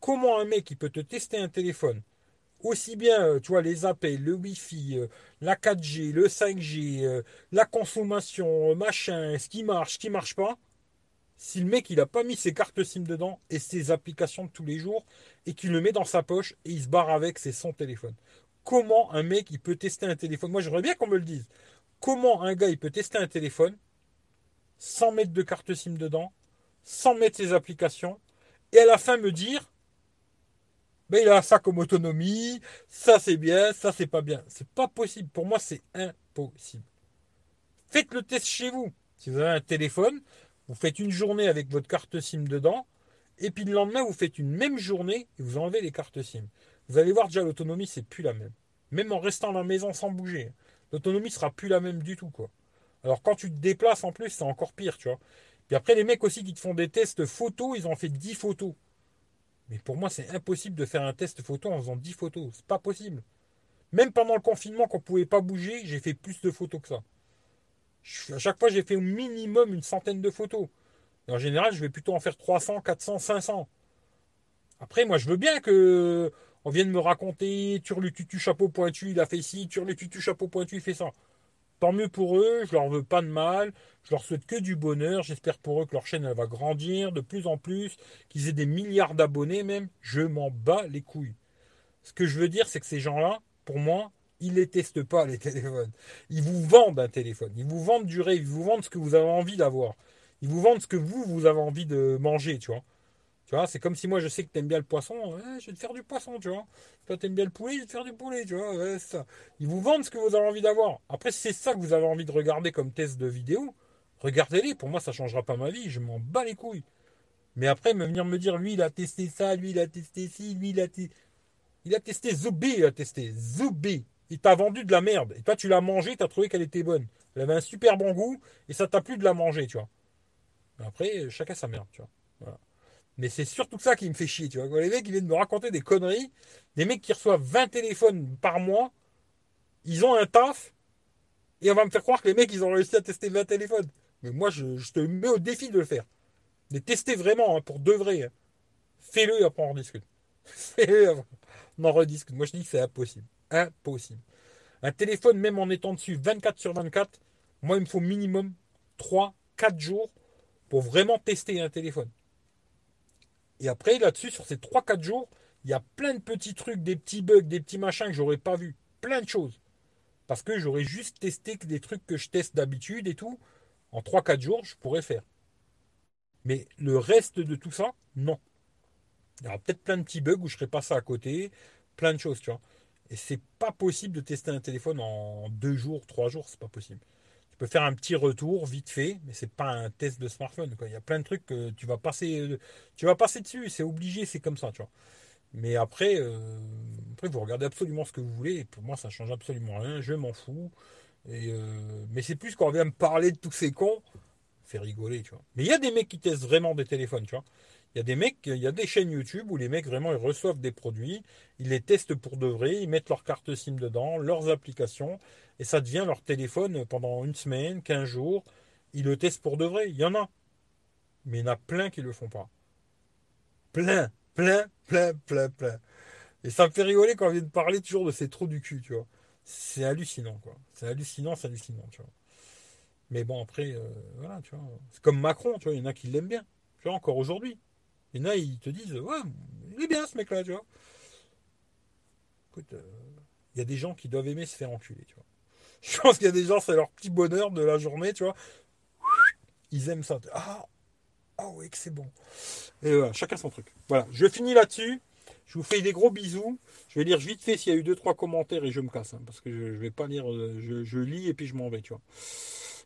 Comment un mec, il peut te tester un téléphone aussi bien, euh, tu vois, les appels, le Wi-Fi, euh, la 4G, le 5G, euh, la consommation, machin, ce qui marche, ce qui marche pas, si le mec il a pas mis ses cartes SIM dedans et ses applications de tous les jours et qu'il le met dans sa poche et il se barre avec, c'est son téléphone. Comment un mec il peut tester un téléphone? Moi j'aimerais bien qu'on me le dise. Comment un gars il peut tester un téléphone sans mettre de carte SIM dedans, sans mettre ses applications et à la fin me dire il a ça comme autonomie, ça c'est bien, ça c'est pas bien. C'est pas possible. Pour moi, c'est impossible. Faites le test chez vous. Si vous avez un téléphone, vous faites une journée avec votre carte SIM dedans, et puis le lendemain, vous faites une même journée et vous enlevez les cartes SIM. Vous allez voir déjà l'autonomie, c'est plus la même. Même en restant dans la maison sans bouger, l'autonomie sera plus la même du tout, quoi. Alors quand tu te déplaces en plus, c'est encore pire, tu vois. Puis après, les mecs aussi qui te font des tests photos, ils ont fait 10 photos. Mais pour moi, c'est impossible de faire un test photo en faisant 10 photos. C'est pas possible. Même pendant le confinement, quand on pouvait pas bouger, j'ai fait plus de photos que ça à chaque fois, j'ai fait au minimum une centaine de photos. en général, je vais plutôt en faire 300, 400, 500. Après, moi, je veux bien que on vienne me raconter Turlututu chapeau pointu, il a fait ci, Turlututu chapeau pointu, il fait ça. Tant mieux pour eux, je leur veux pas de mal, je leur souhaite que du bonheur, j'espère pour eux que leur chaîne va grandir de plus en plus, qu'ils aient des milliards d'abonnés même, je m'en bats les couilles. Ce que je veux dire, c'est que ces gens-là, pour moi, ils les testent pas, les téléphones. Ils vous vendent un téléphone. Ils vous vendent du rêve. Ils vous vendent ce que vous avez envie d'avoir. Ils vous vendent ce que vous, vous avez envie de manger, tu vois. Tu vois, c'est comme si moi je sais que tu aimes bien le poisson, je vais te faire du poisson, tu vois. Toi tu aimes bien le poulet, je vais te faire du poulet, tu vois. ça. Ils vous vendent ce que vous avez envie d'avoir. Après, c'est ça que vous avez envie de regarder comme test de vidéo, regardez-les. Pour moi, ça changera pas ma vie. Je m'en bats les couilles. Mais après, me venir me dire, lui, il a testé ça, lui, il a testé ci, lui, il a testé. Il a testé Zubi, il a testé Zubi il t'a vendu de la merde. Et toi, tu l'as mangé, tu as trouvé qu'elle était bonne. Elle avait un super bon goût, et ça t'a plu de la manger, tu vois. Après, chacun sa merde, tu vois. Mais c'est surtout ça qui me fait chier, tu vois. les mecs, ils viennent me raconter des conneries, des mecs qui reçoivent 20 téléphones par mois, ils ont un taf, et on va me faire croire que les mecs, ils ont réussi à tester 20 téléphones. Mais moi, je, te mets au défi de le faire. De tester vraiment, hein, pour de vrai. Hein. Fais-le et après on rediscute. *laughs* Fais-le on en rediscute. Moi, je dis que c'est impossible. Impossible. Un téléphone, même en étant dessus 24 sur 24, moi, il me faut minimum 3, 4 jours pour vraiment tester un téléphone. Et après, là-dessus, sur ces 3-4 jours, il y a plein de petits trucs, des petits bugs, des petits machins que j'aurais pas vu. Plein de choses. Parce que j'aurais juste testé des trucs que je teste d'habitude et tout. En 3-4 jours, je pourrais faire. Mais le reste de tout ça, non. Il y aura peut-être plein de petits bugs où je serais passé à côté, plein de choses, tu vois. Et c'est pas possible de tester un téléphone en deux jours, trois jours, c'est pas possible. Peux faire un petit retour vite fait, mais c'est pas un test de smartphone. Il y a plein de trucs que tu vas passer, tu vas passer dessus, c'est obligé, c'est comme ça, tu vois. Mais après, euh, après, vous regardez absolument ce que vous voulez. Et pour moi, ça change absolument rien. Je m'en fous. Et euh, mais c'est plus quand on vient me parler de tous ces cons, fait rigoler, tu vois. Mais il y a des mecs qui testent vraiment des téléphones, tu vois. Il y a des mecs, il y a des chaînes YouTube où les mecs vraiment ils reçoivent des produits, ils les testent pour de vrai, ils mettent leur carte SIM dedans, leurs applications, et ça devient leur téléphone pendant une semaine, 15 jours. Ils le testent pour de vrai. Il y en a. Mais il y en a plein qui ne le font pas. Plein, plein, plein, plein, plein. Et ça me fait rigoler quand on vient de parler toujours de ces trous du cul, tu vois. C'est hallucinant, quoi. C'est hallucinant, c'est hallucinant, tu vois. Mais bon, après, euh, voilà, tu vois. C'est comme Macron, tu vois, il y en a qui l'aiment bien. Tu vois, encore aujourd'hui. Il y en a, ils te disent, ouais, il est bien ce mec-là, tu vois. Écoute, euh, il y a des gens qui doivent aimer se faire enculer, tu vois. *laughs* Je pense qu'il y a des gens, c'est leur petit bonheur de la journée, tu vois. Ils aiment ça. Ah, ah oui, que c'est bon. Et voilà, chacun son truc. Voilà, je finis là-dessus. Je vous fais des gros bisous. Je vais lire vite fait s'il y a eu deux trois commentaires et je me casse hein, parce que je, je vais pas lire. euh, je lis et puis je m'en vais, tu vois.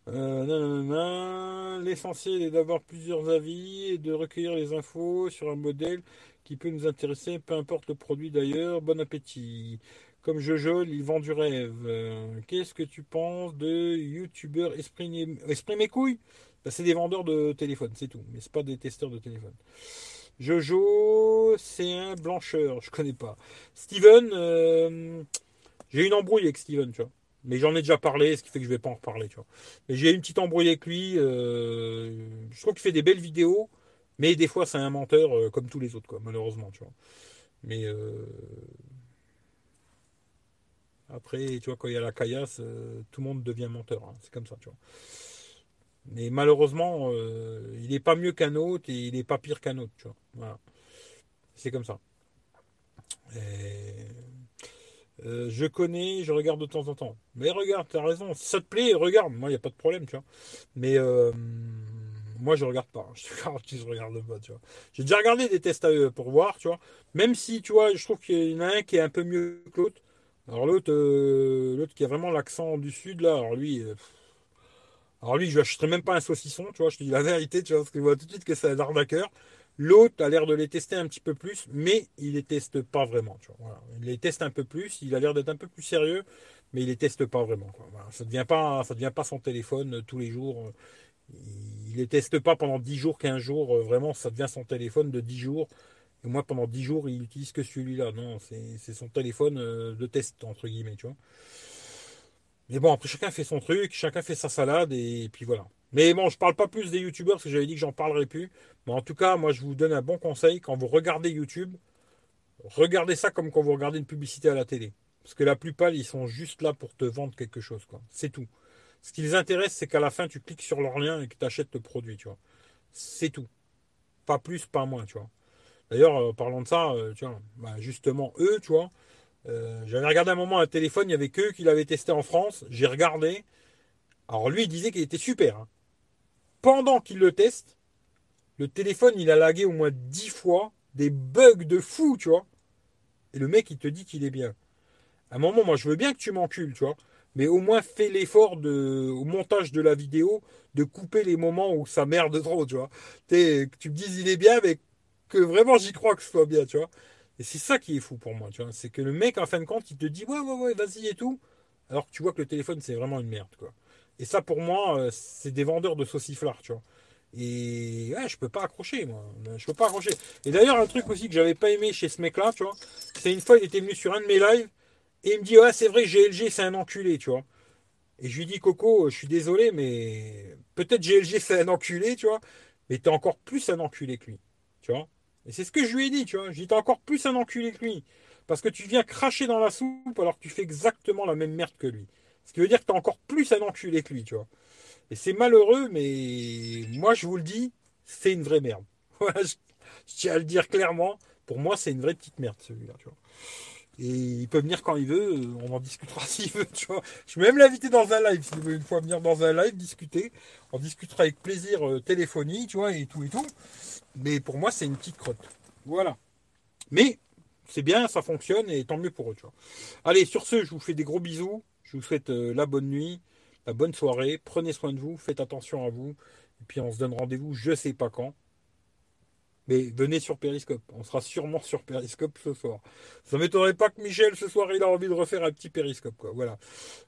Euh. L'essentiel est d'avoir plusieurs avis et de recueillir les infos sur un modèle qui peut nous intéresser, peu importe le produit d'ailleurs. Bon appétit. Comme Jojo, il vend du rêve. Euh, Qu'est-ce que tu penses de youtubeurs esprit, mes couilles? Ben, C'est des vendeurs de téléphone, c'est tout. Mais c'est pas des testeurs de téléphone. Jojo, c'est un blancheur, je connais pas. Steven, euh, j'ai une embrouille avec Steven, tu vois. Mais j'en ai déjà parlé, ce qui fait que je vais pas en reparler, tu vois. Mais j'ai une petite embrouille avec lui. euh, je trouve qu'il fait des belles vidéos, mais des fois c'est un menteur euh, comme tous les autres, quoi, malheureusement, tu vois. Mais euh, après, tu vois, quand il y a la caillasse, tout le monde devient menteur. hein. C'est comme ça, tu vois. Mais malheureusement, il n'est pas mieux qu'un autre et il n'est pas pire qu'un autre, tu vois. Voilà. C'est comme ça. Et, euh, je connais, je regarde de temps en temps. Mais regarde, tu as raison. Si ça te plaît, regarde. Moi, il n'y a pas de problème, tu vois. Mais euh, moi, je regarde pas. *laughs* Je te je regarde pas, tu vois. J'ai déjà regardé des tests à eux pour voir, tu vois. Même si, tu vois, je trouve qu'il y en a un qui est un peu mieux que l'autre. Alors l'autre, euh, l'autre qui a vraiment l'accent du sud, là, alors lui, alors lui, je lui achèterais même pas un saucisson, tu vois, je te dis la vérité, tu vois, parce que je vois tout de suite que c'est un arnaqueur. L'autre a l'air de les tester un petit peu plus, mais il les teste pas vraiment. Il les teste un peu plus, il a l'air d'être un peu plus sérieux, mais il les teste pas vraiment. Ça devient pas, devient pas son téléphone euh, tous les jours. euh, Il les teste pas pendant 10 jours, 15 jours, euh, vraiment, ça devient son téléphone de 10 jours. Et moi, pendant 10 jours, il utilise que celui-là. Non, c'est son téléphone de test, entre guillemets. Mais bon, après, chacun fait son truc, chacun fait sa salade, et puis voilà. Mais bon, je parle pas plus des youtubeurs, parce que j'avais dit que j'en parlerai plus. Mais en tout cas, moi, je vous donne un bon conseil. Quand vous regardez YouTube, regardez ça comme quand vous regardez une publicité à la télé. Parce que la plupart, ils sont juste là pour te vendre quelque chose, quoi. C'est tout. Ce qui les intéresse, c'est qu'à la fin, tu cliques sur leur lien et que tu achètes le produit, tu vois. C'est tout. Pas plus, pas moins, tu vois. D'ailleurs, euh, parlant de ça, euh, tu vois, bah, justement, eux, tu vois, euh, j'avais regardé un moment un téléphone, il y avait qu'eux qui l'avaient testé en France. J'ai regardé. Alors lui, il disait qu'il était super. hein. Pendant qu'il le teste, le téléphone, il a lagué au moins 10 fois, des bugs de fou, tu vois. Et le mec, il te dit qu'il est bien. À un moment, moi, je veux bien que tu m'encules, tu vois. Mais au moins, fais l'effort de, au montage de la vidéo de couper les moments où ça merde trop, tu vois. Que tu me dises il est bien, mais que vraiment j'y crois que ce soit bien, tu vois. Et c'est ça qui est fou pour moi, tu vois. C'est que le mec, en fin de compte, il te dit ouais, ouais, ouais, vas-y et tout. Alors que tu vois que le téléphone, c'est vraiment une merde, quoi. Et ça, pour moi, euh, c'est des vendeurs de sauciflard, tu vois. Et ouais, je peux pas accrocher, moi. Je peux pas accrocher. Et d'ailleurs, un truc aussi que j'avais pas aimé chez ce mec-là, tu vois, c'est une fois, il était venu sur un de mes lives et il me dit ouais, c'est vrai, GLG, c'est un enculé, tu vois. Et je lui dis Coco, je suis désolé, mais peut-être GLG, c'est un enculé, tu vois, mais t'es encore plus un enculé que lui, tu vois. Et c'est ce que je lui ai dit, tu vois. Je encore plus un enculé que lui. Parce que tu viens cracher dans la soupe alors que tu fais exactement la même merde que lui. Ce qui veut dire que t'es encore plus un enculé que lui, tu vois. Et c'est malheureux, mais moi, je vous le dis, c'est une vraie merde. *laughs* Je tiens à le dire clairement. Pour moi, c'est une vraie petite merde, celui-là, tu vois. Et il peut venir quand il veut, euh, on en discutera *laughs* s'il veut, tu vois. Je vais même l'inviter dans un live, s'il veut une fois venir dans un live discuter. On discutera avec plaisir euh, téléphonie, tu vois, et tout et tout. Mais pour moi, c'est une petite crotte. Voilà. Mais c'est bien, ça fonctionne et tant mieux pour eux, tu vois. Allez, sur ce, je vous fais des gros bisous. Je vous souhaite euh, la bonne nuit, la bonne soirée. Prenez soin de vous, faites attention à vous. Et puis on se donne rendez-vous, je sais pas quand. Mais venez sur Periscope. On sera sûrement sur Periscope ce soir. Ça m'étonnerait pas que Michel ce soir il a envie de refaire un petit Periscope, quoi. Voilà.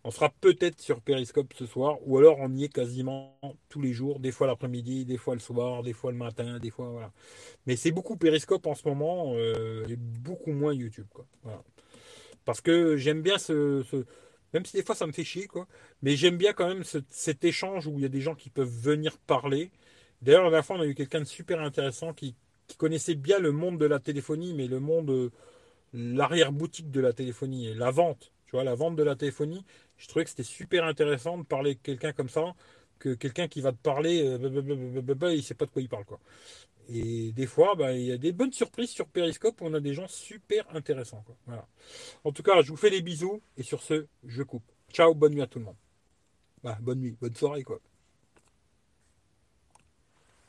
On sera peut-être sur Periscope ce soir, ou alors on y est quasiment tous les jours, des fois l'après-midi, des fois le soir, des fois le matin, des fois voilà. Mais c'est beaucoup Periscope en ce moment, euh, et beaucoup moins YouTube. Parce que j'aime bien ce- même si des fois ça me fait chier, quoi. Mais j'aime bien quand même ce- cet échange où il y a des gens qui peuvent venir parler. D'ailleurs, la dernière fois, on a eu quelqu'un de super intéressant qui, connaissait bien le monde de la téléphonie, mais le monde, euh, l'arrière-boutique de la téléphonie, et la vente, tu vois, la vente de la téléphonie. Je trouvais que c'était super intéressant de parler avec quelqu'un comme ça, que quelqu'un qui va te parler, euh, il sait pas de quoi il parle quoi. Et des fois, bah, il y a des bonnes surprises sur Periscope où on a des gens super intéressants. En tout cas, je vous fais des bisous et sur ce, je coupe. Ciao, bonne nuit à tout le monde. Bah, bonne nuit, bonne soirée quoi.